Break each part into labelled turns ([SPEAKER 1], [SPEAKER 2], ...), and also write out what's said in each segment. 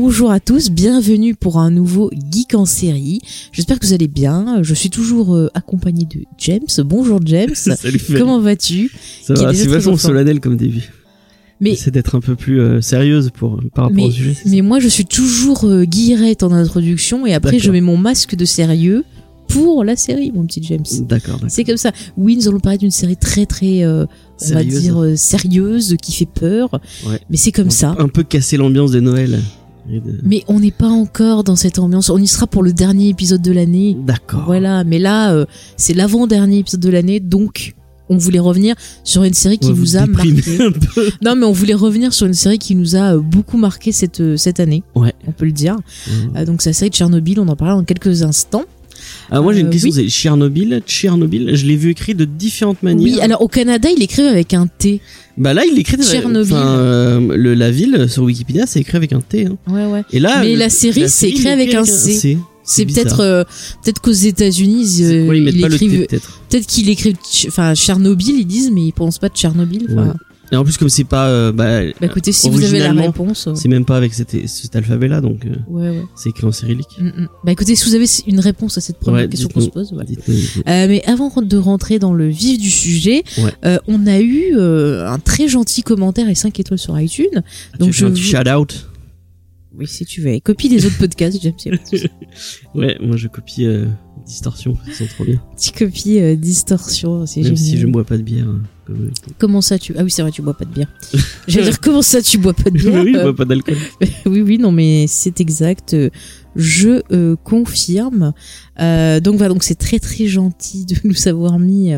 [SPEAKER 1] Bonjour à tous, bienvenue pour un nouveau Geek en série. J'espère que vous allez bien. Je suis toujours euh, accompagné de James. Bonjour James.
[SPEAKER 2] Salut.
[SPEAKER 1] Comment vas-tu?
[SPEAKER 2] Ça va, c'est vachement solennel comme début.
[SPEAKER 1] Mais
[SPEAKER 2] C'est d'être un peu plus euh, sérieuse pour, par rapport
[SPEAKER 1] mais,
[SPEAKER 2] au sujet.
[SPEAKER 1] mais moi je suis toujours euh, guillerette en introduction et après je mets mon masque de sérieux pour la série, mon petit James.
[SPEAKER 2] D'accord.
[SPEAKER 1] C'est comme ça. Oui, nous allons parler d'une série très très, euh, on va
[SPEAKER 2] Sérieuse.
[SPEAKER 1] dire euh, sérieuse, qui fait peur.
[SPEAKER 2] Ouais.
[SPEAKER 1] Mais c'est comme ça.
[SPEAKER 2] Un peu casser l'ambiance de Noël. De-
[SPEAKER 1] Mais on n'est pas encore dans cette ambiance. On y sera pour le dernier épisode de l'année.
[SPEAKER 2] D'accord.
[SPEAKER 1] Voilà, mais là, euh, c'est l'avant-dernier épisode de l'année, donc on voulait revenir sur une série qui vous a marqué.
[SPEAKER 2] un peu.
[SPEAKER 1] Non, mais on voulait revenir sur une série qui nous a euh, beaucoup marqué cette, euh, cette année,
[SPEAKER 2] Ouais.
[SPEAKER 1] on peut le dire. Euh, donc c'est la série de Tchernobyl, on en parlera dans quelques instants.
[SPEAKER 2] Ah, moi j'ai une
[SPEAKER 1] Euh,
[SPEAKER 2] question,
[SPEAKER 1] oui.
[SPEAKER 2] c'est Tchernobyl. Tchernobyl, je l'ai vu écrit de différentes manières.
[SPEAKER 1] Oui, alors au Canada, il écrit avec un T.
[SPEAKER 2] Bah là, il écrit
[SPEAKER 1] Tchernobyl.
[SPEAKER 2] Euh, le, la ville sur Wikipédia, c'est écrit avec un T. Hein.
[SPEAKER 1] Ouais, ouais.
[SPEAKER 2] Et là,
[SPEAKER 1] Mais
[SPEAKER 2] le-
[SPEAKER 1] la série, c'est écrit avec un C. C'est peut-être euh, peut-être qu'aux États-Unis, euh,
[SPEAKER 2] ils
[SPEAKER 1] ils
[SPEAKER 2] pas le
[SPEAKER 1] écrivent
[SPEAKER 2] T peut-être?
[SPEAKER 1] peut-être qu'ils écrivent enfin Tchernobyl, ils disent mais ils prononcent pas de Tchernobyl.
[SPEAKER 2] Ouais. Et en plus, comme c'est pas, euh, bah,
[SPEAKER 1] Bah écoutez, si vous avez la réponse, euh,
[SPEAKER 2] c'est même pas avec cet, cet alphabet-là, donc euh,
[SPEAKER 1] ouais, ouais.
[SPEAKER 2] c'est écrit en cyrillique.
[SPEAKER 1] Mm, mm. Bah écoutez, si vous avez une réponse à cette première
[SPEAKER 2] Ouais,
[SPEAKER 1] question qu'on se pose, voilà. Euh, mais avant de rentrer dans le vif du sujet, on a eu un très gentil commentaire et 5 étoiles sur iTunes. Donc
[SPEAKER 2] tu fais
[SPEAKER 1] je
[SPEAKER 2] un petit
[SPEAKER 1] vous-
[SPEAKER 2] shout out.
[SPEAKER 1] Oui, si tu veux. Copie des autres podcasts, James.
[SPEAKER 2] Ouais, moi je copie Distorsion, ils sont trop bien.
[SPEAKER 1] Petit copie distorsion, c'est
[SPEAKER 2] Même
[SPEAKER 1] génial.
[SPEAKER 2] si je ne bois pas de bière. hein, comme-
[SPEAKER 1] Comment ça tu Ah oui, c'est vrai, tu bois pas de bière. J'allais dire comment ça tu bois pas de bière
[SPEAKER 2] oui, je
[SPEAKER 1] Euh,
[SPEAKER 2] bois pas d'alcool.
[SPEAKER 1] oui, oui, non, mais c'est exact. euh, Je euh, confirme. Euh, donc voilà, donc c'est très très gentil de nous avoir mis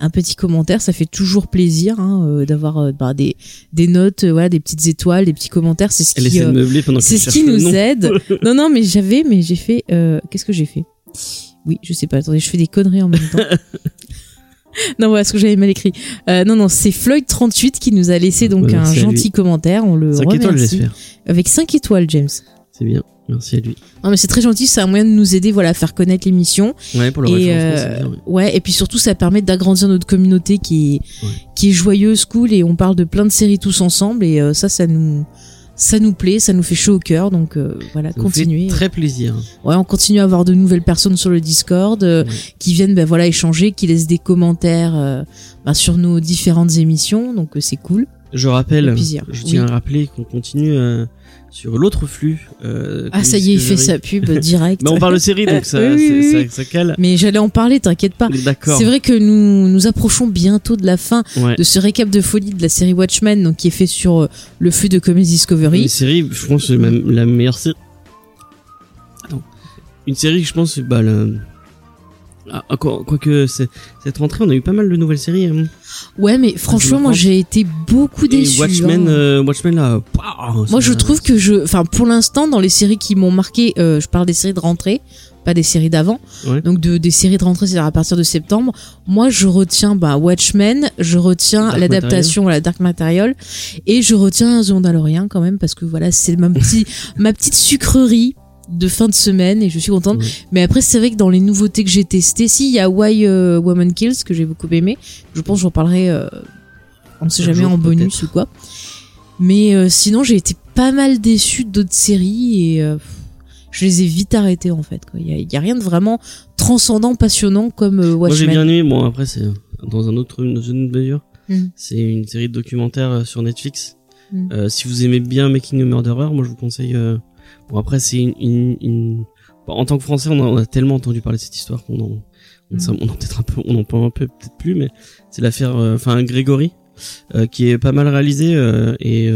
[SPEAKER 1] un petit commentaire. Ça fait toujours plaisir hein, euh, d'avoir euh, bah, des des notes, euh, voilà, des petites étoiles, des petits commentaires. C'est ce qui c'est ce qui nous aide. non, non, mais j'avais, mais j'ai fait. Qu'est-ce que j'ai fait? Oui, je sais pas. Attendez, je fais des conneries en même temps. Non, voilà ce que j'avais mal écrit. Euh, non, non, c'est Floyd38 qui nous a laissé donc
[SPEAKER 2] Ouais,
[SPEAKER 1] un
[SPEAKER 2] lui.
[SPEAKER 1] gentil commentaire. On le
[SPEAKER 2] 5
[SPEAKER 1] remercie.
[SPEAKER 2] étoiles, j'espère.
[SPEAKER 1] Avec 5 étoiles, James.
[SPEAKER 2] C'est bien. Merci à lui.
[SPEAKER 1] Non mais c'est très gentil, c'est un moyen de nous aider voilà à faire connaître l'émission
[SPEAKER 2] Ouais, pour le
[SPEAKER 1] et euh,
[SPEAKER 2] c'est bien. ouais.
[SPEAKER 1] ouais et puis surtout ça permet d'agrandir notre communauté qui est
[SPEAKER 2] Ouais.
[SPEAKER 1] qui est joyeuse, cool et on parle de plein de séries tous ensemble et euh, ça ça nous ça nous plaît, ça nous fait chaud au cœur donc euh, voilà,
[SPEAKER 2] Ça nous fait
[SPEAKER 1] continuez.
[SPEAKER 2] Très plaisir.
[SPEAKER 1] Ouais, on continue à avoir de nouvelles personnes sur le Discord euh,
[SPEAKER 2] Ouais.
[SPEAKER 1] qui viennent ben voilà échanger, qui laissent des commentaires euh, ben, sur nos différentes émissions donc euh, c'est cool.
[SPEAKER 2] Je rappelle, je tiens
[SPEAKER 1] Oui.
[SPEAKER 2] à rappeler qu'on continue euh, sur l'autre flux. euh,
[SPEAKER 1] Ah ça y est, il fait sa pub direct.
[SPEAKER 2] Bah, on parle de série, donc ça,
[SPEAKER 1] Oui, oui,
[SPEAKER 2] c'est-
[SPEAKER 1] oui.
[SPEAKER 2] ça, ça cale.
[SPEAKER 1] Mais j'allais en parler, t'inquiète pas.
[SPEAKER 2] D'accord.
[SPEAKER 1] C'est vrai que nous nous approchons bientôt de la fin
[SPEAKER 2] Ouais.
[SPEAKER 1] de ce récap de folie de la série Watchmen, donc qui est fait sur euh, le flux de Comedy
[SPEAKER 2] Une
[SPEAKER 1] Discovery.
[SPEAKER 2] série, je pense, la meilleure série. Attends. Une série, je pense, bah, le... Ah, quoi- Quoique, cette rentrée, on a eu pas mal de nouvelles séries. hein.
[SPEAKER 1] Ouais, mais franchement,
[SPEAKER 2] me
[SPEAKER 1] moi j'ai été beaucoup déçu.
[SPEAKER 2] Watchmen,
[SPEAKER 1] hein.
[SPEAKER 2] euh, Watchmen là,
[SPEAKER 1] Moi, je trouve que je, enfin, pour l'instant, dans les séries qui m'ont marqué, euh, je parle des séries de rentrée, pas des séries d'avant.
[SPEAKER 2] Ouais.
[SPEAKER 1] Donc de des séries de rentrée, c'est-à-dire à partir de septembre. Moi, je retiens bah, Watchmen, je retiens l'adaptation à la Dark Material, et je retiens The Mandalorian quand même parce que voilà, c'est ma petit, ma petite sucrerie de fin de semaine et je suis contente. Mais après, c'est vrai que dans les nouveautés que j'ai testées, si il y a Why euh, Woman Kills que j'ai beaucoup aimé, je pense que j'en parlerai, euh, on sait
[SPEAKER 2] Un
[SPEAKER 1] jamais
[SPEAKER 2] jour,
[SPEAKER 1] en bonus ou quoi. Mais euh, sinon, j'ai été pas mal déçue d'autres séries et je les ai vite arrêtées en fait. Il y a, il y a rien de vraiment transcendant, passionnant comme euh,
[SPEAKER 2] Moi, j'ai
[SPEAKER 1] Watchmen.
[SPEAKER 2] bien aimé. Bon, après, c'est dans un autre, dans une autre mesure.
[SPEAKER 1] Mm.
[SPEAKER 2] C'est une série de documentaires sur Netflix.
[SPEAKER 1] Mm.
[SPEAKER 2] Si vous aimez bien Making a Murderer, moi, je vous conseille. Bon, après, c'est une, une, une- bon, en tant que Français, on a, tellement entendu parler de cette histoire qu'on en, on,
[SPEAKER 1] Mm.
[SPEAKER 2] ça- on en peut-être un peu, on en parle un peu, peut-être plus, mais c'est l'affaire, euh, enfin, Grégory, euh, qui est pas mal réalisé euh, et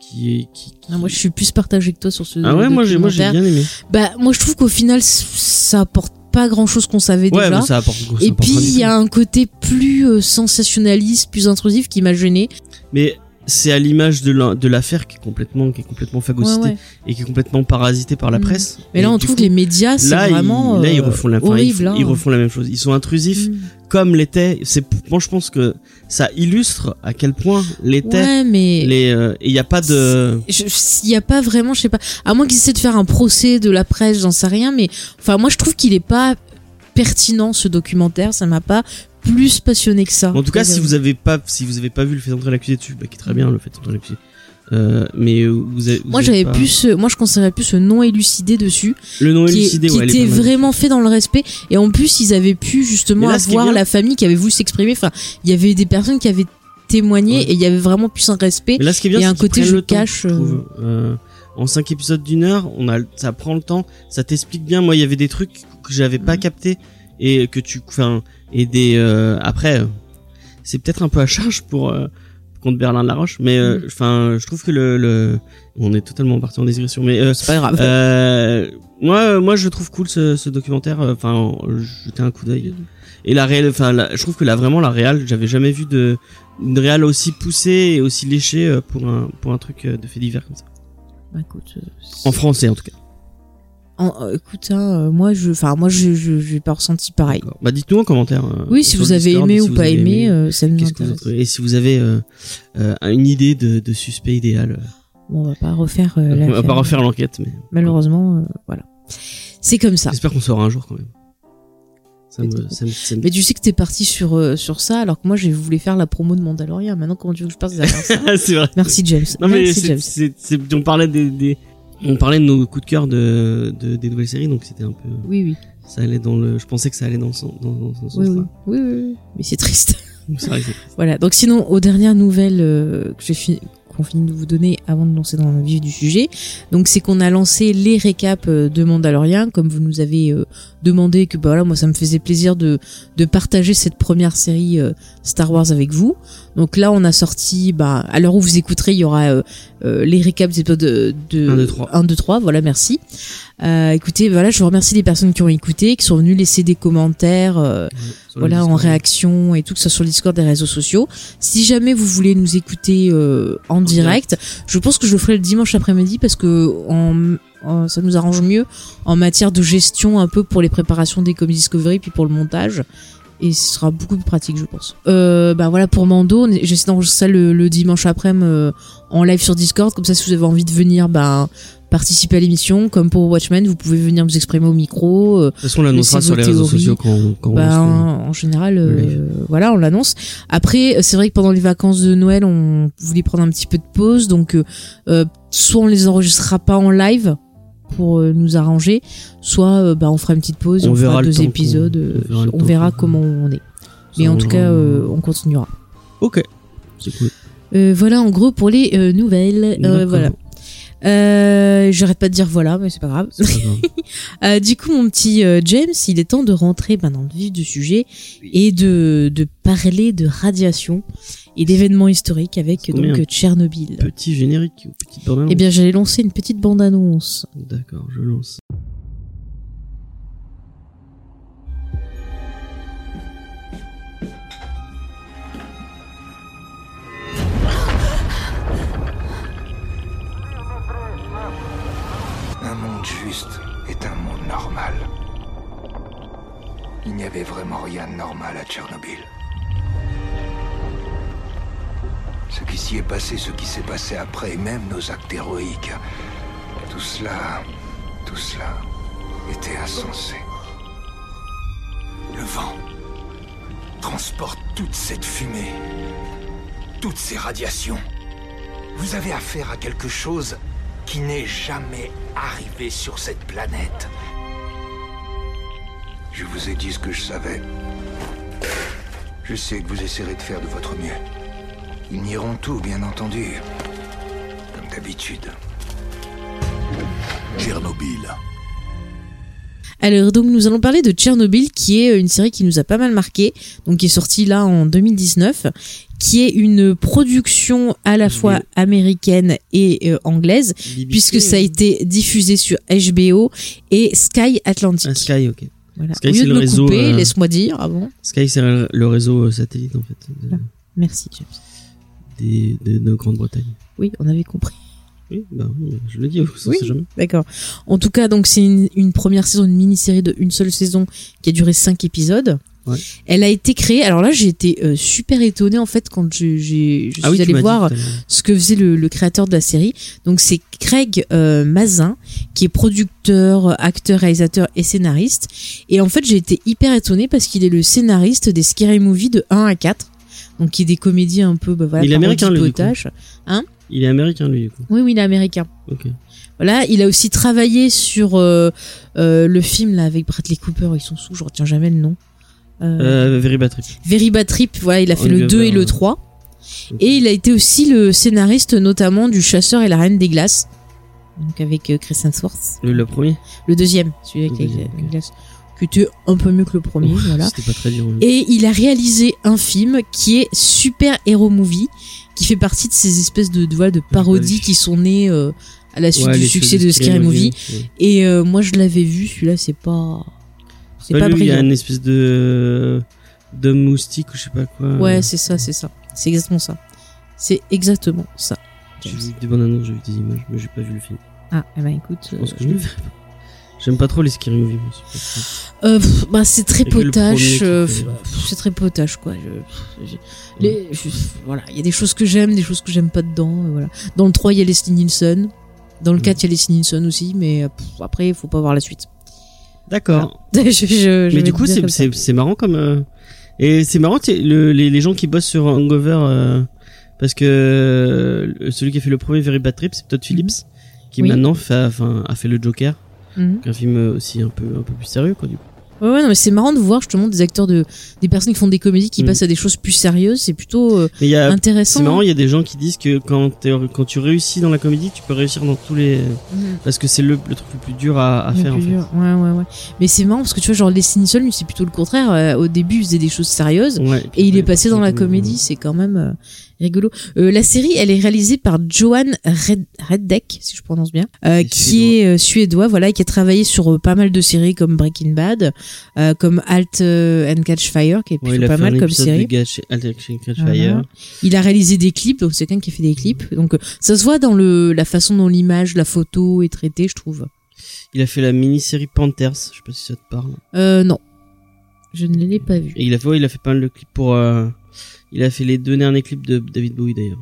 [SPEAKER 2] qui, qui, qui-
[SPEAKER 1] Ah, moi, je suis plus partagée que toi sur ce
[SPEAKER 2] Ah ouais, moi j'ai, moi j'ai bien aimé.
[SPEAKER 1] Bah, moi, je trouve qu'au final, ça apporte pas grand chose qu'on savait
[SPEAKER 2] Ouais,
[SPEAKER 1] déjà.
[SPEAKER 2] mais ça apporte. ça
[SPEAKER 1] Et puis il y a un côté plus euh, sensationnaliste, plus intrusif qui m'a gêné.
[SPEAKER 2] Mais c'est à l'image de la- de l'affaire qui est complètement qui est complètement phagocytée
[SPEAKER 1] ouais.
[SPEAKER 2] et qui est complètement parasitée par la
[SPEAKER 1] Mm.
[SPEAKER 2] presse.
[SPEAKER 1] Mais là, on trouve
[SPEAKER 2] coup,
[SPEAKER 1] que les médias, c'est vraiment
[SPEAKER 2] ils, là, ils
[SPEAKER 1] euh,
[SPEAKER 2] refont la, ils
[SPEAKER 1] hein.
[SPEAKER 2] ils refont la même chose. Ils sont intrusifs
[SPEAKER 1] Mm.
[SPEAKER 2] comme l'était. C'est, moi, je pense que ça illustre à quel point l'était.
[SPEAKER 1] Ouais, mais
[SPEAKER 2] Les, euh, et il y a pas de.
[SPEAKER 1] il y a pas vraiment, je sais pas, à moins qu'ils essaient de faire un procès de la presse, j'en sais rien, mais enfin, moi, je trouve qu'il est pas pertinent ce documentaire. Ça m'a pas plus passionné que ça.
[SPEAKER 2] En tout cas, si
[SPEAKER 1] Euh,
[SPEAKER 2] vous avez pas, si vous avez pas vu le fait d'entrer l'accusé dessus, bah, qui est très bien le fait d'entrer l'accusé. Euh, mais vous avez, vous
[SPEAKER 1] moi, j'avais
[SPEAKER 2] pas-
[SPEAKER 1] plus, moi, je considérais plus ce non élucidé dessus,
[SPEAKER 2] le
[SPEAKER 1] est-
[SPEAKER 2] élucidé,
[SPEAKER 1] qui
[SPEAKER 2] ouais, est
[SPEAKER 1] était vraiment fait dans le respect. Et en plus, ils avaient pu justement
[SPEAKER 2] là, est
[SPEAKER 1] avoir
[SPEAKER 2] bien-
[SPEAKER 1] la famille qui avait voulu s'exprimer. Enfin, il y avait des personnes qui avaient témoigné
[SPEAKER 2] Ouais.
[SPEAKER 1] et il y avait vraiment plus un respect.
[SPEAKER 2] Mais là, ce qui est bien,
[SPEAKER 1] a
[SPEAKER 2] c'est
[SPEAKER 1] un côté je
[SPEAKER 2] le temps,
[SPEAKER 1] cache,
[SPEAKER 2] je trouve. Euh, en cinq épisodes d'une heure, on a, ça prend le temps, ça t'explique bien. Moi, il y avait des trucs que j'avais pas
[SPEAKER 1] Mhm.
[SPEAKER 2] capté et que tu, enfin, et des, euh, après, c'est peut-être un peu à charge pour, euh, contre Berlin de la Roche, mais, euh,
[SPEAKER 1] Mhm.
[SPEAKER 2] enfin, je trouve que le, le, on est totalement parti en digression, mais,
[SPEAKER 1] C'est pas grave.
[SPEAKER 2] moi, moi, je trouve cool ce, ce documentaire. Enfin, jeter un coup d'œil. Et la réelle, enfin, je trouve que là vraiment la réelle, j'avais jamais vu de une réelle aussi poussée et aussi léchée pour un pour un truc de fait divers comme ça.
[SPEAKER 1] Bah, écoute,
[SPEAKER 2] En français en tout cas.
[SPEAKER 1] En- euh, écoute, hein, euh, moi, je, enfin, moi, je, je, j'ai pas ressenti pareil.
[SPEAKER 2] Bah dites-nous en commentaire. euh,
[SPEAKER 1] Oui, si vous avez aimé ou pas aimé, euh, ça nous
[SPEAKER 2] vous
[SPEAKER 1] intéresse.
[SPEAKER 2] Et si vous avez une idée de, de suspect idéal,
[SPEAKER 1] Bon, on va pas refaire.
[SPEAKER 2] on va pas refaire l'enquête, mais
[SPEAKER 1] Malheureusement, voilà. C'est comme ça.
[SPEAKER 2] j'espère qu'on saura un jour quand même. Ça me, ça me, ça me-
[SPEAKER 1] Mais tu sais que t'es parti sur euh, sur ça, alors que moi, je voulais faire la promo de Mandalorian. Maintenant, comment tu veux que je passe derrière ça?
[SPEAKER 2] C'est vrai.
[SPEAKER 1] Merci James.
[SPEAKER 2] Non mais
[SPEAKER 1] Merci James.
[SPEAKER 2] on parlait des, des, on parlait de nos coups de cœur de, de des nouvelles séries, donc c'était un peu,
[SPEAKER 1] Oui, oui,
[SPEAKER 2] ça allait dans le, je pensais que ça allait dans dans ce
[SPEAKER 1] oui, oui, oui, oui, oui. Mais c'est triste. Voilà. Donc sinon, aux dernières nouvelles euh, que j'ai fini qu'on finit de vous donner avant de lancer dans le vif du sujet. Donc c'est qu'on a lancé les récaps euh, de Mandalorian, comme vous nous avez euh, demandé que bah voilà, moi ça me faisait plaisir de de partager cette première série euh, Star Wars avec vous. Donc là on a sorti bah à l'heure où vous écouterez, il y aura les récaps des épisodes de, de
[SPEAKER 2] 1, 2, 3.
[SPEAKER 1] 1, 2, 3, voilà, merci. Euh, écoutez, voilà, je vous remercie les personnes qui ont écouté, qui sont venues laisser des commentaires, euh, voilà, en réaction et tout, que ce soit sur le Discord des réseaux sociaux. Si jamais vous voulez nous écouter euh, en direct, je pense que je le ferai le dimanche après-midi parce que en, en- ça nous arrange mieux en matière de gestion un peu pour les préparations des Comedy Discovery puis pour le montage. Et ce sera beaucoup plus pratique, je pense. Euh, bah voilà, pour Mando, j'essaie d'enregistrer ça le, le dimanche après-midi euh, en live sur Discord. Comme ça, si vous avez envie de venir, bah, participer à l'émission. Comme pour Watchmen, vous pouvez venir vous exprimer au micro. euh,
[SPEAKER 2] De toute façon, on l'annoncera sur les réseaux sociaux quand, quand
[SPEAKER 1] bah,
[SPEAKER 2] on
[SPEAKER 1] en général, euh, voilà, on l'annonce. Après, c'est vrai que pendant les vacances de Noël, on voulait prendre un petit peu de pause, donc euh, euh, soit on les enregistrera pas en live pour euh, nous arranger, soit euh, bah, on fera une petite pause,
[SPEAKER 2] On
[SPEAKER 1] on,
[SPEAKER 2] verra
[SPEAKER 1] fera deux épisodes, euh,
[SPEAKER 2] on verra
[SPEAKER 1] on
[SPEAKER 2] qu'on-
[SPEAKER 1] comment on est. Mais en tout cas, euh, on continuera.
[SPEAKER 2] Ok. C'est cool.
[SPEAKER 1] Euh, voilà en gros pour les euh, nouvelles. Euh, voilà. Euh, J'arrête pas de dire voilà, mais c'est pas grave.
[SPEAKER 2] C'est pas grave.
[SPEAKER 1] Euh, du coup, mon petit euh, James, il est temps de rentrer ben, dans le vif du sujet et de, de parler de radiation et d'événements historiques avec donc Tchernobyl.
[SPEAKER 2] Petit générique ou petite bande
[SPEAKER 1] Eh bien, j'allais lancer une petite bande-annonce.
[SPEAKER 2] D'accord, je lance.
[SPEAKER 3] Un monde juste est un monde normal. Il n'y avait vraiment rien de normal à Tchernobyl. Ce qui s'y est passé, ce qui s'est passé après, même nos actes héroïques, tout cela, tout cela était insensé. Le vent transporte toute cette fumée, toutes ces radiations. Vous avez affaire à quelque chose qui n'est jamais arrivé sur cette planète. Je vous ai dit ce que je savais. Je sais que vous essaierez de faire de votre mieux. Ils nieront tout, bien entendu. Comme d'habitude.
[SPEAKER 4] Tchernobyl.
[SPEAKER 1] Alors donc nous allons parler de Tchernobyl qui est une série qui nous a pas mal marqué, donc qui est sortie là en 2019, qui est une production à la fois américaine et euh, anglaise puisque ça a été diffusé sur HBO et Sky Atlantic.
[SPEAKER 2] Ah, Sky, ok.
[SPEAKER 1] Voilà.
[SPEAKER 2] Sky,
[SPEAKER 1] Au lieu
[SPEAKER 2] c'est
[SPEAKER 1] de
[SPEAKER 2] le
[SPEAKER 1] me
[SPEAKER 2] réseau,
[SPEAKER 1] couper,
[SPEAKER 2] euh,
[SPEAKER 1] laisse-moi dire avant.
[SPEAKER 2] Sky, c'est le réseau euh, satellite en fait.
[SPEAKER 1] Merci James.
[SPEAKER 2] Des, de, de Grande-Bretagne.
[SPEAKER 1] Oui, on avait compris.
[SPEAKER 2] Oui, bah, je le dis, on
[SPEAKER 1] Oui.
[SPEAKER 2] sait jamais.
[SPEAKER 1] D'accord. En tout cas, donc c'est une, une première saison, une mini-série de une seule saison qui a duré cinq épisodes.
[SPEAKER 2] Ouais.
[SPEAKER 1] Elle a été créée. Alors là, j'ai été euh, super étonnée en fait quand je, j'ai, je
[SPEAKER 2] Ah
[SPEAKER 1] suis
[SPEAKER 2] oui,
[SPEAKER 1] allée voir ce que faisait le, le créateur de la série. Donc c'est Craig euh, Mazin qui est producteur, acteur, réalisateur et scénariste. Et en fait, j'ai été hyper étonnée parce qu'il est le scénariste des Scary Movie de 1 à 4. Donc qui est des comédies un peu bah, voilà,
[SPEAKER 2] Il est américain, lui, du coup.
[SPEAKER 1] potage.
[SPEAKER 2] Il est américain, lui, du coup.
[SPEAKER 1] Oui, oui, il est américain.
[SPEAKER 2] Ok.
[SPEAKER 1] Voilà, il a aussi travaillé sur euh, euh, le film là avec Bradley Cooper, ils sont sous, je retiens jamais le nom. Euh,
[SPEAKER 2] Euh, Very Bad Trip.
[SPEAKER 1] Very Bad Trip, voilà, il a fait le
[SPEAKER 2] Oliver,
[SPEAKER 1] 2 et le
[SPEAKER 2] ouais.
[SPEAKER 1] 3. Et il a été aussi le scénariste notamment du Chasseur et la Reine des Glaces. Donc avec Chris Hemsworth.
[SPEAKER 2] Le, le premier?
[SPEAKER 1] Le deuxième, celui avec
[SPEAKER 2] Le
[SPEAKER 1] les
[SPEAKER 2] deuxième,
[SPEAKER 1] les
[SPEAKER 2] ok.
[SPEAKER 1] glaces. Qui était un peu mieux que le premier, voilà.
[SPEAKER 2] C'était pas très dur.
[SPEAKER 1] Et il a réalisé un film qui est Super Hero Movie, qui fait partie de ces espèces de, de, de parodies
[SPEAKER 2] vu.
[SPEAKER 1] qui sont nées euh, à la suite
[SPEAKER 2] Ouais,
[SPEAKER 1] du succès de Scary Movie.
[SPEAKER 2] ouais.
[SPEAKER 1] Et euh, moi, je l'avais vu, celui-là, c'est pas. C'est
[SPEAKER 2] Pas
[SPEAKER 1] pas
[SPEAKER 2] il y a une espèce de de moustique ou je sais pas quoi.
[SPEAKER 1] Ouais, c'est ça, c'est ça. C'est exactement ça. C'est exactement ça.
[SPEAKER 2] J'ai vu des bonnes annonces, j'ai vu des images, mais j'ai pas vu le film.
[SPEAKER 1] Ah, eh ben écoute.
[SPEAKER 2] Je pense
[SPEAKER 1] euh,
[SPEAKER 2] que je le. J'aime pas trop les scary movies.
[SPEAKER 1] euh, pff, bah, c'est très potache. euh, pff, c'est très potache, quoi. Je- je- les- je- voilà, il y a des choses que j'aime, des choses que j'aime pas dedans. euh, voilà. Dans le 3, il y a Leslie Nielsen. Dans le
[SPEAKER 2] Mm.
[SPEAKER 1] 4, il y a Leslie Nielsen aussi, mais pff, après, il faut pas voir la suite.
[SPEAKER 2] D'accord.
[SPEAKER 1] je, je- je vais
[SPEAKER 2] Mais du coup, c'est marrant comme euh, et c'est marrant le, les les gens qui bossent sur Hangover euh, parce que euh, celui qui a fait le premier Very Bad Trip, c'est Todd Phillips qui.
[SPEAKER 1] Oui.
[SPEAKER 2] maintenant fait enfin a fait le Joker,
[SPEAKER 1] Mhm.
[SPEAKER 2] un film aussi un peu un peu plus sérieux quoi du coup.
[SPEAKER 1] Ouais, ouais, non, mais c'est marrant de voir justement des acteurs de, des personnes qui font des comédies qui
[SPEAKER 2] Mm.
[SPEAKER 1] passent à des choses plus sérieuses. C'est plutôt euh,
[SPEAKER 2] y a
[SPEAKER 1] intéressant.
[SPEAKER 2] c'est marrant, il y a des gens qui disent que quand quand tu réussis dans la comédie, tu peux réussir dans tous les
[SPEAKER 1] Mhm.
[SPEAKER 2] parce que c'est le, le truc le plus dur à, faire en fait.
[SPEAKER 1] dur. Ouais, ouais, ouais. Mais c'est marrant parce que tu vois, genre Nielsen, lui, c'est plutôt le contraire. Euh, au début, il faisait des choses sérieuses.
[SPEAKER 2] Ouais,
[SPEAKER 1] Et il est passé dans la comédie, c'est quand même euh, rigolo. Euh, la série, elle est réalisée par Johan Red Reddeck, si je prononce bien, euh, qui est euh, suédois, voilà, et qui a travaillé sur pas mal de séries comme Breaking Bad, comme Alt and Catch Fire, qui est plutôt pas mal comme série.
[SPEAKER 2] Catch.
[SPEAKER 1] Il a réalisé des clips, donc c'est quelqu'un qui a fait des clips. Donc ça se voit dans le la façon dont l'image, la photo est traitée, je trouve.
[SPEAKER 2] Il a fait la mini-série Panthers, je sais pas si ça te parle.
[SPEAKER 1] Euh, non, je ne l'ai pas vu.
[SPEAKER 2] Et il a fait, ouais, il a fait pas mal de clips pour. Il a fait les deux derniers clips de David Bowie d'ailleurs.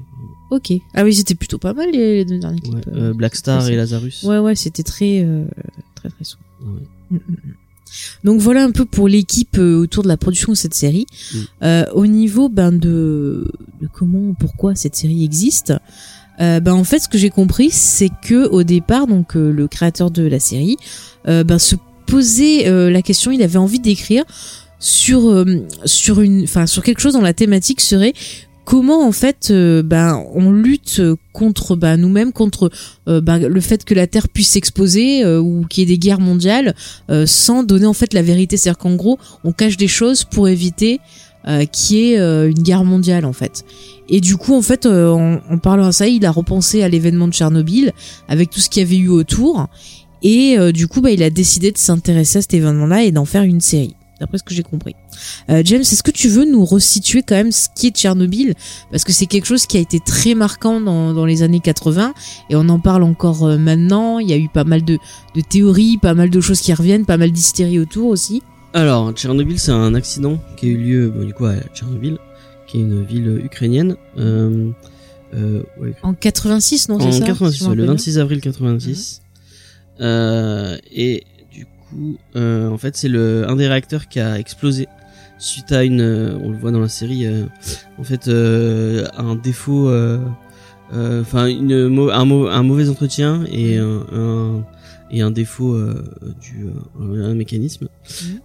[SPEAKER 1] Ok. Ah oui, c'était plutôt pas mal les, les deux derniers clips.
[SPEAKER 2] Ouais,
[SPEAKER 1] euh,
[SPEAKER 2] euh, Black Star et Lazarus.
[SPEAKER 1] Ouais, ouais, c'était très, euh, très, très sombre.
[SPEAKER 2] Ouais.
[SPEAKER 1] Mm, mm, mm. Donc voilà un peu pour l'équipe autour de la production de cette série. Euh, au niveau ben de, de comment, pourquoi cette série existe. Ben en fait, ce que j'ai compris, c'est que au départ, donc le créateur de la série, ben se posait euh, la question, il avait envie d'écrire sur euh, sur une, enfin sur quelque chose dont la thématique serait comment en fait euh, ben on lutte contre ben, nous-mêmes contre euh, ben, le fait que la Terre puisse s'exposer euh, ou qu'il y ait des guerres mondiales sans donner en fait la vérité. C'est-à-dire qu'en gros on cache des choses pour éviter qu'il y ait une guerre mondiale en fait. Et du coup en fait en, parlant à ça il a repensé à l'événement de Tchernobyl avec tout ce qu'il y avait eu autour. Et du coup bah, il a décidé de s'intéresser à cet événement là et d'en faire une série d'après ce que j'ai compris. Euh, James, est-ce que tu veux nous resituer quand même ce qui est Tchernobyl? Parce que c'est quelque chose qui a été très marquant dans, dans les années 80 et on en parle encore euh, maintenant. Il y a eu pas mal de, de théories, pas mal de choses qui reviennent, pas mal d'hystérie autour aussi.
[SPEAKER 2] Alors, Tchernobyl, c'est un accident qui a eu lieu, bon, du coup, à Tchernobyl, qui est une ville ukrainienne. Euh, euh, ouais,
[SPEAKER 1] En 86, non
[SPEAKER 2] en
[SPEAKER 1] c'est ça
[SPEAKER 2] 86,
[SPEAKER 1] me
[SPEAKER 2] ouais, le
[SPEAKER 1] rappelle
[SPEAKER 2] 26 avril 86. Euh, et coup, euh, en fait, c'est le un des réacteurs qui a explosé suite à une, euh, on le voit dans la série, euh, en fait, un défaut, enfin une un, mau- un mauvais entretien et un, un- et un défaut du un mécanisme.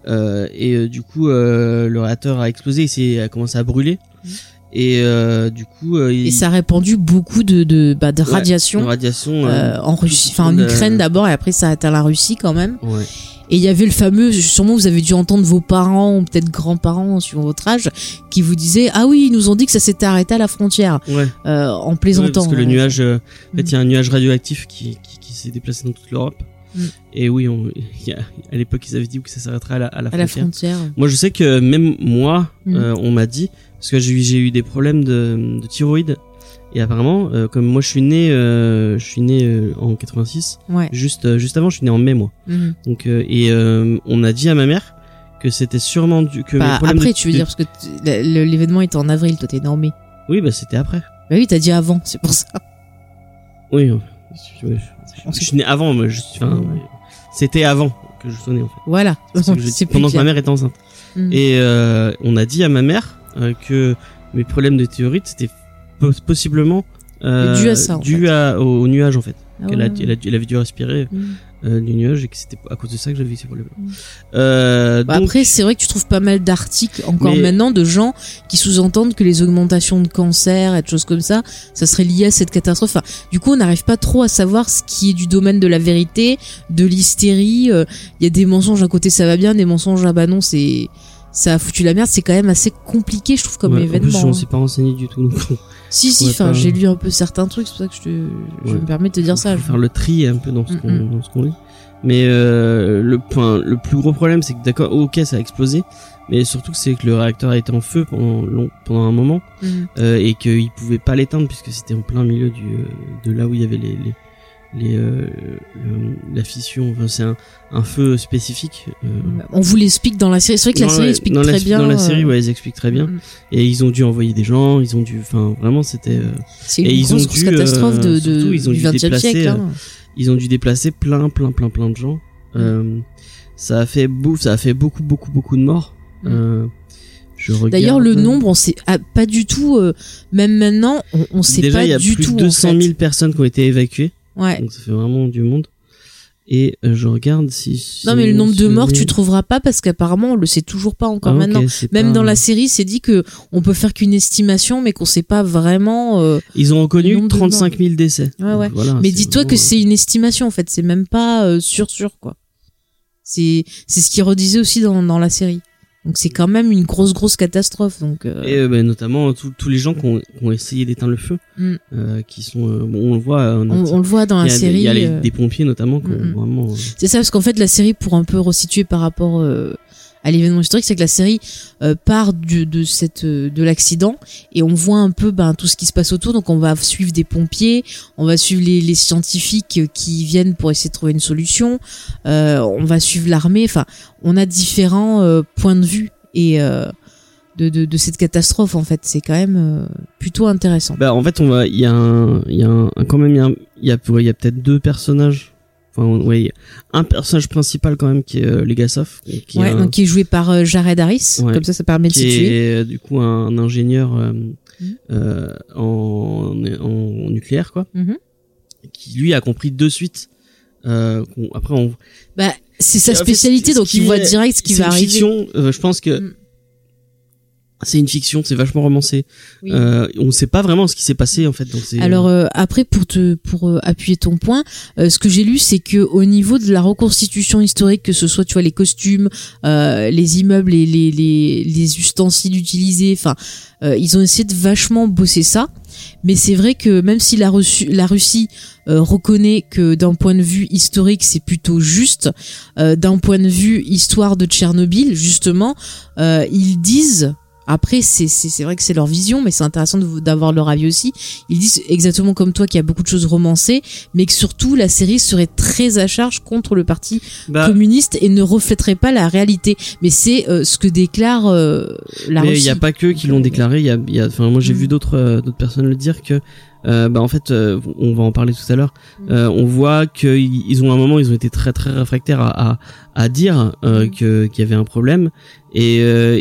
[SPEAKER 2] Euh, et du coup, le réacteur a explosé et a commencé à brûler.
[SPEAKER 1] Mhm.
[SPEAKER 2] Et euh, du coup, euh,
[SPEAKER 1] Et ça a répandu beaucoup de, de, bah, de
[SPEAKER 2] Ouais,
[SPEAKER 1] radiation
[SPEAKER 2] de radiation
[SPEAKER 1] euh, en Russie, enfin en Ukraine d'abord et après ça a atteint la Russie quand même.
[SPEAKER 2] Ouais.
[SPEAKER 1] Et il y avait le fameux, sûrement vous avez dû entendre vos parents ou peut-être grands-parents suivant votre âge, qui vous disaient ah oui ils nous ont dit que ça s'était arrêté à la frontière
[SPEAKER 2] Ouais.
[SPEAKER 1] euh, en
[SPEAKER 2] Ouais,
[SPEAKER 1] plaisantant.
[SPEAKER 2] parce que le
[SPEAKER 1] hein.
[SPEAKER 2] nuage, euh, en fait,
[SPEAKER 1] Mm.
[SPEAKER 2] il y a un nuage radioactif qui, qui, qui s'est déplacé dans toute l'Europe.
[SPEAKER 1] Mm.
[SPEAKER 2] Et oui, on, il y a, à l'époque, ils avaient dit que ça s'arrêterait à la, à la
[SPEAKER 1] à la
[SPEAKER 2] frontière.
[SPEAKER 1] frontière.
[SPEAKER 2] Moi, je sais que même moi,
[SPEAKER 1] Mm.
[SPEAKER 2] euh, on m'a dit, parce que j'ai eu, j'ai eu des problèmes de, de thyroïde Et apparemment, euh, comme moi je suis né, euh, je suis né euh, en 86,
[SPEAKER 1] Ouais.
[SPEAKER 2] juste euh, juste avant, je suis né en mai moi.
[SPEAKER 1] Mhm.
[SPEAKER 2] Donc et on a dit à ma mère que c'était sûrement du que mes
[SPEAKER 1] Bah,
[SPEAKER 2] problèmes
[SPEAKER 1] après,
[SPEAKER 2] de-
[SPEAKER 1] tu veux
[SPEAKER 2] de-
[SPEAKER 1] dire, parce que l'événement était en avril, toi t'es né en mai.
[SPEAKER 2] Oui, bah c'était après.
[SPEAKER 1] Bah oui, t'as dit avant, c'est pour ça.
[SPEAKER 2] Oui. je, je- je
[SPEAKER 1] sait
[SPEAKER 2] suis né avant, moi. Je, suis- enfin,
[SPEAKER 1] Ouais.
[SPEAKER 2] c'était avant que je sois né en fait.
[SPEAKER 1] Voilà.
[SPEAKER 2] Que je- pendant que ma mère était enceinte.
[SPEAKER 1] Mhm.
[SPEAKER 2] Et on a dit à ma mère que mes problèmes de théorite c'était possiblement euh,
[SPEAKER 1] Dû à ça,
[SPEAKER 2] dû à- au, au nuage en fait.
[SPEAKER 1] Ah ouais.
[SPEAKER 2] a, elle, a, elle avait dû respirer
[SPEAKER 1] Mhm.
[SPEAKER 2] euh, du nuage et que c'était à cause de ça que j'avais ces problèmes.
[SPEAKER 1] Mhm.
[SPEAKER 2] Euh,
[SPEAKER 1] Bah,
[SPEAKER 2] donc,
[SPEAKER 1] Après, c'est vrai que tu trouves pas mal d'articles encore
[SPEAKER 2] Mais-
[SPEAKER 1] maintenant de gens qui sous-entendent que les augmentations de cancer et de choses comme ça, ça serait lié à cette catastrophe. Enfin, du coup, on n'arrive pas trop à savoir ce qui est du domaine de la vérité, de l'hystérie. euh, Il y a des mensonges à côté, ça va bien, des mensonges ah bah non, c'est ça a foutu la merde. C'est quand même assez compliqué, je trouve, comme
[SPEAKER 2] ouais, En
[SPEAKER 1] événement.
[SPEAKER 2] plus, on
[SPEAKER 1] hein.
[SPEAKER 2] s'est pas renseigné du tout. Donc,
[SPEAKER 1] Si, si, enfin,
[SPEAKER 2] pas-
[SPEAKER 1] j'ai lu un peu certains trucs, c'est pour ça que je, te, je
[SPEAKER 2] Ouais.
[SPEAKER 1] me permets de te dire ça.
[SPEAKER 2] faut faire le tri un peu dans ce
[SPEAKER 1] Mm,
[SPEAKER 2] qu'on
[SPEAKER 1] mm.
[SPEAKER 2] lit. Mais euh, le point, le plus gros problème, c'est que d'accord, ok, ça a explosé, mais surtout c'est que le réacteur a été en feu pendant long, pendant un moment
[SPEAKER 1] Mhm.
[SPEAKER 2] euh, et qu'ils pouvaient pas l'éteindre puisque c'était en plein milieu du euh, de là où il y avait les les, les euh, le- la fission. Enfin, c'est un, un feu spécifique. euh,
[SPEAKER 1] On vous l'explique dans la série. C'est vrai que la série explique très
[SPEAKER 2] la,
[SPEAKER 1] bien.
[SPEAKER 2] Dans la
[SPEAKER 1] euh,
[SPEAKER 2] série, ouais, ils expliquent très bien.
[SPEAKER 1] mhm.
[SPEAKER 2] Et ils ont dû envoyer des gens, ils ont dû, enfin, vraiment, c'était. euh,
[SPEAKER 1] C'est
[SPEAKER 2] Et
[SPEAKER 1] une
[SPEAKER 2] ils
[SPEAKER 1] grosse,
[SPEAKER 2] ont
[SPEAKER 1] grosse
[SPEAKER 2] dû,
[SPEAKER 1] catastrophe de,
[SPEAKER 2] euh,
[SPEAKER 1] de,
[SPEAKER 2] surtout, ils ont
[SPEAKER 1] du
[SPEAKER 2] dû
[SPEAKER 1] 20e
[SPEAKER 2] déplacer,
[SPEAKER 1] siècle.
[SPEAKER 2] euh,
[SPEAKER 1] hein.
[SPEAKER 2] ils ont dû déplacer plein, plein, plein, plein de gens. Euh, ça a fait bouffe, ça a fait beaucoup, beaucoup, beaucoup de morts.
[SPEAKER 1] Mm.
[SPEAKER 2] Euh.
[SPEAKER 1] D'ailleurs, le nombre, on sait ah, pas du tout. euh, même maintenant, on, on sait
[SPEAKER 2] Déjà,
[SPEAKER 1] pas
[SPEAKER 2] il y a
[SPEAKER 1] du
[SPEAKER 2] plus
[SPEAKER 1] tout.
[SPEAKER 2] de 200
[SPEAKER 1] en
[SPEAKER 2] 000
[SPEAKER 1] fait.
[SPEAKER 2] personnes qui ont été évacuées.
[SPEAKER 1] Ouais.
[SPEAKER 2] Donc ça fait vraiment du monde. Et euh, je regarde si.
[SPEAKER 1] Non, mais le nombre de morts, tu trouves pas parce qu'apparemment, on le sait toujours pas encore
[SPEAKER 2] Ah,
[SPEAKER 1] maintenant. Même
[SPEAKER 2] pas-
[SPEAKER 1] dans la série, c'est dit que on peut faire qu'une estimation, mais qu'on sait pas vraiment. euh,
[SPEAKER 2] Ils ont reconnu
[SPEAKER 1] nombre de
[SPEAKER 2] 35 000 décès.
[SPEAKER 1] Ouais, ouais.
[SPEAKER 2] Voilà,
[SPEAKER 1] mais dis-toi que c'est une estimation en fait. C'est même pas euh, sûr sûr quoi. C'est c'est ce qu'il redisait aussi dans dans la série. Donc c'est quand même une grosse grosse catastrophe. Donc euh,
[SPEAKER 2] Et euh, ben, notamment tous tous les gens qui ont, qui ont essayé d'éteindre le feu,
[SPEAKER 1] Mm.
[SPEAKER 2] euh, qui sont, euh, bon, on le voit,
[SPEAKER 1] on, le voit dans
[SPEAKER 2] il
[SPEAKER 1] la
[SPEAKER 2] y a, des-
[SPEAKER 1] série.
[SPEAKER 2] il y a les- des pompiers notamment
[SPEAKER 1] Mm, mm.
[SPEAKER 2] vraiment.
[SPEAKER 1] C'est ça, parce qu'en fait, la série, pour un peu resituer par rapport euh, à l'événement historique, c'est que la série euh, part de cette euh, de l'accident et on voit un peu ben, tout ce qui se passe autour. Donc, on va suivre des pompiers, on va suivre les, scientifiques euh, qui viennent pour essayer de trouver une solution, on va suivre l'armée. Enfin, on a différents points de vue et de, de, cette catastrophe. En fait, c'est quand même plutôt intéressant.
[SPEAKER 2] Bah en fait il y a quand même il y a peut-être deux personnages. Enfin ouais, il y a un personnage principal quand même qui est euh, Legasov, qui,
[SPEAKER 1] ouais,
[SPEAKER 2] un-
[SPEAKER 1] donc qui est joué par euh, Jared Harris.
[SPEAKER 2] Ouais.
[SPEAKER 1] Comme ça, ça permet de
[SPEAKER 2] qui
[SPEAKER 1] situer.
[SPEAKER 2] est du coup un, ingénieur euh,
[SPEAKER 1] Mhm.
[SPEAKER 2] euh, en, en nucléaire quoi,
[SPEAKER 1] Mhm.
[SPEAKER 2] qui lui a compris de suite. Euh, après on,
[SPEAKER 1] Bah, c'est sa
[SPEAKER 2] En fait,
[SPEAKER 1] spécialité, donc il voit direct ce qui va arriver.
[SPEAKER 2] fiction. euh, je pense que
[SPEAKER 1] Mm.
[SPEAKER 2] C'est une fiction, c'est vachement romancé.
[SPEAKER 1] Oui.
[SPEAKER 2] Euh, on sait pas vraiment ce qui s'est passé en fait. C'est
[SPEAKER 1] Alors euh, après pour te pour euh, appuyer ton point, euh, ce que j'ai lu c'est que au niveau de la reconstitution historique, que ce soit tu vois les costumes, euh, les immeubles et les les, les ustensiles utilisés, enfin euh, ils ont essayé de vachement bosser ça. Mais c'est vrai que même si la, reçu- la Russie euh, reconnaît que d'un point de vue historique c'est plutôt juste, euh, d'un point de vue histoire de Tchernobyl justement, euh, ils disent après, c'est c'est c'est vrai que c'est leur vision, mais c'est intéressant d'avoir leur avis aussi. Ils disent exactement comme toi qu'il y a beaucoup de choses romancées, mais que surtout la série serait très à charge contre le parti
[SPEAKER 2] Bah,
[SPEAKER 1] communiste et ne reflèterait pas la réalité. Mais c'est euh, ce que déclare euh, la
[SPEAKER 2] mais il
[SPEAKER 1] Russie.
[SPEAKER 2] y a pas que qui l'ont déclaré. Il y a, y a, enfin moi j'ai
[SPEAKER 1] Mm.
[SPEAKER 2] vu d'autres euh, d'autres personnes le dire que. Euh, bah en fait, euh, on va en parler tout à l'heure. Euh, on voit qu'ils ils ont un moment, ils ont été très très réfractaires à à, à dire euh, que qu'il y avait un problème. Et euh,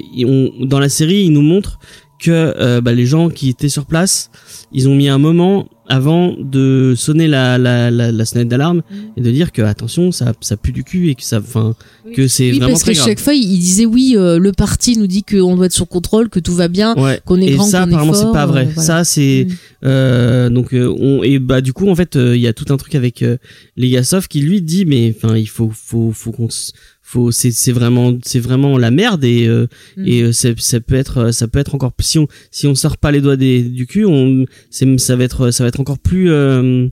[SPEAKER 2] dans la série, ils nous montrent que euh, bah, les gens qui étaient sur place, ils ont mis un moment avant de sonner la la la, la sonnette d'alarme
[SPEAKER 1] Mm.
[SPEAKER 2] et de dire que attention, ça ça pue du cul et que ça, enfin, que c'est
[SPEAKER 1] Oui,
[SPEAKER 2] vraiment
[SPEAKER 1] parce
[SPEAKER 2] très
[SPEAKER 1] qu'à
[SPEAKER 2] grave.
[SPEAKER 1] chaque fois, il il disait oui, euh, le parti nous dit qu'on doit être sous contrôle, que tout va bien,
[SPEAKER 2] Ouais.
[SPEAKER 1] qu'on est
[SPEAKER 2] et
[SPEAKER 1] grand,
[SPEAKER 2] ça
[SPEAKER 1] qu'on est
[SPEAKER 2] apparemment c'est
[SPEAKER 1] fort,
[SPEAKER 2] pas vrai.
[SPEAKER 1] euh, voilà.
[SPEAKER 2] Ça c'est
[SPEAKER 1] Mm.
[SPEAKER 2] euh, donc euh, on et bah du coup en fait euh, il y a tout un truc avec euh, Legasov qui lui dit mais enfin il faut faut faut qu'on faut c'est c'est vraiment c'est vraiment la merde et euh,
[SPEAKER 1] Mm.
[SPEAKER 2] et euh, ça peut être ça peut être encore si on si on sort pas les doigts des, du cul on c'est ça va être ça va être encore plus euh,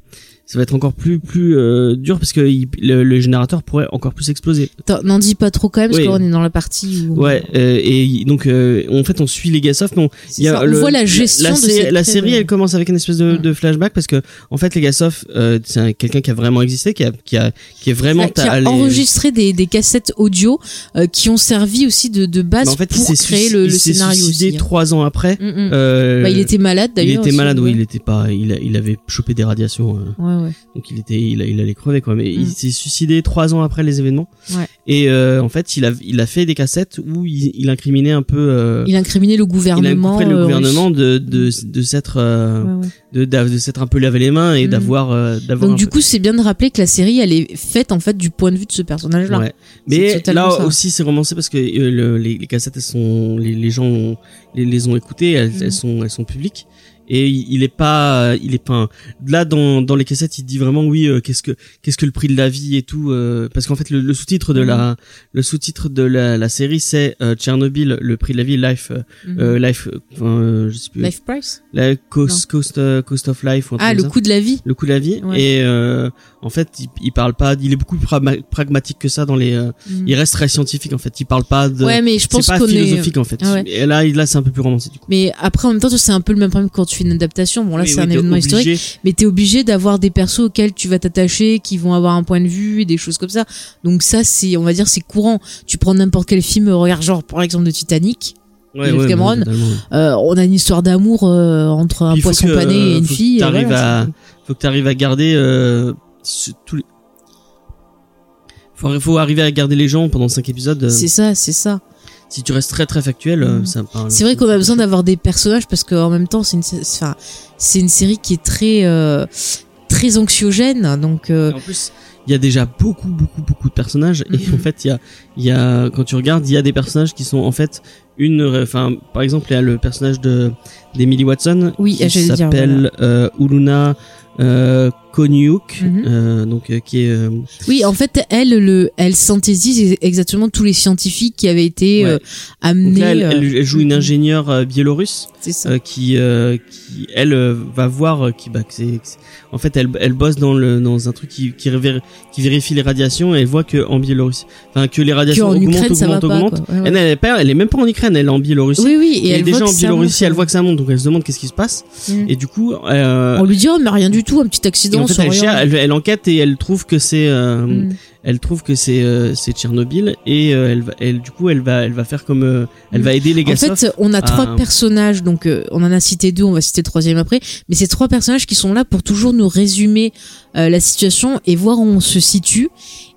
[SPEAKER 2] ça va être encore plus plus euh, dur parce que il- le, le générateur pourrait encore plus exploser.
[SPEAKER 1] N'en dis pas trop quand même, parce
[SPEAKER 2] Oui.
[SPEAKER 1] qu'on est dans la partie où...
[SPEAKER 2] Ouais, euh, et donc euh, en fait on suit Legasoft, mais on, il y a
[SPEAKER 1] ça, on
[SPEAKER 2] le-
[SPEAKER 1] voit la gestion
[SPEAKER 2] la,
[SPEAKER 1] de cette
[SPEAKER 2] la série elle commence avec une espèce de,
[SPEAKER 1] Ouais.
[SPEAKER 2] de flashback parce que en fait Legasoft euh, c'est un- quelqu'un qui a vraiment existé, qui a qui a qui est vraiment
[SPEAKER 1] qui a enregistré des, des cassettes audio euh, qui ont servi aussi de, de base
[SPEAKER 2] Mais en fait, il
[SPEAKER 1] pour créer le,
[SPEAKER 2] il
[SPEAKER 1] le scénario aussi. hein.
[SPEAKER 2] trois ans après.
[SPEAKER 1] Mm, mm.
[SPEAKER 2] Euh,
[SPEAKER 1] Bah, il était malade
[SPEAKER 2] il
[SPEAKER 1] d'ailleurs.
[SPEAKER 2] était
[SPEAKER 1] aussi,
[SPEAKER 2] malade, oui, il était pas, il, il avait chopé des radiations, euh,
[SPEAKER 1] Ouais, ouais.
[SPEAKER 2] donc il était, il, a- il allait crever quoi. Mais il
[SPEAKER 1] Mm.
[SPEAKER 2] s'est suicidé trois ans après les événements.
[SPEAKER 1] Ouais.
[SPEAKER 2] Et euh, en fait, il a, il a fait des cassettes où il, il incriminait un peu, euh,
[SPEAKER 1] Il incriminait le
[SPEAKER 2] il
[SPEAKER 1] gouvernement.
[SPEAKER 2] inculpait le
[SPEAKER 1] euh,
[SPEAKER 2] gouvernement de, de, de s'être, euh,
[SPEAKER 1] Ouais,
[SPEAKER 2] de, de s'être un peu lavé les mains et
[SPEAKER 1] Mm.
[SPEAKER 2] d'avoir, euh, d'avoir.
[SPEAKER 1] Donc du
[SPEAKER 2] peu-
[SPEAKER 1] coup, c'est bien de rappeler que la série, elle est faite en fait du point de vue de ce personnage-là.
[SPEAKER 2] Mais là
[SPEAKER 1] ça.
[SPEAKER 2] aussi c'est romancé parce que le- les, les cassettes elles sont les, les gens ont- les, les ont écoutées elles,
[SPEAKER 1] Mhm.
[SPEAKER 2] elles sont elles sont publiques et il, est pas il est pas là dans dans les cassettes il dit vraiment oui euh, qu'est-ce que qu'est-ce que le prix de la vie et tout euh, parce qu'en fait le, le sous-titre de
[SPEAKER 1] Mhm.
[SPEAKER 2] la le sous-titre de la, la série c'est euh, Tchernobyl le prix de la vie life euh,
[SPEAKER 1] Mhm.
[SPEAKER 2] euh, life euh, enfin euh, je sais plus
[SPEAKER 1] Life Price?
[SPEAKER 2] La cost cost euh, cost of life ou un truc
[SPEAKER 1] Ah, le coût de la vie?
[SPEAKER 2] le coût de la vie
[SPEAKER 1] Ouais.
[SPEAKER 2] et euh, en fait il, il parle pas il est beaucoup plus pragma- pragmatique que ça dans les euh,
[SPEAKER 1] Mhm.
[SPEAKER 2] il reste très scientifique en fait il parle pas de
[SPEAKER 1] Ouais, mais je pense
[SPEAKER 2] c'est pas
[SPEAKER 1] qu'on est.
[SPEAKER 2] philosophique en fait
[SPEAKER 1] Ah ouais.
[SPEAKER 2] et là là c'est un peu plus romancé du coup
[SPEAKER 1] Mais après, en même temps, c'est un peu le même problème quand tu fais une adaptation. Bon, là, c'est
[SPEAKER 2] oui,
[SPEAKER 1] un événement
[SPEAKER 2] obligé.
[SPEAKER 1] historique, mais t'es obligé d'avoir des persos auxquels tu vas t'attacher, qui vont avoir un point de vue et des choses comme ça. Donc ça, c'est, on va dire, c'est courant. Tu prends n'importe quel film, euh, regarde genre, par exemple, de Titanic.
[SPEAKER 2] ouais, ouais,
[SPEAKER 1] Cameron.
[SPEAKER 2] totalement.
[SPEAKER 1] Euh, on a une histoire d'amour euh, entre un poisson
[SPEAKER 2] que,
[SPEAKER 1] pané et une
[SPEAKER 2] faut que
[SPEAKER 1] fille. et
[SPEAKER 2] t'arrives
[SPEAKER 1] voilà,
[SPEAKER 2] à faut que t'arrives à garder euh, les faut, faut arriver à garder les gens pendant cinq épisodes euh,
[SPEAKER 1] c'est ça, c'est ça.
[SPEAKER 2] si tu restes très très factuel euh,
[SPEAKER 1] Mhm.
[SPEAKER 2] ça parle
[SPEAKER 1] C'est vrai qu'on a besoin d'avoir des personnages parce qu'en même temps, c'est une, sé- enfin, c'est une série qui est très, euh, très anxiogène. Donc, euh,
[SPEAKER 2] en plus il y a déjà beaucoup beaucoup beaucoup de personnages et
[SPEAKER 1] Mhm.
[SPEAKER 2] en fait il y a il y a quand tu regardes il y a des personnages qui sont en fait une enfin par exemple il y a le personnage de d'Emily Watson
[SPEAKER 1] Oui,
[SPEAKER 2] qui s'appelle euh, Uluna Konyuk
[SPEAKER 1] Mhm.
[SPEAKER 2] euh, donc euh, qui est euh,
[SPEAKER 1] oui, en fait, elle, le, elle synthétise exactement tous les scientifiques qui avaient été
[SPEAKER 2] Ouais.
[SPEAKER 1] euh,
[SPEAKER 2] donc
[SPEAKER 1] amenés.
[SPEAKER 2] là, elle, elle- elle joue une ingénieure euh, biélorusse
[SPEAKER 1] c'est ça.
[SPEAKER 2] euh, qui euh, qui elle euh, va voir euh, qui bah c'est en fait elle elle bosse dans le dans un truc qui qui, révér- qui vérifie les radiations et elle voit que en Biélorussie enfin que les
[SPEAKER 1] Que
[SPEAKER 2] radiations
[SPEAKER 1] en
[SPEAKER 2] augmentent
[SPEAKER 1] Ukraine,
[SPEAKER 2] augmentent
[SPEAKER 1] pas.
[SPEAKER 2] augmentent
[SPEAKER 1] quoi. Ouais, ouais.
[SPEAKER 2] Elle, elle, est pas- elle est même pas en Ukraine, elle est en Biélorussie.
[SPEAKER 1] Oui, oui, et,
[SPEAKER 2] Et,
[SPEAKER 1] elle
[SPEAKER 2] déjà
[SPEAKER 1] voit
[SPEAKER 2] en Biélorussie,
[SPEAKER 1] monte,
[SPEAKER 2] elle voit que ça monte, donc elle se demande qu'est-ce qui se passe.
[SPEAKER 1] Mm.
[SPEAKER 2] Et du coup, euh,
[SPEAKER 1] On lui dit, oh, mais rien du tout, un petit
[SPEAKER 2] et
[SPEAKER 1] accident
[SPEAKER 2] en fait, elle,
[SPEAKER 1] rien.
[SPEAKER 2] cherche- elle, elle enquête et elle trouve que c'est, euh,
[SPEAKER 1] Mm.
[SPEAKER 2] elle trouve que c'est, euh, c'est Tchernobyl et euh, elle, elle, du coup, elle va, elle va faire comme, euh, elle va aider les
[SPEAKER 1] En
[SPEAKER 2] gars.
[SPEAKER 1] fait, on a
[SPEAKER 2] à-
[SPEAKER 1] trois personnages, donc euh, on en a cité deux, on va citer le troisième après, mais c'est trois personnages qui sont là pour toujours nous résumer euh, la situation et voir où on se situe.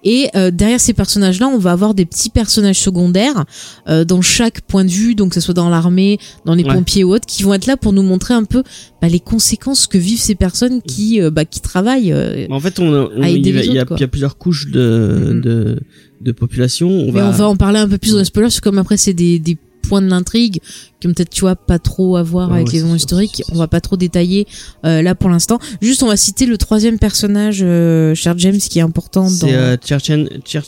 [SPEAKER 1] Et euh, derrière ces personnages-là, on va avoir des petits personnages secondaires euh, dans chaque point de vue, donc que ce soit dans l'armée, dans les
[SPEAKER 2] Ouais.
[SPEAKER 1] pompiers ou autres, qui vont être là pour nous montrer un peu bah, les conséquences que vivent ces personnes qui, euh, bah, qui travaillent. euh.
[SPEAKER 2] en fait, on, on- il, y, y a plusieurs couches de,
[SPEAKER 1] Mhm.
[SPEAKER 2] de, de population. On
[SPEAKER 1] Mais
[SPEAKER 2] va,
[SPEAKER 1] on va en parler un peu plus dans les spoilers, parce que comme après c'est des, des points de l'intrigue qui ont peut-être tu vois pas trop à voir
[SPEAKER 2] Ouais,
[SPEAKER 1] avec
[SPEAKER 2] ouais,
[SPEAKER 1] les événements historiques. On va pas trop détailler euh, là pour l'instant. Juste on va citer le troisième personnage, euh, cher James, qui est important dans.
[SPEAKER 2] c'est euh, Tcherchen, Tcher,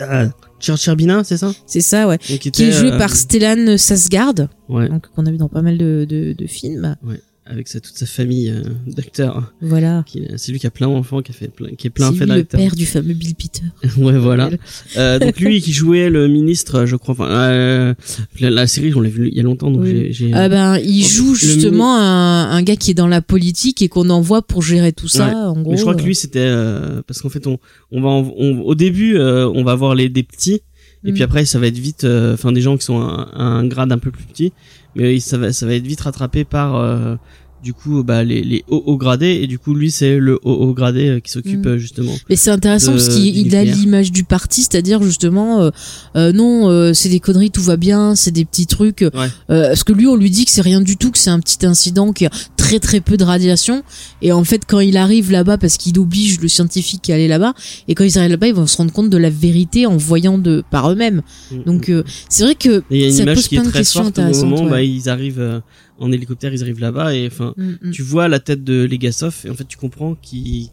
[SPEAKER 2] ah, Tchercherbina, c'est ça?
[SPEAKER 1] C'est ça, ouais. Qui
[SPEAKER 2] était,
[SPEAKER 1] est joué
[SPEAKER 2] euh,
[SPEAKER 1] par Stellan Sasgard,
[SPEAKER 2] ouais,
[SPEAKER 1] donc qu'on a vu dans pas mal de, de, de films.
[SPEAKER 2] Avec sa, toute sa famille euh, d'acteurs.
[SPEAKER 1] Voilà.
[SPEAKER 2] Qui- C'est lui qui a plein d'enfants, qui a fait plein, qui est plein
[SPEAKER 1] C'est
[SPEAKER 2] fait
[SPEAKER 1] lui le
[SPEAKER 2] d'acteurs.
[SPEAKER 1] père du fameux Bill Peter.
[SPEAKER 2] ouais, voilà. Euh, donc lui qui jouait le ministre, je crois. Enfin, euh, la, la série, on l'a vu il y a longtemps, donc
[SPEAKER 1] Oui.
[SPEAKER 2] j'ai. j'ai-
[SPEAKER 1] Ah ben, il joue justement un, un gars qui est dans la politique et qu'on envoie pour gérer tout ça.
[SPEAKER 2] Ouais.
[SPEAKER 1] En gros,
[SPEAKER 2] Mais je crois que
[SPEAKER 1] euh,
[SPEAKER 2] lui c'était euh, parce qu'en fait on on va en- on- au début euh, on va voir les des petits et
[SPEAKER 1] Mm.
[SPEAKER 2] puis après ça va être vite euh, enfin des gens qui sont à, à un grade un peu plus petit mais ça va ça va être vite rattrapé par euh, du coup bah les les hauts hauts gradés et du coup lui c'est le haut haut gradé euh, qui s'occupe
[SPEAKER 1] Mm.
[SPEAKER 2] euh, justement
[SPEAKER 1] Mais c'est intéressant
[SPEAKER 2] de-
[SPEAKER 1] parce qu'il il a l'image du parti, c'est-à-dire justement, euh, euh, non, euh, c'est des conneries, tout va bien, c'est des petits trucs.
[SPEAKER 2] Ouais.
[SPEAKER 1] Euh, parce que lui, on lui dit que c'est rien du tout, que c'est un petit incident, qu'il y a très très peu de radiation. Et en fait, quand il arrive là-bas, parce qu'il oblige le scientifique à aller là-bas, et quand ils arrivent là-bas, ils vont se rendre compte de la vérité en voyant de par eux-mêmes.
[SPEAKER 2] Mm,
[SPEAKER 1] Donc
[SPEAKER 2] mm.
[SPEAKER 1] euh, c'est vrai que
[SPEAKER 2] Et il y a une
[SPEAKER 1] ça
[SPEAKER 2] image
[SPEAKER 1] pose
[SPEAKER 2] qui est
[SPEAKER 1] plein de
[SPEAKER 2] très
[SPEAKER 1] questions
[SPEAKER 2] forte au moment
[SPEAKER 1] ouais.
[SPEAKER 2] bah ils arrivent en hélicoptère ils arrivent là-bas et enfin
[SPEAKER 1] Mm, mm.
[SPEAKER 2] tu vois la tête de Legasov et en fait tu comprends qu'il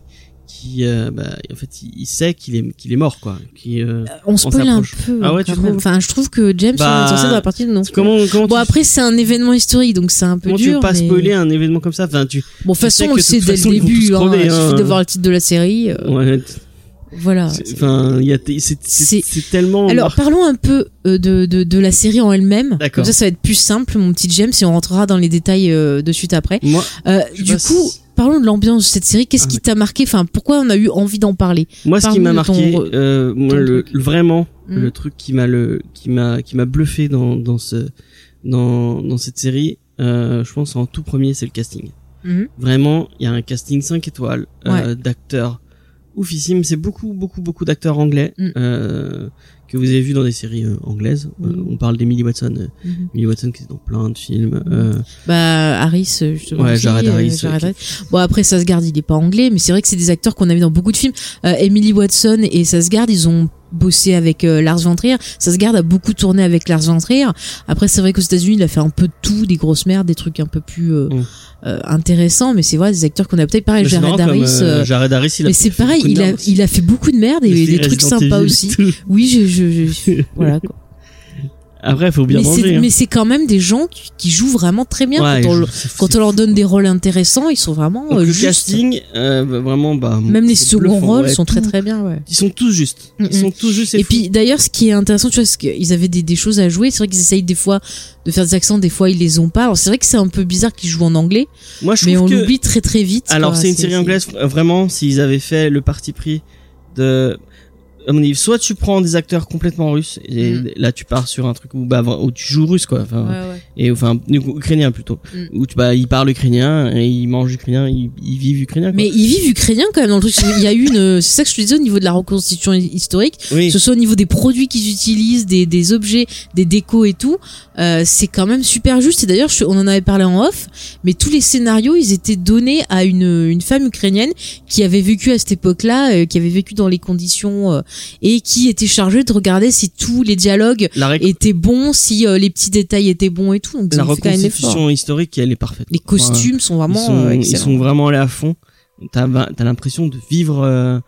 [SPEAKER 2] qui euh, bah, en fait il, sait qu'il est qu'il est mort quoi qui euh,
[SPEAKER 1] On spoil un peu.
[SPEAKER 2] Ah ouais, tu trouves
[SPEAKER 1] Enfin, je trouve que James
[SPEAKER 2] Bah,
[SPEAKER 1] on est censé dans la partie de non.
[SPEAKER 2] comment comment
[SPEAKER 1] Bon
[SPEAKER 2] tu,
[SPEAKER 1] après c'est un événement historique donc c'est un peu
[SPEAKER 2] comment tu
[SPEAKER 1] dur.
[SPEAKER 2] veux pas
[SPEAKER 1] mais-
[SPEAKER 2] spoiler un événement comme ça? Enfin tu
[SPEAKER 1] Bon de toute
[SPEAKER 2] tu
[SPEAKER 1] façon on le sait dès le début. Hein, il suffit
[SPEAKER 2] hein.
[SPEAKER 1] de voir le titre de la série. euh,
[SPEAKER 2] ouais,
[SPEAKER 1] Voilà.
[SPEAKER 2] c'est- enfin il y a t- c'est tellement
[SPEAKER 1] Alors
[SPEAKER 2] marqué.
[SPEAKER 1] parlons un peu euh, de, de, de la série en elle-même.
[SPEAKER 2] D'accord.
[SPEAKER 1] Comme ça, ça va être plus simple, mon petit James, et on rentrera dans les détails euh, de suite après.
[SPEAKER 2] moi
[SPEAKER 1] Euh, du coup,
[SPEAKER 2] si-
[SPEAKER 1] parlons de l'ambiance de cette série. Qu'est-ce
[SPEAKER 2] Ah
[SPEAKER 1] qui t'a marqué? Enfin, pourquoi on a eu envie d'en parler?
[SPEAKER 2] Moi, ce qui m'a
[SPEAKER 1] ton
[SPEAKER 2] marqué, euh, moi, le, vraiment,
[SPEAKER 1] Mm.
[SPEAKER 2] le truc qui m'a le, qui m'a, qui m'a bluffé dans, dans ce, dans, dans cette série, euh, je pense en tout premier, c'est le casting.
[SPEAKER 1] Mhm.
[SPEAKER 2] Vraiment, il y a un casting 5 étoiles, euh, d'acteurs oufissimes. C'est beaucoup, beaucoup, beaucoup d'acteurs anglais,
[SPEAKER 1] Mm.
[SPEAKER 2] euh, que vous avez vu dans des séries euh, anglaises. Euh, on parle d'Emily Watson,
[SPEAKER 1] Mhm.
[SPEAKER 2] Emily Watson qui est dans plein de films. Euh,
[SPEAKER 1] Bah, Harris, justement.
[SPEAKER 2] Ouais, Jared Harris,
[SPEAKER 1] Jared. Bon, après, Sasgard, il est pas anglais, mais c'est vrai que c'est des acteurs qu'on a vu dans beaucoup de films. Emily Watson et Sasgard, ils ont bossé avec Lars von Trier. Sasgard a beaucoup tourné avec Lars von Trier. Après, c'est vrai qu'aux États-Unis, il a fait un peu de tout, des grosses merdes, des trucs un peu plus
[SPEAKER 2] Mm.
[SPEAKER 1] intéressants, mais c'est vrai, des acteurs qu'on a peut-être pareil, Jared
[SPEAKER 2] comme,
[SPEAKER 1] Harris.
[SPEAKER 2] Jared Harris, il a
[SPEAKER 1] mais c'est pareil, il a, il fait beaucoup de merde et des trucs sympas aussi. Oui, je, je, je- voilà quoi.
[SPEAKER 2] Après, faut bien
[SPEAKER 1] Mais
[SPEAKER 2] manger.
[SPEAKER 1] c'est,
[SPEAKER 2] hein.
[SPEAKER 1] mais c'est quand même des gens qui, qui jouent vraiment très bien.
[SPEAKER 2] Ouais,
[SPEAKER 1] quand on, quand leur donne des rôles intéressants, ils sont vraiment
[SPEAKER 2] Donc,
[SPEAKER 1] euh,
[SPEAKER 2] le casting, euh, bah, vraiment, bah,
[SPEAKER 1] Même les seconds rôles
[SPEAKER 2] ouais,
[SPEAKER 1] sont très
[SPEAKER 2] tout-
[SPEAKER 1] très bien. Ouais.
[SPEAKER 2] Ils sont tous justes. Ils sont tous justes.
[SPEAKER 1] Et puis d'ailleurs, ce qui est intéressant, tu vois, c'est qu'ils avaient des, des choses à jouer. C'est vrai qu'ils essayent des fois de faire des accents, des fois ils les ont pas. Alors c'est vrai que c'est un peu bizarre qu'ils jouent en anglais,
[SPEAKER 2] moi, je
[SPEAKER 1] mais on
[SPEAKER 2] que.
[SPEAKER 1] l'oublie très très vite.
[SPEAKER 2] Alors, c'est une série anglaise. Vraiment, s'ils avaient fait le parti pris de. À mon avis, soit tu prends des acteurs complètement russes et
[SPEAKER 1] Mm.
[SPEAKER 2] là tu pars sur un truc où bah où tu joues russe quoi enfin
[SPEAKER 1] Ouais, ouais.
[SPEAKER 2] et enfin ukrainien plutôt
[SPEAKER 1] Mm.
[SPEAKER 2] où tu bah ils parlent ukrainien et ils mangent ukrainien ils, ils vivent ukrainien quoi.
[SPEAKER 1] Mais ils vivent ukrainiens quand même dans le truc. Il y a une, euh, c'est ça que je te disais au niveau de la reconstitution historique.
[SPEAKER 2] oui
[SPEAKER 1] que ce soit au niveau des produits qu'ils utilisent, des, des objets, des décos et tout, euh, c'est quand même super juste. Et d'ailleurs, on en avait parlé en off, mais tous les scénarios, ils étaient donnés à une, une femme ukrainienne qui avait vécu à cette époque-là, euh, qui avait vécu dans les conditions euh, et qui était chargée de regarder si tous les dialogues étaient bons, si euh, les petits détails étaient bons et tout. Donc,
[SPEAKER 2] la reconstitution historique elle est parfaite
[SPEAKER 1] Les
[SPEAKER 2] Enfin,
[SPEAKER 1] costumes sont
[SPEAKER 2] ils
[SPEAKER 1] vraiment
[SPEAKER 2] sont,
[SPEAKER 1] euh,
[SPEAKER 2] ils sont vraiment allés à fond. T'as t'as l'impression de vivre.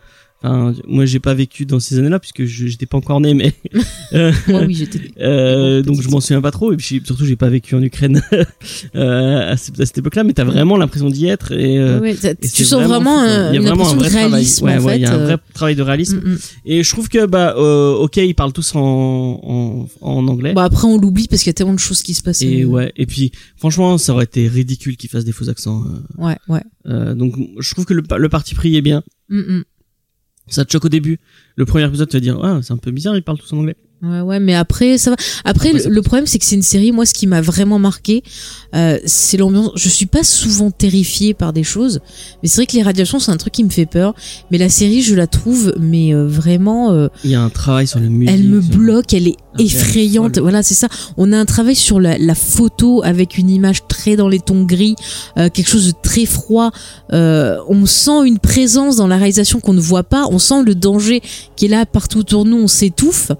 [SPEAKER 2] Enfin, moi, j'ai pas vécu dans ces années-là puisque je j'étais pas encore né, mais euh,
[SPEAKER 1] Moi, oui, j'étais.
[SPEAKER 2] euh, donc je m'en souviens pas trop. Et puis surtout, j'ai pas vécu en Ukraine euh, à, cette, époque-là, mais t'as vraiment l'impression d'y être et, euh,
[SPEAKER 1] Ouais,
[SPEAKER 2] et
[SPEAKER 1] tu sens vraiment,
[SPEAKER 2] il y a vraiment un vrai travail.
[SPEAKER 1] réalisme
[SPEAKER 2] Ouais,
[SPEAKER 1] en
[SPEAKER 2] ouais,
[SPEAKER 1] fait.
[SPEAKER 2] il y a un vrai travail de réalisme.
[SPEAKER 1] mm, mm.
[SPEAKER 2] Et je trouve que bah euh, ok, ils parlent tous en en, en anglais.
[SPEAKER 1] Bon après on l'oublie parce qu'il y a tellement de choses qui se passent.
[SPEAKER 2] et ouais, et puis franchement, ça aurait été ridicule qu'ils fassent des faux accents.
[SPEAKER 1] Ouais, ouais.
[SPEAKER 2] euh, donc je trouve que le, pa- le parti pris est bien.
[SPEAKER 1] Mm, mm.
[SPEAKER 2] Ça te choque au début. Le premier épisode, tu vas dire, ah, c'est un peu bizarre, ils parlent tous en anglais.
[SPEAKER 1] Ouais, ouais, mais après, ça va. Après,
[SPEAKER 2] Après,
[SPEAKER 1] le, le problème, c'est que c'est une série, moi, ce qui m'a vraiment marqué, euh, c'est l'ambiance. Je suis pas souvent terrifiée par des choses, mais c'est vrai que les radiations, c'est un truc qui me fait peur. Mais la série, je la trouve, mais euh, vraiment, euh,
[SPEAKER 2] Il y a un travail sur la musique.
[SPEAKER 1] elle me bloque, elle est
[SPEAKER 2] Ah,
[SPEAKER 1] effrayante. Voilà, c'est ça. On a un travail sur la, la photo avec une image très dans les tons gris, euh, quelque chose de très froid. Euh, on sent une présence dans la réalisation qu'on ne voit pas. On sent le danger qui est là partout autour de nous. On s'étouffe.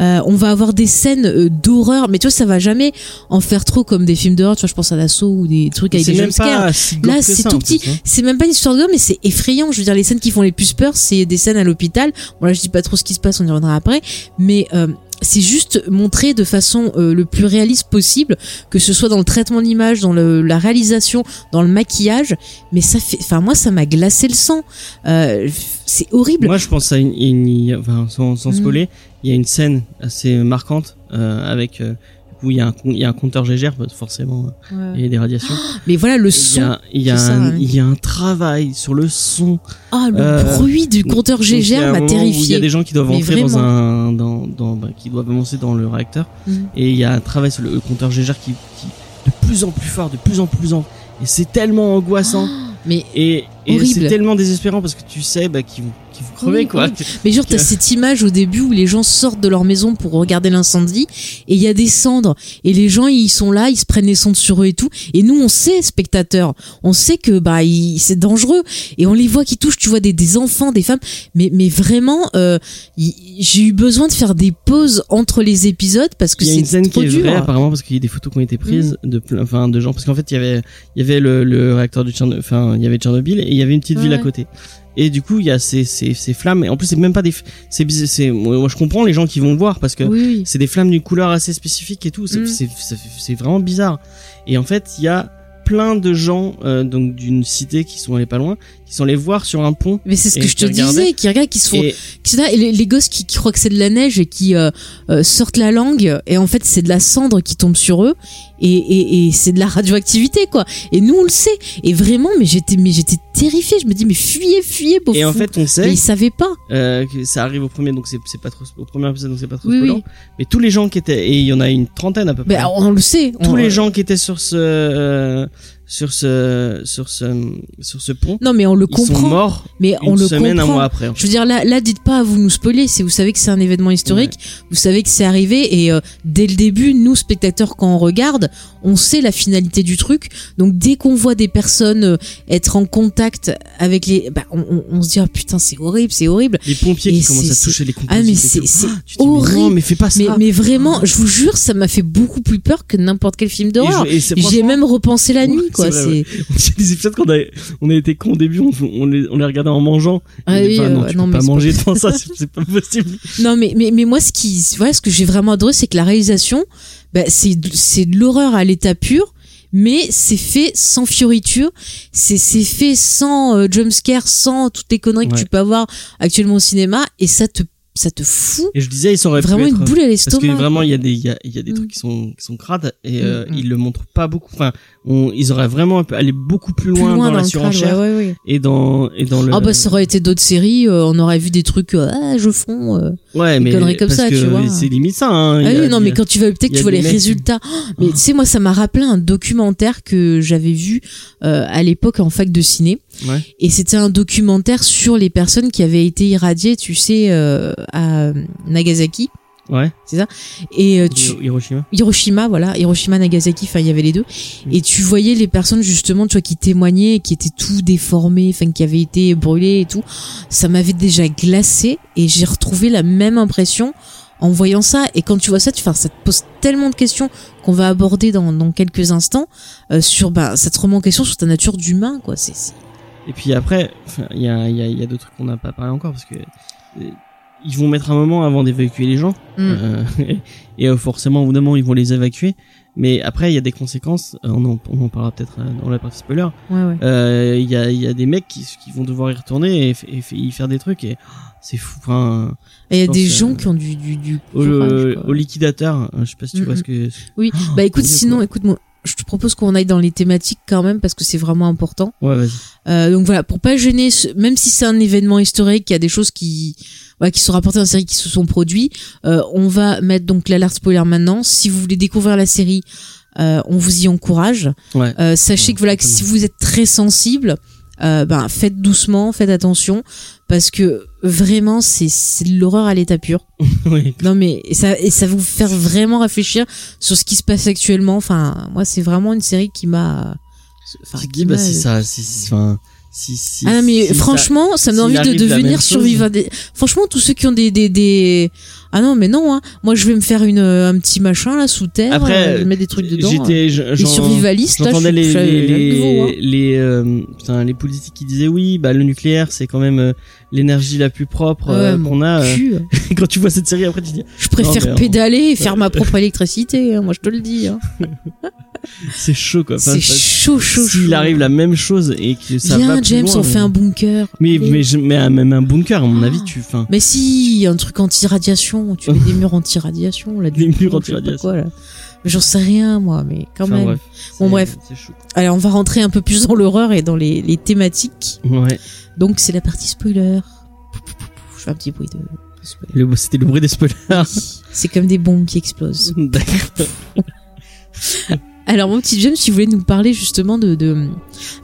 [SPEAKER 1] Euh, on va avoir des scènes euh, d'horreur, mais tu vois, ça va jamais en faire trop comme des films d'horreur. Tu vois, je pense à l'assaut ou des trucs avec
[SPEAKER 2] C'est
[SPEAKER 1] des
[SPEAKER 2] même
[SPEAKER 1] jumpscares.
[SPEAKER 2] si
[SPEAKER 1] Là, c'est tout petit.
[SPEAKER 2] hein.
[SPEAKER 1] C'est même pas une histoire gomme, mais c'est effrayant. Je veux dire, les scènes qui font les plus peur, c'est des scènes à l'hôpital. Bon là, je dis pas trop ce qui se passe, on y reviendra après. Mais euh, c'est juste montré de façon euh, le plus réaliste possible, que ce soit dans le traitement de l'image, dans le, la réalisation, dans le maquillage. Mais ça fait, enfin moi, ça m'a glacé le sang. Euh, c'est horrible.
[SPEAKER 2] Moi, je pense à une, une- enfin, sans, sans
[SPEAKER 1] Mm.
[SPEAKER 2] spoiler, il y a une scène assez marquante euh, avec il y a un con- il y a un compteur parce que forcément euh, il y a des radiations.
[SPEAKER 1] Mais voilà, le
[SPEAKER 2] Il y
[SPEAKER 1] son.
[SPEAKER 2] a il y a
[SPEAKER 1] ça,
[SPEAKER 2] un,
[SPEAKER 1] hein.
[SPEAKER 2] il y a un travail sur le son.
[SPEAKER 1] Ah, le
[SPEAKER 2] Euh,
[SPEAKER 1] bruit du compteur
[SPEAKER 2] il un
[SPEAKER 1] m'a
[SPEAKER 2] où Il y a
[SPEAKER 1] terrifié.
[SPEAKER 2] des gens qui doivent
[SPEAKER 1] Mais
[SPEAKER 2] entrer dans un dans dans bah, qui doivent avancer dans le réacteur
[SPEAKER 1] Mm.
[SPEAKER 2] et il y a un travail sur le compteur Gégère qui qui de plus en plus fort, de plus en plus en et c'est tellement angoissant
[SPEAKER 1] Mais
[SPEAKER 2] et, et c'est tellement désespérant parce que tu sais bah qu'ils vont qu'ils vont crever
[SPEAKER 1] Oui,
[SPEAKER 2] quoi.
[SPEAKER 1] oui. Mais genre, t'as cette image au début où les gens sortent de leur maison pour regarder l'incendie et il y a des cendres et les gens ils sont là, ils se prennent les cendres sur eux et tout. Et nous on sait, spectateurs, on sait que bah c'est dangereux et on les voit qui touchent. Tu vois des, des enfants, des femmes, mais mais vraiment, euh, j'ai eu besoin de faire des pauses entre les épisodes parce que
[SPEAKER 2] Il y a une
[SPEAKER 1] c'est
[SPEAKER 2] scène qui
[SPEAKER 1] trop
[SPEAKER 2] est
[SPEAKER 1] dur.
[SPEAKER 2] Vraie apparemment parce qu'il y a des photos qui ont été prises de plein, enfin de gens parce qu'en fait il y avait il y avait le, le réacteur de Tchernobyl, enfin il y avait Tchernobyl et il y avait une petite ville à
[SPEAKER 1] Ouais.
[SPEAKER 2] côté Et du coup, il y a ces, ces, ces flammes. Et en plus, c'est même pas des. C'est moi, je comprends les gens qui vont le voir parce que
[SPEAKER 1] Oui,
[SPEAKER 2] c'est des flammes d'une couleur assez spécifique et tout. C'est
[SPEAKER 1] Mm.
[SPEAKER 2] c'est vraiment bizarre. Et en fait, il y a plein de gens euh, donc d'une cité qui sont allés pas loin, qui sont allés voir sur un pont.
[SPEAKER 1] Mais c'est ce que je te
[SPEAKER 2] regardaient.
[SPEAKER 1] disais, qui regardent, qui se font,
[SPEAKER 2] Et
[SPEAKER 1] qui sont là, et les, les gosses qui, qui croient que c'est de la neige et qui euh, euh, sortent la langue, et en fait c'est de la cendre qui tombe sur eux, et, et, et c'est de la radioactivité quoi. Et nous on le sait. Et vraiment, mais j'étais, mais j'étais terrifiée. Je me dis mais fuyez, fuyez, pauvre
[SPEAKER 2] et en fait, on
[SPEAKER 1] mais
[SPEAKER 2] sait
[SPEAKER 1] ils savaient pas.
[SPEAKER 2] euh, que ça arrive au premier, donc c'est pas trop au premier épisode, donc c'est pas trop
[SPEAKER 1] Oui,
[SPEAKER 2] spoilant.
[SPEAKER 1] oui.
[SPEAKER 2] Mais tous les gens qui étaient et il y en a une trentaine à peu près.
[SPEAKER 1] Mais on le sait.
[SPEAKER 2] tous
[SPEAKER 1] on-
[SPEAKER 2] les gens qui étaient sur ce euh, sur ce sur ce sur ce pont,
[SPEAKER 1] Non mais on le
[SPEAKER 2] ils sont
[SPEAKER 1] comprend.
[SPEAKER 2] morts
[SPEAKER 1] mais
[SPEAKER 2] une
[SPEAKER 1] on le
[SPEAKER 2] semaine, un
[SPEAKER 1] comprend.
[SPEAKER 2] mois après. en fait.
[SPEAKER 1] Je veux dire, là, là, dites pas vous nous spoiler. C'est, vous savez que c'est un événement historique. Vous savez que c'est arrivé et euh, dès le début, nous spectateurs, quand on regarde, on sait la finalité du truc. Donc dès qu'on voit des personnes euh, être en contact avec les, bah, on, on, on se dit ah putain c'est horrible, c'est horrible.
[SPEAKER 2] Les pompiers
[SPEAKER 1] Et
[SPEAKER 2] qui commencent à toucher les
[SPEAKER 1] Ah
[SPEAKER 2] composites.
[SPEAKER 1] mais
[SPEAKER 2] et
[SPEAKER 1] c'est, c'est
[SPEAKER 2] Ah, mais non,
[SPEAKER 1] horrible.
[SPEAKER 2] mais fais pas ça.
[SPEAKER 1] Mais, mais vraiment, je vous jure, ça m'a fait beaucoup plus peur que n'importe quel film d'horreur. J'ai même repensé la
[SPEAKER 2] Ouais,
[SPEAKER 1] nuit, quoi.
[SPEAKER 2] c'est des épisodes qu'on a, on a été cons au début, on, on les, on les regardait en mangeant.
[SPEAKER 1] Ah oui,
[SPEAKER 2] non,
[SPEAKER 1] euh,
[SPEAKER 2] tu
[SPEAKER 1] non,
[SPEAKER 2] peux
[SPEAKER 1] mais
[SPEAKER 2] pas manger devant ça, c'est pas possible.
[SPEAKER 1] Non, mais, mais, mais moi, ce qui, voilà, ce que j'ai vraiment adoré, c'est que la réalisation, bah, c'est, de- c'est de l'horreur à l'état pur, mais c'est fait sans fioriture, c'est, fait sans euh, jumpscare, sans toutes les conneries que tu peux avoir actuellement au cinéma, et ça te, ça te fout
[SPEAKER 2] Et je disais, ils pu
[SPEAKER 1] vraiment
[SPEAKER 2] être-
[SPEAKER 1] une boule à
[SPEAKER 2] Parce que
[SPEAKER 1] l'estomac.
[SPEAKER 2] vraiment, il y a des, il y a, il y a des
[SPEAKER 1] Mm.
[SPEAKER 2] trucs qui sont, qui sont crades et euh,
[SPEAKER 1] Mm,
[SPEAKER 2] ils le montrent pas beaucoup. Enfin, on, ils auraient vraiment pu aller beaucoup plus
[SPEAKER 1] Plus
[SPEAKER 2] loin,
[SPEAKER 1] loin
[SPEAKER 2] dans, la surenchère
[SPEAKER 1] ouais, ouais, ouais.
[SPEAKER 2] et dans et dans le.
[SPEAKER 1] Ah bah ça aurait été d'autres séries, euh, on aurait vu des trucs, euh, ah je fonds. euh.
[SPEAKER 2] ouais,
[SPEAKER 1] des
[SPEAKER 2] mais
[SPEAKER 1] conneries comme
[SPEAKER 2] parce
[SPEAKER 1] ça,
[SPEAKER 2] que
[SPEAKER 1] tu vois.
[SPEAKER 2] C'est limite ça. Hein.
[SPEAKER 1] Ah
[SPEAKER 2] a-
[SPEAKER 1] oui, non, mais quand tu vas peut-être
[SPEAKER 2] a
[SPEAKER 1] tu vois les
[SPEAKER 2] qui-
[SPEAKER 1] résultats. Mais tu sais, moi, ça m'a rappelé un documentaire que j'avais vu euh, à l'époque en fac de ciné.
[SPEAKER 2] Ouais.
[SPEAKER 1] Et c'était un documentaire sur les personnes qui avaient été irradiées, tu sais, euh, à Nagasaki.
[SPEAKER 2] Ouais.
[SPEAKER 1] Et euh, tu,
[SPEAKER 2] Hiroshima.
[SPEAKER 1] Hiroshima, voilà, Hiroshima, Nagasaki, enfin il y avait les deux.
[SPEAKER 2] Mm.
[SPEAKER 1] Et tu voyais les personnes justement, tu vois, qui témoignaient, qui étaient tout déformées, enfin qui avaient été brûlées et tout. Ça m'avait déjà glacé et j'ai retrouvé la même impression en voyant ça. Et quand tu vois ça, tu, enfin, ça te pose tellement de questions qu'on va aborder dans, dans quelques instants euh, sur, bah, ça te remet en question sur ta nature d'humain, quoi. C'est, c'est-
[SPEAKER 2] Et puis après, il y a, il y a, il y a d'autres trucs qu'on n'a pas parlé encore parce que euh, ils vont mettre un moment avant d'évacuer les gens.
[SPEAKER 1] Mm.
[SPEAKER 2] Euh, et euh, forcément, au bout d'un moment, ils vont les évacuer. Mais après, il y a des conséquences. euh, On en, on en parlera peut-être dans la partie spoiler.
[SPEAKER 1] Ouais, ouais.
[SPEAKER 2] Euh, Il y, a, il y a des mecs qui, qui vont devoir y retourner et, y faire des trucs. Et oh, c'est fou. Enfin,
[SPEAKER 1] Et il y a des gens qui ont du, du, du
[SPEAKER 2] au,
[SPEAKER 1] courage,
[SPEAKER 2] au liquidateur, je sais pas si tu
[SPEAKER 1] Mm,
[SPEAKER 2] vois
[SPEAKER 1] mm.
[SPEAKER 2] ce que.
[SPEAKER 1] Oui,
[SPEAKER 2] Oh,
[SPEAKER 1] bah écoute, sinon,
[SPEAKER 2] quoi.
[SPEAKER 1] Je te propose qu'on aille dans les thématiques quand même parce que c'est vraiment important.
[SPEAKER 2] Ouais, vas-y.
[SPEAKER 1] Euh, donc voilà, pour pas gêner, même si c'est un événement historique, il y a des choses qui, voilà, qui sont rapportées dans la série qui se sont produits. Euh, on va mettre donc l'alerte spoiler maintenant. Si vous voulez découvrir la série, euh, on vous y encourage.
[SPEAKER 2] Ouais.
[SPEAKER 1] Euh, sachez
[SPEAKER 2] Ouais,
[SPEAKER 1] que voilà, que si vous êtes très sensible, euh, ben faites doucement, faites attention, parce que vraiment c'est c'est de l'horreur à l'état pur.
[SPEAKER 2] oui.
[SPEAKER 1] Non mais et ça et ça vous faire vraiment réfléchir sur ce qui se passe actuellement. Enfin, moi c'est vraiment une série qui m'a. Enfin, qui
[SPEAKER 2] bah, si ça, si, si- enfin, si, si.
[SPEAKER 1] ah non, mais
[SPEAKER 2] si ça-
[SPEAKER 1] franchement, ça, me donne envie de devenir survivant. Des... Franchement, tous ceux qui ont des des des ah non mais non hein. Moi je vais me faire une euh, un petit machin là sous terre.
[SPEAKER 2] Après,
[SPEAKER 1] euh, je mets des trucs dedans. euh.
[SPEAKER 2] J'étais, je-
[SPEAKER 1] Les
[SPEAKER 2] j'en-
[SPEAKER 1] survivalistes là, je
[SPEAKER 2] les
[SPEAKER 1] je
[SPEAKER 2] les
[SPEAKER 1] à
[SPEAKER 2] les
[SPEAKER 1] niveau, hein.
[SPEAKER 2] les, euh, putain, les politiques qui disaient oui bah le nucléaire c'est quand même euh, l'énergie la plus propre euh,
[SPEAKER 1] Ouais,
[SPEAKER 2] qu'on a euh. quand tu vois cette série après tu dis
[SPEAKER 1] Je préfère pédaler et faire ma propre électricité. hein, moi je te le dis.
[SPEAKER 2] C'est chaud quoi Enfin,
[SPEAKER 1] C'est chaud chaud.
[SPEAKER 2] s'il arrive la même chose et que ça va
[SPEAKER 1] Viens
[SPEAKER 2] plus
[SPEAKER 1] James,
[SPEAKER 2] loin,
[SPEAKER 1] on fait un bunker.
[SPEAKER 2] mais mais mais un- même un bunker à mon
[SPEAKER 1] Ah.
[SPEAKER 2] avis tu enfin
[SPEAKER 1] Mais si, un truc anti-radiation, tu mets des murs anti-radiation, là,
[SPEAKER 2] Des murs anti-radiation.
[SPEAKER 1] quoi, là. Mais j'en sais rien, moi, mais quand
[SPEAKER 2] enfin,
[SPEAKER 1] même.
[SPEAKER 2] bref
[SPEAKER 1] Bon, bref.
[SPEAKER 2] chaud
[SPEAKER 1] Allez, on va rentrer un peu plus dans l'horreur et dans les, les thématiques.
[SPEAKER 2] ouais
[SPEAKER 1] Donc, c'est la partie spoiler. Je fais un petit bruit de,
[SPEAKER 2] c'était le bruit des spoilers
[SPEAKER 1] C'est comme des bombes qui explosent.
[SPEAKER 2] d'accord
[SPEAKER 1] Alors, mon petit James, si vous voulez nous parler justement de, de...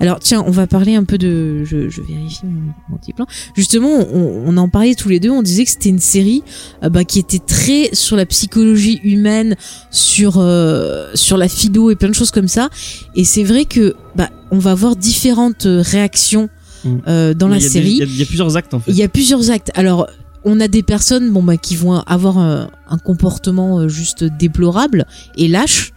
[SPEAKER 1] Alors, tiens, on va parler un peu de... Je, je vérifie mon, mon petit plan. Justement, on, on en parlait tous les deux, on disait que c'était une série euh, bah, qui était très sur la psychologie humaine, sur, euh, sur la philo et plein de choses comme ça. Et c'est vrai que bah, on va avoir différentes euh, réactions euh, dans la
[SPEAKER 2] y a
[SPEAKER 1] série.
[SPEAKER 2] il y a- il y a plusieurs actes en fait
[SPEAKER 1] Il y a plusieurs actes. Alors, on a des personnes bon bah qui vont avoir un, un comportement euh, juste déplorable et lâche,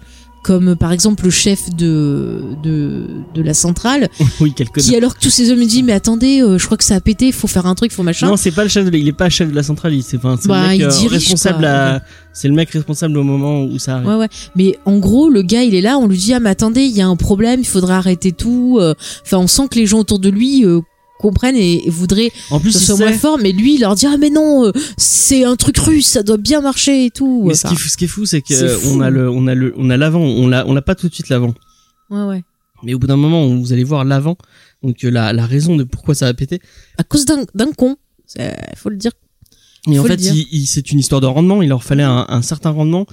[SPEAKER 1] comme par exemple le chef de de, de la centrale,
[SPEAKER 2] oui,
[SPEAKER 1] qui alors que tous ces hommes me disent mais attendez, euh, je crois que ça a pété, il faut faire un truc, il faut machin.
[SPEAKER 2] Non, c'est pas le chef de la- il est pas chef de la centrale, il- c'est enfin, c'est
[SPEAKER 1] Bah,
[SPEAKER 2] le mec euh,
[SPEAKER 1] dirige,
[SPEAKER 2] responsable
[SPEAKER 1] quoi.
[SPEAKER 2] à c'est le mec responsable au moment où ça arrive.
[SPEAKER 1] Ouais ouais. Mais en gros, le gars, il est là, on lui dit ah mais attendez, il y a un problème, il faudrait arrêter tout. euh. Enfin, on sent que les gens autour de lui euh, comprennent et, et voudraient
[SPEAKER 2] En plus,
[SPEAKER 1] que ce soit moins fort, mais lui, il leur dit ah mais non, euh, c'est un truc russe, ça doit bien marcher et tout.
[SPEAKER 2] mais ce qui,
[SPEAKER 1] Enfin,
[SPEAKER 2] est fou- ce qui est fou, c'est que
[SPEAKER 1] c'est
[SPEAKER 2] euh,
[SPEAKER 1] fou.
[SPEAKER 2] on a le, on a le, on a l'avant, on l'a, on l'a pas tout de suite l'avant.
[SPEAKER 1] ouais ouais.
[SPEAKER 2] Mais au bout d'un moment, vous allez voir l'avant, donc euh, la, la raison de pourquoi ça a pété.
[SPEAKER 1] À cause d'un d'un con, faut le dire.
[SPEAKER 2] Et en fait, c'est une histoire de rendement. Il leur fallait un, un certain rendement.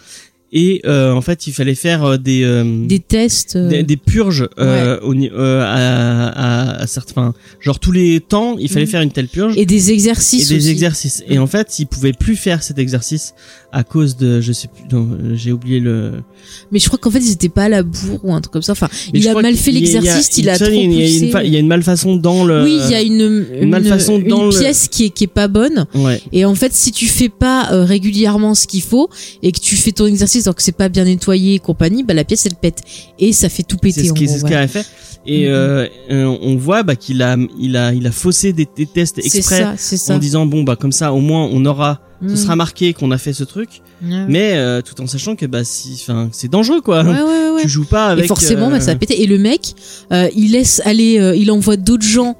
[SPEAKER 2] Et euh, en fait, il fallait faire euh, des, euh,
[SPEAKER 1] Des tests. euh,
[SPEAKER 2] des, des purges euh, au ni- euh, à, à, à certains, genre tous les temps, il fallait
[SPEAKER 1] Mhm.
[SPEAKER 2] faire une telle purge.
[SPEAKER 1] et des exercices.
[SPEAKER 2] et des
[SPEAKER 1] aussi.
[SPEAKER 2] exercices. Et en fait, ils pouvaient plus faire cet exercice à cause de, je sais plus, j'ai oublié le.
[SPEAKER 1] Mais je crois qu'en fait, ils étaient pas à la bourre ou un truc comme ça. Enfin,
[SPEAKER 2] Mais
[SPEAKER 1] il a mal fait l'exercice, il a trop
[SPEAKER 2] il y a une Il y a une malfaçon dans le.
[SPEAKER 1] Oui, il y a une, une,
[SPEAKER 2] malfaçon
[SPEAKER 1] une
[SPEAKER 2] dans le-
[SPEAKER 1] pièce qui est, qui est pas bonne.
[SPEAKER 2] Ouais.
[SPEAKER 1] Et en fait, si tu fais pas régulièrement ce qu'il faut et que tu fais ton exercice alors que c'est pas bien nettoyé et compagnie, bah la pièce elle pète et ça fait tout péter.
[SPEAKER 2] C'est ce qu'elle a fait. Et
[SPEAKER 1] Mhm.
[SPEAKER 2] euh, euh, on voit bah, qu'il a, il a, il a faussé des, des tests exprès
[SPEAKER 1] ça, c'est ça.
[SPEAKER 2] en disant bon bah comme ça au moins on aura,
[SPEAKER 1] Mm.
[SPEAKER 2] ce sera marqué qu'on a fait ce truc, mais euh, tout en sachant que bah si, enfin c'est dangereux quoi.
[SPEAKER 1] Ouais, ouais, ouais.
[SPEAKER 2] Tu joues pas avec.
[SPEAKER 1] et forcément, bah, ça a pété. Et le mec, il laisse aller, il envoie d'autres gens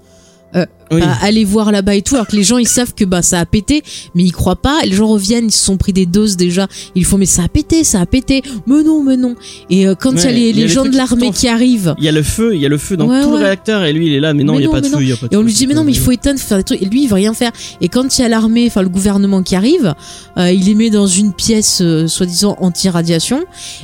[SPEAKER 2] oui.
[SPEAKER 1] bah, aller voir là-bas et tout, alors que les gens ils savent que bah ça a pété, mais ils croient pas. Et les gens reviennent, ils se sont pris des doses déjà. Ils font mais ça a pété, ça a pété. Mais non, mais non. Et euh, quand il y a les,
[SPEAKER 2] il y a
[SPEAKER 1] les gens de
[SPEAKER 2] qui
[SPEAKER 1] l'armée qui arrivent.
[SPEAKER 2] Il y a le feu, il y a le feu dans
[SPEAKER 1] Ouais,
[SPEAKER 2] tout
[SPEAKER 1] ouais.
[SPEAKER 2] le réacteur et lui il est là mais non il y a pas de feu, y a pas de
[SPEAKER 1] Et on lui dit
[SPEAKER 2] c'est
[SPEAKER 1] mais non mais il faut éteindre, faut faire des trucs. Et lui il veut rien faire. Et quand il y a l'armée, enfin le gouvernement qui arrive, euh, il les met dans une pièce euh, soi-disant anti-radiation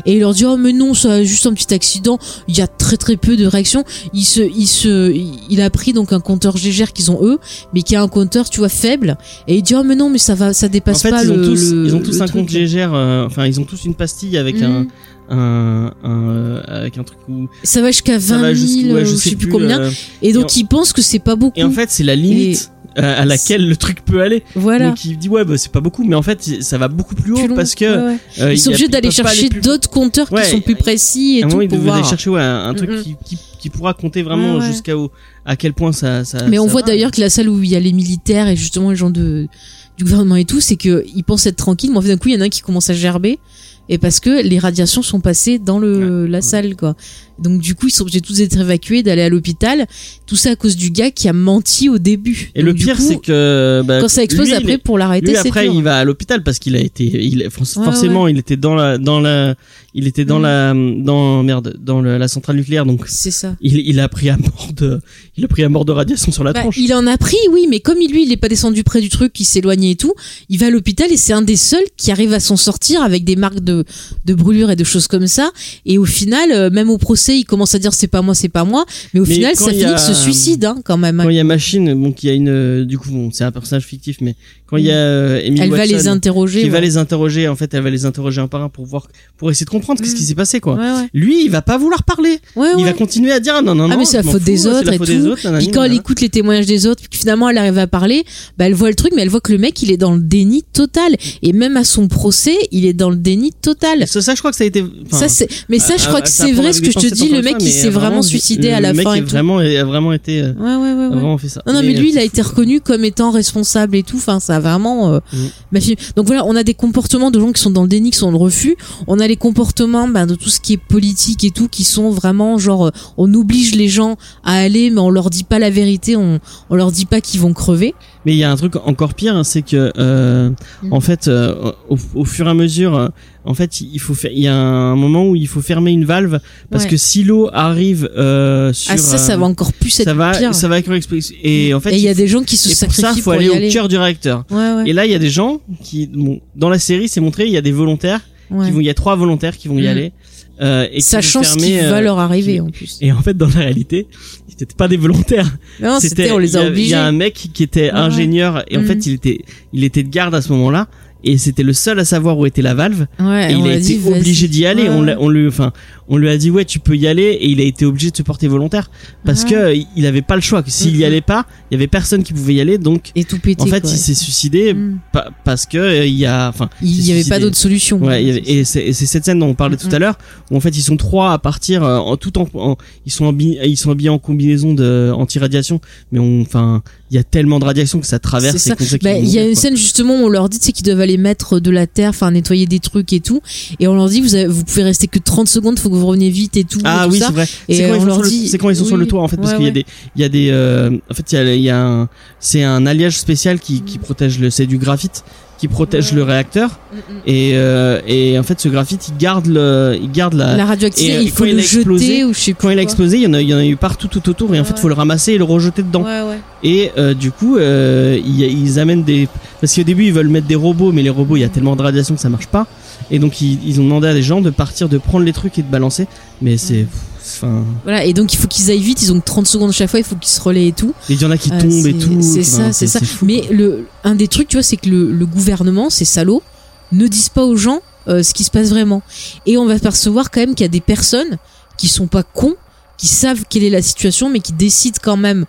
[SPEAKER 1] et il leur dit oh mais non ça juste un petit accident. Il y a très très peu de réactions. Il se, il se, il a pris donc un compteur Gégère qu'ils ont eux, mais qui a un compteur tu vois faible. Et il dit oh mais non mais ça va, ça
[SPEAKER 2] En
[SPEAKER 1] dépasse
[SPEAKER 2] fait,
[SPEAKER 1] pas
[SPEAKER 2] ils ont tous,
[SPEAKER 1] le-
[SPEAKER 2] ils ont tous un compte GGR, euh, enfin ils ont tous une pastille avec un,
[SPEAKER 1] Mhm.
[SPEAKER 2] un, un, euh, avec un truc où
[SPEAKER 1] Ça va jusqu'à 20
[SPEAKER 2] ça
[SPEAKER 1] 000,
[SPEAKER 2] va jusqu'à, ouais,
[SPEAKER 1] euh,
[SPEAKER 2] je
[SPEAKER 1] je
[SPEAKER 2] sais
[SPEAKER 1] plus combien.
[SPEAKER 2] euh,
[SPEAKER 1] Et donc
[SPEAKER 2] et
[SPEAKER 1] il pense que c'est pas beaucoup.
[SPEAKER 2] Et en fait, c'est la limite à laquelle le truc peut aller.
[SPEAKER 1] voilà.
[SPEAKER 2] Donc il dit ouais, bah, c'est pas beaucoup, mais en fait, ça va beaucoup plus haut
[SPEAKER 1] Plus
[SPEAKER 2] parce que
[SPEAKER 1] Ouais, ouais.
[SPEAKER 2] euh,
[SPEAKER 1] ils sont obligés d'aller chercher d'autres compteurs qui sont plus précis et
[SPEAKER 2] À
[SPEAKER 1] tout
[SPEAKER 2] moment, ils
[SPEAKER 1] pour
[SPEAKER 2] devaient aller
[SPEAKER 1] voir.
[SPEAKER 2] chercher ouais, un, un truc
[SPEAKER 1] Mhm.
[SPEAKER 2] qui, qui, qui pourra compter vraiment jusqu'à où- à quel point ça. ça
[SPEAKER 1] Mais on
[SPEAKER 2] ça
[SPEAKER 1] voit d'ailleurs que la salle où il y a les militaires et justement les gens de du gouvernement et tout, c'est que ils pensent être tranquilles, mais en fait d'un coup il y en a un qui commence à gerber et parce que les radiations sont passées dans le la salle quoi. Donc du coup ils sont obligés de tous d'être évacués, d'aller à l'hôpital. Tout ça à cause du gars qui a menti au début.
[SPEAKER 2] Et
[SPEAKER 1] Donc,
[SPEAKER 2] le pire, c'est que bah,
[SPEAKER 1] quand ça explose
[SPEAKER 2] lui,
[SPEAKER 1] après pour l'arrêter, c'est
[SPEAKER 2] après
[SPEAKER 1] dur.
[SPEAKER 2] il va à l'hôpital parce qu'il a été il
[SPEAKER 1] Ouais,
[SPEAKER 2] forcément il était dans la dans la il était dans
[SPEAKER 1] Mhm.
[SPEAKER 2] la dans merde dans le- la centrale nucléaire donc
[SPEAKER 1] C'est ça.
[SPEAKER 2] il, il a pris à mort de il a pris à mort de radiation sur la
[SPEAKER 1] Bah,
[SPEAKER 2] tronche.
[SPEAKER 1] il en a pris, oui, mais comme lui, il est pas descendu près du truc, il s'éloignait et tout, il va à l'hôpital et c'est un des seuls qui arrive à s'en sortir avec des marques de, de brûlures et de choses comme ça. Et au final, euh, même au procès, il commence à dire c'est pas moi, c'est pas moi, mais au
[SPEAKER 2] Mais
[SPEAKER 1] final, ça finit
[SPEAKER 2] a-
[SPEAKER 1] se suicide, hein, quand même.
[SPEAKER 2] Quand il y a machine bon qu'il y a une euh, du coup bon, c'est un personnage fictif mais quand il y a euh, Emily
[SPEAKER 1] Elle va les interroger.
[SPEAKER 2] qui va les interroger en fait elle va les interroger un par un pour voir pour essayer de comprendre qu'est-ce
[SPEAKER 1] Mhm.
[SPEAKER 2] qui s'est passé quoi.
[SPEAKER 1] Ouais, ouais.
[SPEAKER 2] Lui il va pas vouloir parler. Il va continuer à dire ah, non non non.
[SPEAKER 1] Ah, mais c'est la faute des autres et tout.
[SPEAKER 2] autres, nanani,
[SPEAKER 1] Puis quand elle écoute les témoignages des autres, puis finalement elle arrive à parler, bah elle voit le truc, mais elle voit que le mec il est dans le déni total. Et même à son procès, il est dans le déni total.
[SPEAKER 2] Ça, ça, je crois que ça a été.
[SPEAKER 1] ça c'est, mais ça je crois que c'est vrai ce que je te dis, le mec il s'est vraiment suicidé à la
[SPEAKER 2] le mec
[SPEAKER 1] fin et tout.
[SPEAKER 2] vraiment, est vraiment été, euh,
[SPEAKER 1] Ouais, ouais, ouais,
[SPEAKER 2] a vraiment fait ça.
[SPEAKER 1] Non, mais
[SPEAKER 2] euh,
[SPEAKER 1] lui, il a été reconnu comme étant responsable et tout. Enfin, ça a vraiment euh,
[SPEAKER 2] Mm.
[SPEAKER 1] ma fille. Donc voilà, on a des comportements de gens qui sont dans le déni, qui sont dans le refus. On a les comportements ben, de tout ce qui est politique et tout, qui sont vraiment genre, euh, on oblige les gens à aller, mais on leur dit pas la vérité. On, on leur dit pas qu'ils vont crever.
[SPEAKER 2] Mais il y a un truc encore pire, hein, c'est que euh,
[SPEAKER 1] Mm.
[SPEAKER 2] en fait, euh, au, au fur et à mesure, euh, en fait, il faut faire. Il y a un moment où il faut fermer une valve parce
[SPEAKER 1] Ouais.
[SPEAKER 2] que si l'eau arrive euh, sur,
[SPEAKER 1] ah ça, ça va encore plus être
[SPEAKER 2] ça va,
[SPEAKER 1] pire.
[SPEAKER 2] ça va. Et en fait,
[SPEAKER 1] il y a des gens qui se
[SPEAKER 2] et pour
[SPEAKER 1] sacrifient
[SPEAKER 2] ça, faut aller au cœur du réacteur.
[SPEAKER 1] Ouais, ouais.
[SPEAKER 2] Et là, il y a des gens qui, bon, dans la série, c'est montré, il y a des volontaires qui vont, il y a trois volontaires qui vont y
[SPEAKER 1] Mm.
[SPEAKER 2] aller. Euh, et qui
[SPEAKER 1] Sachant ce qui
[SPEAKER 2] fermer,
[SPEAKER 1] va
[SPEAKER 2] euh,
[SPEAKER 1] leur arriver
[SPEAKER 2] qui-
[SPEAKER 1] en plus.
[SPEAKER 2] Et en fait, dans la réalité, c'était pas des volontaires.
[SPEAKER 1] Non, c'était, on les a
[SPEAKER 2] Il y
[SPEAKER 1] obligés.
[SPEAKER 2] a un mec qui était ingénieur et en
[SPEAKER 1] Mhm.
[SPEAKER 2] fait, il était, il était de garde à ce moment-là. Et c'était le seul à savoir où était la valve.
[SPEAKER 1] Ouais,
[SPEAKER 2] et il a
[SPEAKER 1] a
[SPEAKER 2] été
[SPEAKER 1] dit,
[SPEAKER 2] obligé d'y aller.
[SPEAKER 1] Ouais,
[SPEAKER 2] On, on lui, enfin, on lui a dit ouais tu peux y aller et il a été obligé de se porter volontaire parce
[SPEAKER 1] Ah.
[SPEAKER 2] que il avait pas le choix. que S'il y allait pas, il y avait personne qui pouvait y aller donc
[SPEAKER 1] Et tout pété.
[SPEAKER 2] en fait
[SPEAKER 1] quoi.
[SPEAKER 2] il s'est suicidé
[SPEAKER 1] Mm.
[SPEAKER 2] pa- parce que euh, il y a enfin
[SPEAKER 1] Il y avait pas d'autre solution.
[SPEAKER 2] Ouais, il y avait- et c'est et c'est cette scène dont on parlait tout à l'heure où en fait ils sont trois à partir euh, en tout en, en- ils sont habi- ils sont habillés en combinaison de anti-radiation mais on enfin il y a tellement de radiation que ça traverse
[SPEAKER 1] ça. Bah, il y a une
[SPEAKER 2] quoi.
[SPEAKER 1] scène justement où on leur dit c'est qu'ils doivent aller mettre de la terre, enfin nettoyer des trucs et tout, et on leur dit vous avez- vous pouvez rester que 30 secondes, faut que vous reveniez vite et tout. et
[SPEAKER 2] Ah
[SPEAKER 1] tout
[SPEAKER 2] oui, c'est vrai. C'est quand, ils sont
[SPEAKER 1] leur
[SPEAKER 2] sur le-
[SPEAKER 1] dit-
[SPEAKER 2] c'est quand ils sont sur
[SPEAKER 1] oui,
[SPEAKER 2] le toit en fait parce
[SPEAKER 1] ouais,
[SPEAKER 2] qu'il y a des il y a des euh, en fait il y a, il y a un c'est un alliage spécial qui qui protège le c'est du graphite qui protège
[SPEAKER 1] Ouais.
[SPEAKER 2] le réacteur
[SPEAKER 1] Mm, mm.
[SPEAKER 2] et euh, et en fait ce graphite il garde le il garde la,
[SPEAKER 1] La radioactivité,
[SPEAKER 2] et, euh,
[SPEAKER 1] il faut
[SPEAKER 2] il
[SPEAKER 1] le
[SPEAKER 2] explosé-
[SPEAKER 1] jeter ou je sais plus
[SPEAKER 2] quand il a explosé il y en a il y en a eu partout tout autour et en fait
[SPEAKER 1] Ouais.
[SPEAKER 2] faut le ramasser et le rejeter dedans et euh, du coup euh, ils, ils amènent des parce qu'au début ils veulent mettre des robots mais les robots il y a tellement de radiation que ça marche pas et donc ils, ils ont demandé à des gens de partir de prendre les trucs et de balancer mais c'est enfin
[SPEAKER 1] Voilà, et donc il faut qu'ils aillent vite, ils ont que 30 secondes chaque fois, il faut qu'ils se relaient et tout.
[SPEAKER 2] il y en a qui
[SPEAKER 1] Euh,
[SPEAKER 2] tombent et tout
[SPEAKER 1] C'est ça, c'est ça.
[SPEAKER 2] fou,
[SPEAKER 1] Mais le, un des trucs, tu vois, c'est que le, le gouvernement, ces salauds, ne disent pas aux gens euh, ce qui se passe vraiment. Et on va percevoir quand même qu'il y a des personnes qui sont pas cons, qui savent quelle est la situation, mais qui décident quand même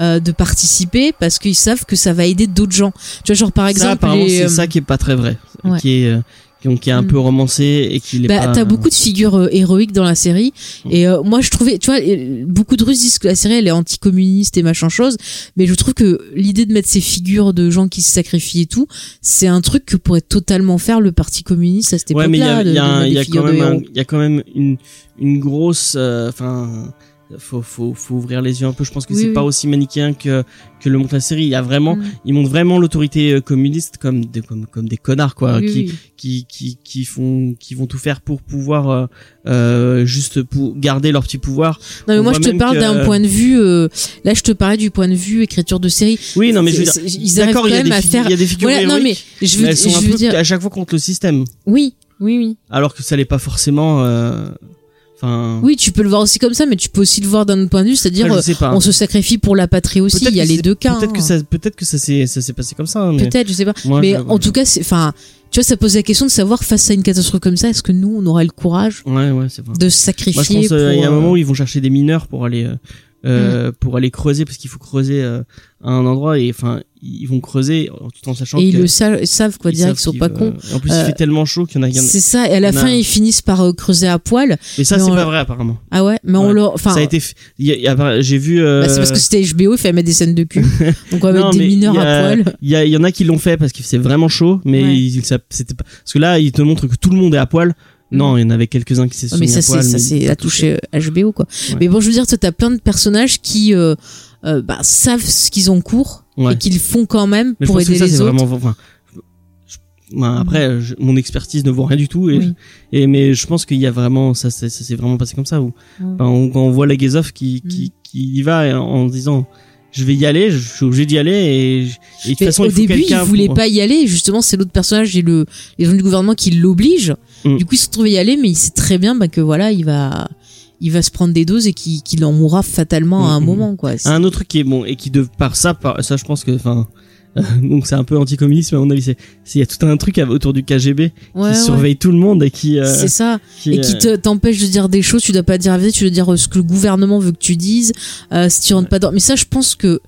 [SPEAKER 1] euh, de participer parce qu'ils savent que ça va aider d'autres gens. Tu vois, genre par
[SPEAKER 2] ça
[SPEAKER 1] exemple,
[SPEAKER 2] apparemment
[SPEAKER 1] les,
[SPEAKER 2] c'est ça qui est pas très vrai
[SPEAKER 1] ouais.
[SPEAKER 2] qui est euh, qui, est un
[SPEAKER 1] Mm.
[SPEAKER 2] peu romancé et qui
[SPEAKER 1] bah,
[SPEAKER 2] pas
[SPEAKER 1] t'as beaucoup de figures euh, héroïques dans la série. Et euh, moi je trouvais tu vois euh, beaucoup de Russes disent que la série elle est anticommuniste et machin chose. Mais je trouve que l'idée de mettre ces figures de gens qui se sacrifient et tout c'est un truc que pourrait totalement faire le parti communiste à cette
[SPEAKER 2] ouais mais il y
[SPEAKER 1] époque-là
[SPEAKER 2] a y a y a quand même il y a quand même une une grosse euh, enfin faut faut faut ouvrir les yeux un peu. Je pense que
[SPEAKER 1] Oui,
[SPEAKER 2] c'est
[SPEAKER 1] oui.
[SPEAKER 2] pas aussi manichéen que que le montre la série. Il y a vraiment
[SPEAKER 1] Mm.
[SPEAKER 2] ils montrent vraiment l'autorité euh, communiste comme des comme comme des connards quoi
[SPEAKER 1] Oui,
[SPEAKER 2] qui qui qui qui font qui vont tout faire pour pouvoir euh, euh, juste pour garder leur petit pouvoir.
[SPEAKER 1] Non mais
[SPEAKER 2] on
[SPEAKER 1] moi je te parle
[SPEAKER 2] que-
[SPEAKER 1] d'un point de vue euh, là je te parlais du point de vue écriture de série.
[SPEAKER 2] Oui non mais je veux dire
[SPEAKER 1] ils arrivent quand
[SPEAKER 2] des
[SPEAKER 1] même à faire
[SPEAKER 2] il y a des figures
[SPEAKER 1] voilà non mais
[SPEAKER 2] héroïques,
[SPEAKER 1] je
[SPEAKER 2] mais
[SPEAKER 1] veux,
[SPEAKER 2] elles sont un
[SPEAKER 1] je veux
[SPEAKER 2] peu
[SPEAKER 1] dire
[SPEAKER 2] à chaque fois contre le système.
[SPEAKER 1] Oui oui oui.
[SPEAKER 2] Alors que ça l'est pas forcément euh, enfin
[SPEAKER 1] oui tu peux le voir aussi comme ça mais tu peux aussi le voir d'un autre point de vue c'est-à-dire
[SPEAKER 2] après,
[SPEAKER 1] euh, on se sacrifie pour la patrie aussi il y a les deux cas
[SPEAKER 2] peut-être
[SPEAKER 1] hein.
[SPEAKER 2] que ça peut-être que ça s'est ça s'est passé comme ça hein, mais
[SPEAKER 1] peut-être je sais pas.
[SPEAKER 2] Moi,
[SPEAKER 1] mais
[SPEAKER 2] je-
[SPEAKER 1] en tout cas c'est enfin tu vois ça pose la question de savoir face à une catastrophe comme ça est-ce que nous on aurait le courage
[SPEAKER 2] ouais ouais c'est vrai.
[SPEAKER 1] de se
[SPEAKER 2] Moi,
[SPEAKER 1] sacrifier
[SPEAKER 2] je pense euh, il y a un
[SPEAKER 1] euh,
[SPEAKER 2] moment où ils vont chercher des mineurs pour aller euh, euh, pour aller creuser parce qu'il faut creuser euh, à un endroit et enfin ils vont creuser tout en sachant
[SPEAKER 1] et ils le sa- savent quoi
[SPEAKER 2] ils
[SPEAKER 1] dire
[SPEAKER 2] savent
[SPEAKER 1] qu'ils sont
[SPEAKER 2] qu'ils,
[SPEAKER 1] pas
[SPEAKER 2] euh,
[SPEAKER 1] cons.
[SPEAKER 2] en plus il
[SPEAKER 1] Euh,
[SPEAKER 2] fait tellement chaud qu'il y en a,
[SPEAKER 1] c'est ça et à la
[SPEAKER 2] a-
[SPEAKER 1] fin ils finissent par euh, creuser à poil
[SPEAKER 2] mais ça c'est
[SPEAKER 1] on-
[SPEAKER 2] pas vrai apparemment.
[SPEAKER 1] Ah ouais mais on leur enfin
[SPEAKER 2] ça a été f- j'ai vu euh,
[SPEAKER 1] bah, c'est parce que c'était HBO il fallait mettre des scènes de cul. Donc on va mettre des mineurs à poil.
[SPEAKER 2] Il y, a- il y en a qui l'ont fait parce que c'est vraiment chaud, mais
[SPEAKER 1] Ouais.
[SPEAKER 2] ils- c'était pas parce que là ils te montrent que tout le monde est à poil. Non, il y en avait quelques-uns qui se sont
[SPEAKER 1] Mm. mais ça
[SPEAKER 2] à poil.
[SPEAKER 1] ça c'est la
[SPEAKER 2] tous.
[SPEAKER 1] touche euh, HBO quoi
[SPEAKER 2] Ouais.
[SPEAKER 1] mais bon je veux dire t'as plein de personnages qui euh, euh, bah, savent ce qu'ils ont en cours
[SPEAKER 2] Ouais.
[SPEAKER 1] et qu'ils font quand même
[SPEAKER 2] Mais je
[SPEAKER 1] pour
[SPEAKER 2] que
[SPEAKER 1] aider
[SPEAKER 2] ça
[SPEAKER 1] les autres
[SPEAKER 2] vraiment. Enfin, je- après, je- mon expertise ne vaut rien du tout. Et,
[SPEAKER 1] Oui.
[SPEAKER 2] et mais je pense qu'il y a vraiment ça, ça s'est vraiment passé comme ça. Où,
[SPEAKER 1] Ouais.
[SPEAKER 2] on- quand on voit la Gazov qui, qui, qui y va en se disant je vais y aller, je suis obligé d'y aller et, et de toute façon
[SPEAKER 1] au
[SPEAKER 2] il faut
[SPEAKER 1] début, il voulait
[SPEAKER 2] pour-
[SPEAKER 1] pas y aller. Justement, c'est l'autre personnage et le les gens du gouvernement qui l'obligent.
[SPEAKER 2] Mm.
[SPEAKER 1] Du coup, il se retrouve à y aller, mais il sait très bien bah, que voilà, il va il va se prendre des doses et qu'il qu'il en mourra fatalement à un
[SPEAKER 2] Mm, mm.
[SPEAKER 1] moment quoi.
[SPEAKER 2] Un autre truc qui est bon et qui de par ça, par ça je pense que enfin. Euh, donc c'est un peu anticommuniste mais à mon avis il y a tout un truc autour du KGB
[SPEAKER 1] Ouais,
[SPEAKER 2] qui
[SPEAKER 1] ouais.
[SPEAKER 2] surveille tout le monde et qui euh,
[SPEAKER 1] C'est ça.
[SPEAKER 2] qui,
[SPEAKER 1] et qui
[SPEAKER 2] euh,
[SPEAKER 1] te- t'empêche de dire des choses, tu dois pas dire la vérité, tu dois dire euh, ce que le gouvernement veut que tu dises, euh, si tu rentres pas dans. Mais ça, je pense que.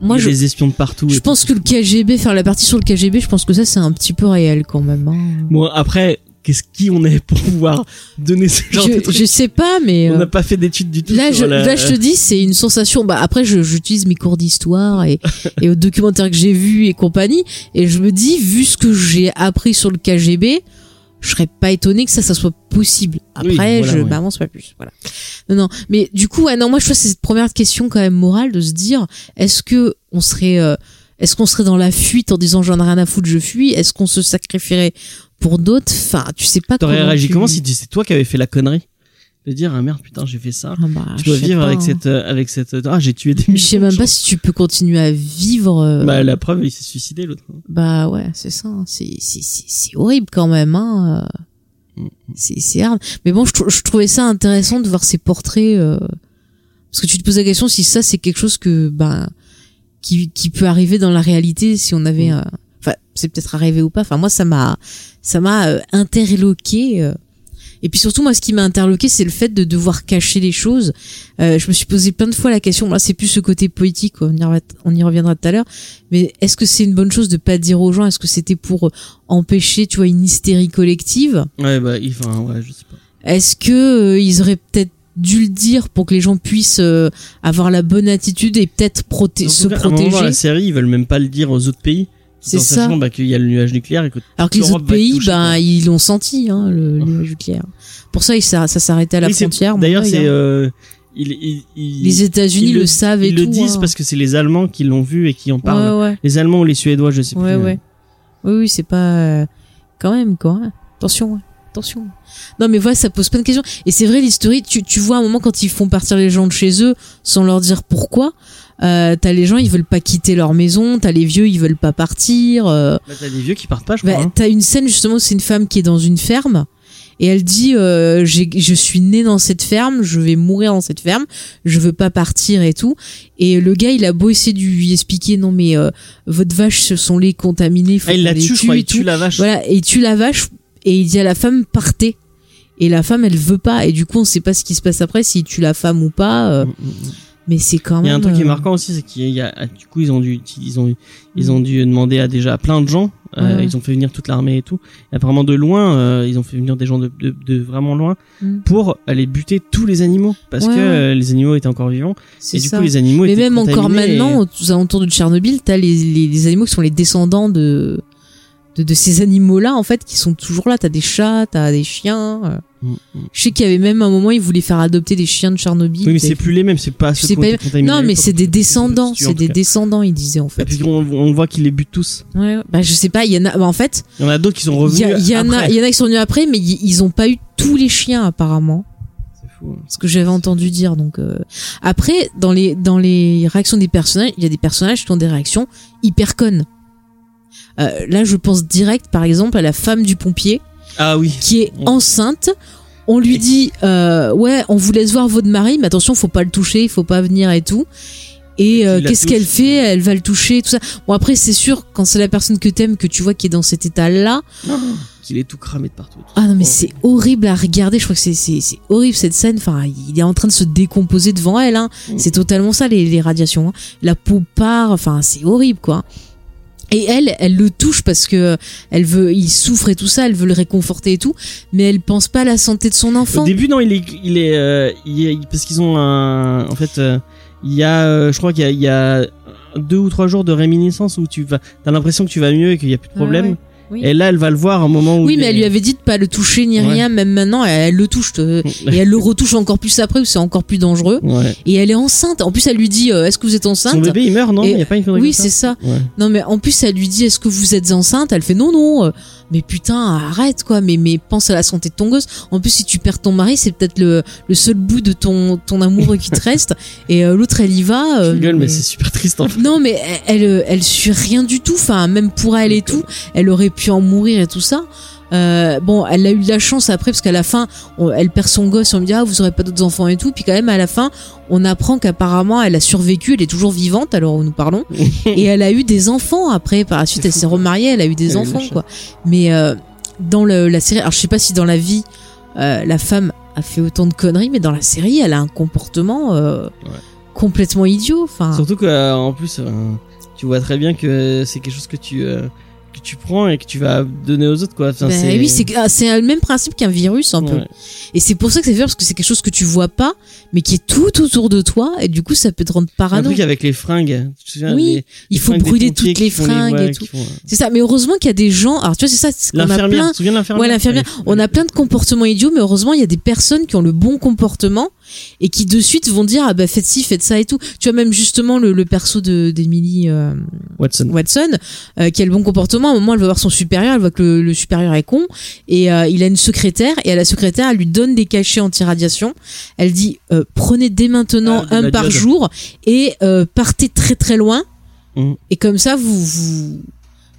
[SPEAKER 1] Moi,
[SPEAKER 2] il y a
[SPEAKER 1] je,
[SPEAKER 2] des espions de partout
[SPEAKER 1] je pense que le KGB, faire la partie sur le KGB, je pense que ça, c'est un petit peu réel quand même. hein.
[SPEAKER 2] Bon, après, qu'est-ce qui on est pour pouvoir donner ce genre de
[SPEAKER 1] Je,
[SPEAKER 2] truc
[SPEAKER 1] je sais pas, mais.
[SPEAKER 2] On
[SPEAKER 1] euh,
[SPEAKER 2] n'a pas fait d'études du tout.
[SPEAKER 1] Là je,
[SPEAKER 2] la-
[SPEAKER 1] là, je te dis, c'est une sensation. Bah, après, j'utilise mes cours d'histoire et, et aux documentaires que j'ai vus et compagnie. Et je me dis, vu ce que j'ai appris sur le KGB, je serais pas étonné que ça, ça soit possible. Après,
[SPEAKER 2] Oui, voilà,
[SPEAKER 1] je
[SPEAKER 2] ouais.
[SPEAKER 1] m'avance pas plus. Voilà. Non, non. Mais du coup, ouais, non, moi, je trouve que c'est cette première question quand même morale de se dire, est-ce que on serait, euh, est-ce qu'on serait dans la fuite en disant j'en ai rien à foutre, je fuis? Est-ce qu'on se sacrifierait pour d'autres? Enfin, tu sais pas
[SPEAKER 2] T'aurais
[SPEAKER 1] comment
[SPEAKER 2] réagi
[SPEAKER 1] tu-
[SPEAKER 2] comment si c'est toi qui avais fait la connerie De dire ah merde putain j'ai fait ça.
[SPEAKER 1] Ah bah,
[SPEAKER 2] je dois vivre
[SPEAKER 1] pas,
[SPEAKER 2] avec
[SPEAKER 1] hein.
[SPEAKER 2] cette euh, avec cette ah j'ai tué des
[SPEAKER 1] Je sais même pas si tu peux continuer à vivre. euh,
[SPEAKER 2] Bah la preuve il s'est suicidé l'autre.
[SPEAKER 1] Bah ouais, c'est ça. hein. C'est c'est c'est c'est horrible quand même. Hein. euh.
[SPEAKER 2] Mm.
[SPEAKER 1] C'est c'est hard. Mais bon, je, trou- je trouvais ça intéressant de voir ces portraits euh, parce que tu te poses la question si ça c'est quelque chose que ben qui qui peut arriver dans la réalité si on avait.
[SPEAKER 2] Mm.
[SPEAKER 1] euh, Enfin, c'est peut-être arrivé ou pas. Enfin, moi ça m'a ça m'a euh, interloqué. euh. Et puis surtout, moi, ce qui m'a interloqué, c'est le fait de devoir cacher les choses. Euh, je me suis posé plein de fois la question. Là, c'est plus ce côté politique. quoi. On y, reviendra, on y reviendra tout à l'heure. Mais est-ce que c'est une bonne chose de pas dire aux gens Est-ce que c'était pour empêcher, tu vois, une hystérie collective?
[SPEAKER 2] Ouais, bah, enfin, ouais, je sais pas.
[SPEAKER 1] Est-ce que euh, ils auraient peut-être dû le dire pour que les gens puissent euh, avoir la bonne attitude et peut-être proté- se
[SPEAKER 2] Surtout qu'à un moment,
[SPEAKER 1] protéger?
[SPEAKER 2] la série, ils veulent même pas le dire aux autres pays.
[SPEAKER 1] C'est ça.
[SPEAKER 2] sachant, bah, qu'il y a le nuage nucléaire et que
[SPEAKER 1] Alors que les autres pays, ben, ils l'ont senti, hein, le, le nuage nucléaire. Pour ça, ça s'arrêtait à la
[SPEAKER 2] Oui,
[SPEAKER 1] frontière.
[SPEAKER 2] D'ailleurs, c'est,
[SPEAKER 1] hein.
[SPEAKER 2] euh, il, il, il-
[SPEAKER 1] les États-Unis
[SPEAKER 2] ils
[SPEAKER 1] le, savent et
[SPEAKER 2] ils
[SPEAKER 1] tout.
[SPEAKER 2] le disent
[SPEAKER 1] hein.
[SPEAKER 2] parce que c'est les Allemands qui l'ont vu et qui en parlent.
[SPEAKER 1] Ouais, ouais.
[SPEAKER 2] Les Allemands ou les Suédois, je sais
[SPEAKER 1] Ouais,
[SPEAKER 2] plus.
[SPEAKER 1] ouais. Oui, oui, c'est pas. euh, Quand même, quoi. hein. Attention, ouais. Attention. Non, mais voilà, ça pose plein de questions. Et c'est vrai, l'histoire, tu, tu vois, à un moment, quand ils font partir les gens de chez eux, sans leur dire pourquoi, euh, t'as les gens, ils veulent pas quitter leur maison, t'as les vieux, ils veulent pas partir. euh,
[SPEAKER 2] Bah, t'as des vieux qui partent pas, je
[SPEAKER 1] bah,
[SPEAKER 2] crois. hein.
[SPEAKER 1] t'as une scène, justement, où c'est une femme qui est dans une ferme. Et elle dit, euh, je suis née dans cette ferme, je vais mourir dans cette ferme, je veux pas partir et tout. Et le gars, il a beau essayer de lui expliquer, non mais euh, votre vache, ce sont les contaminés, faut
[SPEAKER 2] Ah, il la
[SPEAKER 1] les
[SPEAKER 2] tue, je crois,
[SPEAKER 1] et
[SPEAKER 2] il tue la vache.
[SPEAKER 1] Voilà, et il tue la vache et il dit à la femme partez. Et la femme, elle veut pas. Et du coup, on sait pas ce qui se passe après, s'il tue la femme ou pas. euh,
[SPEAKER 2] Mm, mm, mm.
[SPEAKER 1] mais c'est quand même.
[SPEAKER 2] Il y a un truc qui est
[SPEAKER 1] euh,
[SPEAKER 2] marquant aussi, c'est qu'il y a, du coup, ils ont dû, ils ont, ils ont dû demander à déjà plein de gens. euh,
[SPEAKER 1] Ouais.
[SPEAKER 2] Ils ont fait venir toute l'armée et tout. Et apparemment de loin, euh, ils ont fait venir des gens de, de, de vraiment loin
[SPEAKER 1] Mm.
[SPEAKER 2] pour aller buter tous les animaux parce
[SPEAKER 1] Ouais,
[SPEAKER 2] que les animaux étaient encore vivants. Et du
[SPEAKER 1] ça.
[SPEAKER 2] coup, les animaux
[SPEAKER 1] Mais
[SPEAKER 2] étaient
[SPEAKER 1] même encore
[SPEAKER 2] contaminés et-
[SPEAKER 1] maintenant, aux alentours de Tchernobyl, t'as les, les, les animaux qui sont les descendants de, de, de ces animaux-là, en fait, qui sont toujours là. T'as des chats, t'as des chiens. euh.
[SPEAKER 2] Mm, mm.
[SPEAKER 1] Je sais qu'il y avait même un moment, ils voulaient faire adopter des chiens de Tchernobyl.
[SPEAKER 2] Oui, mais c'est plus les mêmes, c'est pas ceux qui
[SPEAKER 1] pas-
[SPEAKER 2] été
[SPEAKER 1] Non, mais c'est des descendants. C'est des descendants, ils disaient, en
[SPEAKER 2] Et
[SPEAKER 1] fait.
[SPEAKER 2] puis on, on voit qu'ils les butent tous.
[SPEAKER 1] Ouais, bah, je sais pas, il y en a, bah, en fait,
[SPEAKER 2] Il y en a d'autres qui sont revenus.
[SPEAKER 1] il y en a,
[SPEAKER 2] après.
[SPEAKER 1] il y en a qui sont venus après, mais ils ils ont pas eu tous les chiens, apparemment.
[SPEAKER 2] C'est fou. hein.
[SPEAKER 1] ce que j'avais entendu dire donc euh. après dans les dans les réactions des personnages il y a des personnages qui ont des réactions hyper connes là je pense direct par exemple à la femme du pompier
[SPEAKER 2] Ah oui.
[SPEAKER 1] qui est enceinte on lui dit euh, ouais on vous laisse voir votre mari mais attention faut pas le toucher il faut pas venir et tout et euh, qu'est-ce qu'elle fait? Elle va le toucher, tout ça. Bon après c'est sûr quand c'est la personne que t'aimes que tu vois qui est dans cet état-là.
[SPEAKER 2] Qu'il est tout cramé de partout.
[SPEAKER 1] Ah non mais
[SPEAKER 2] Oh.
[SPEAKER 1] c'est horrible à regarder. Je crois que c'est c'est c'est horrible cette scène. Enfin il est en train de se décomposer devant elle. Hein.
[SPEAKER 2] Mm.
[SPEAKER 1] C'est totalement ça les, les radiations. hein. La peau part. Enfin c'est horrible quoi. Et elle, elle le touche parce que elle veut, il souffre et tout ça, elle veut le réconforter et tout, mais elle pense pas à la santé de son enfant.
[SPEAKER 2] Au début, non, il est, il est, euh, il est- parce qu'ils ont un, en fait, euh, il y a, euh, je crois qu'il y a, il y a deux ou trois jours de réminiscence où tu vas, t'as l'impression que tu vas mieux et qu'il y a plus de problème.
[SPEAKER 1] ouais. Oui.
[SPEAKER 2] Et là, elle va le voir un moment où.
[SPEAKER 1] Oui, mais elle lui avait dit de pas le toucher ni
[SPEAKER 2] Ouais.
[SPEAKER 1] rien, même maintenant, elle, le touche. euh, Et elle le retouche encore plus après, où c'est encore plus dangereux.
[SPEAKER 2] Ouais.
[SPEAKER 1] Et elle est enceinte. En plus, elle lui dit, euh, est-ce que vous êtes enceinte?
[SPEAKER 2] Son bébé, il meurt, non?
[SPEAKER 1] Et-
[SPEAKER 2] Il y a pas une
[SPEAKER 1] Oui, c'est ça.
[SPEAKER 2] Ouais.
[SPEAKER 1] Non, mais en plus, elle lui dit, est-ce que vous êtes enceinte? Elle fait, non, non. Euh, Mais putain, arrête, quoi. Mais, mais pense à la santé de ton gosse. En plus, si tu perds ton mari, c'est peut-être le, le seul bout de ton, ton amoureux qui te reste. Et euh, l'autre, elle y va. euh,
[SPEAKER 2] rigole, mais c'est super triste en fait.
[SPEAKER 1] Non, mais elle, elle, elle suit rien du tout. Enfin, même pour elle et tout, elle aurait pu en mourir et tout ça. Euh, bon, elle a eu de la chance après parce qu'à la fin, on- elle perd son gosse. On me dit ah vous aurez pas d'autres enfants et tout. Puis quand même à la fin, on apprend qu'apparemment elle a survécu. Elle est toujours vivante alors où nous parlons. et elle a eu des enfants après. Par la suite, elle s'est remariée. Elle a eu des
[SPEAKER 2] Elle
[SPEAKER 1] enfants quoi. Mais euh, dans le, la série, alors je sais pas si dans la vie euh, la femme a fait autant de conneries, mais dans la série, elle a un comportement
[SPEAKER 2] Ouais.
[SPEAKER 1] complètement idiot. Enfin.
[SPEAKER 2] Surtout que euh, en plus, tu vois très bien que c'est quelque chose que tu que tu prends et que tu vas donner aux autres quoi. Enfin,
[SPEAKER 1] Ben oui, c'est ah, c'est le même principe qu'un virus un peu. Et c'est pour ça que c'est fait parce que c'est quelque chose que tu vois pas, mais qui est tout autour de toi, et du coup ça peut te rendre
[SPEAKER 2] Un
[SPEAKER 1] parano.
[SPEAKER 2] truc avec les fringues. Tu te souviens,
[SPEAKER 1] Oui,
[SPEAKER 2] les-
[SPEAKER 1] Il faut brûler toutes les fringues et tout.
[SPEAKER 2] font, euh,
[SPEAKER 1] C'est ça. Mais heureusement qu'il y a des gens. Alors tu vois, c'est ça.
[SPEAKER 2] L'infirmière,
[SPEAKER 1] plein.
[SPEAKER 2] tu te souviens de l'infirmière
[SPEAKER 1] Ouais, l'infirmière. On a plein de comportements idiots, mais heureusement il y a des personnes qui ont le bon comportement et qui de suite vont dire ah bah faites ci, faites ça et tout. Tu vois même justement le, le perso de d'Emily euh,
[SPEAKER 2] Watson.
[SPEAKER 1] Watson euh, qui a le bon comportement. À un moment, elle va voir son supérieur, elle voit que le, le supérieur est con et euh, il a une secrétaire et à la secrétaire, elle lui donne des cachets anti-radiation. Elle dit prenez dès maintenant
[SPEAKER 2] Ah,
[SPEAKER 1] un par jour et partez très très loin
[SPEAKER 2] Mhm.
[SPEAKER 1] et comme ça vous vous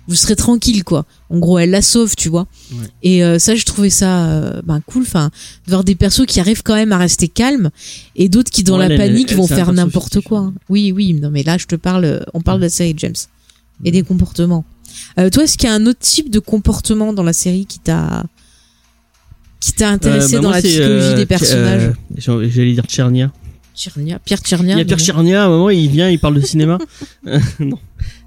[SPEAKER 1] vous serez tranquille quoi. En gros, elle la sauve, tu vois.
[SPEAKER 2] Ouais.
[SPEAKER 1] Et euh, ça, je trouvais ça euh, ben, cool. Enfin, de voir des persos qui arrivent quand même à rester calmes et d'autres qui, dans
[SPEAKER 2] Ouais,
[SPEAKER 1] la
[SPEAKER 2] elle,
[SPEAKER 1] panique,
[SPEAKER 2] elle,
[SPEAKER 1] vont faire n'importe quoi.
[SPEAKER 2] hein.
[SPEAKER 1] Oui, oui. Non, mais là, je te parle. On parle de la série James et des comportements. Euh, toi, est-ce qu'il y a un autre type de comportement dans la série qui t'a qui t'a intéressé
[SPEAKER 2] Euh, bah,
[SPEAKER 1] dans la psychologie
[SPEAKER 2] euh,
[SPEAKER 1] des personnages
[SPEAKER 2] euh, j'ai- J'allais dire Tchernia.
[SPEAKER 1] Tchernia, Pierre Tchernia.
[SPEAKER 2] Il y a Pierre. Tchernia, à un moment, il vient, il parle de cinéma. Euh, non.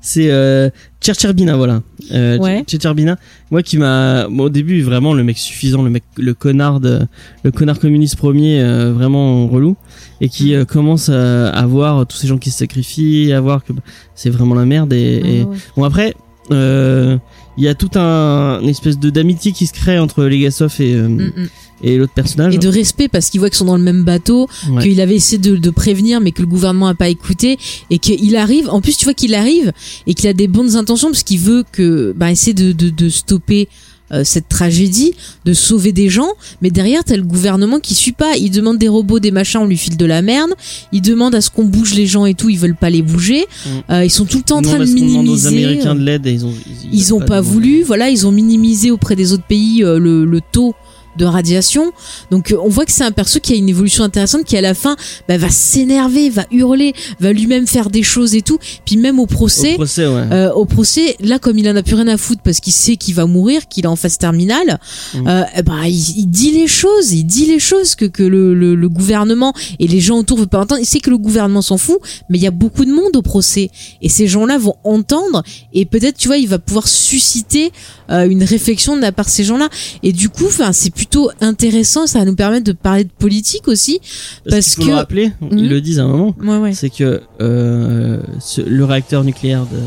[SPEAKER 2] C'est euh, Tchertcherbina, voilà. Euh,
[SPEAKER 1] Ouais.
[SPEAKER 2] Tchertcherbina. Moi qui m'a... moi, au début, vraiment, le mec suffisant, le mec, le connard de, le connard communiste premier, euh, vraiment relou. Et qui
[SPEAKER 1] Mm.
[SPEAKER 2] euh, commence à, à voir tous ces gens qui se sacrifient, à voir que bah, c'est vraiment la merde. Et, et-
[SPEAKER 1] Ah ouais.
[SPEAKER 2] Bon, après, euh, il y a tout un une espèce de d'amitié qui se crée entre Legasov et, euh,
[SPEAKER 1] Mm, mm.
[SPEAKER 2] Et l'autre personnage.
[SPEAKER 1] Et de respect parce qu'ils voient qu'ils sont dans le même bateau,
[SPEAKER 2] Ouais.
[SPEAKER 1] qu'il avait essayé de, de prévenir mais que le gouvernement a pas écouté et qu'il arrive. En plus, tu vois qu'il arrive et qu'il a des bonnes intentions parce qu'il veut que bah essayer de, de, de stopper euh, cette tragédie, de sauver des gens, mais derrière t'as le gouvernement qui suit pas. Il demande des robots, des machins, on lui file de la merde. Il demande à ce qu'on bouge les gens et tout, ils veulent pas les bouger.
[SPEAKER 2] Mm.
[SPEAKER 1] Euh, ils sont tout le temps en
[SPEAKER 2] Non,
[SPEAKER 1] train de minimiser.
[SPEAKER 2] aux Américains de l'aide et ils ont
[SPEAKER 1] ils ont pas voulu, voilà, ils ont minimisé auprès des autres pays euh, le, le taux de radiation. Donc euh, on voit que c'est un perso qui a une évolution intéressante, qui à la fin bah, va s'énerver, va hurler, va lui-même faire des choses et tout. Puis même au procès,
[SPEAKER 2] Au procès, ouais.
[SPEAKER 1] euh, au procès, là comme il en a plus rien à foutre parce qu'il sait qu'il va mourir, qu'il est en phase terminale,
[SPEAKER 2] Mm.
[SPEAKER 1] euh, ben, il, il dit les choses, il dit les choses que, que le, le, le gouvernement et les gens autour veulent pas entendre. Il sait que le gouvernement s'en fout, mais il y a beaucoup de monde au procès et ces gens-là vont entendre et peut-être tu vois il va pouvoir susciter euh, une réflexion de la part de ces gens-là et du coup enfin c'est plutôt intéressant, ça va nous permettre de parler de politique aussi. parce que-
[SPEAKER 2] le rappeler,
[SPEAKER 1] Mhm.
[SPEAKER 2] ils le disent à un moment,
[SPEAKER 1] Ouais ouais.
[SPEAKER 2] c'est que euh, ce- le réacteur nucléaire de,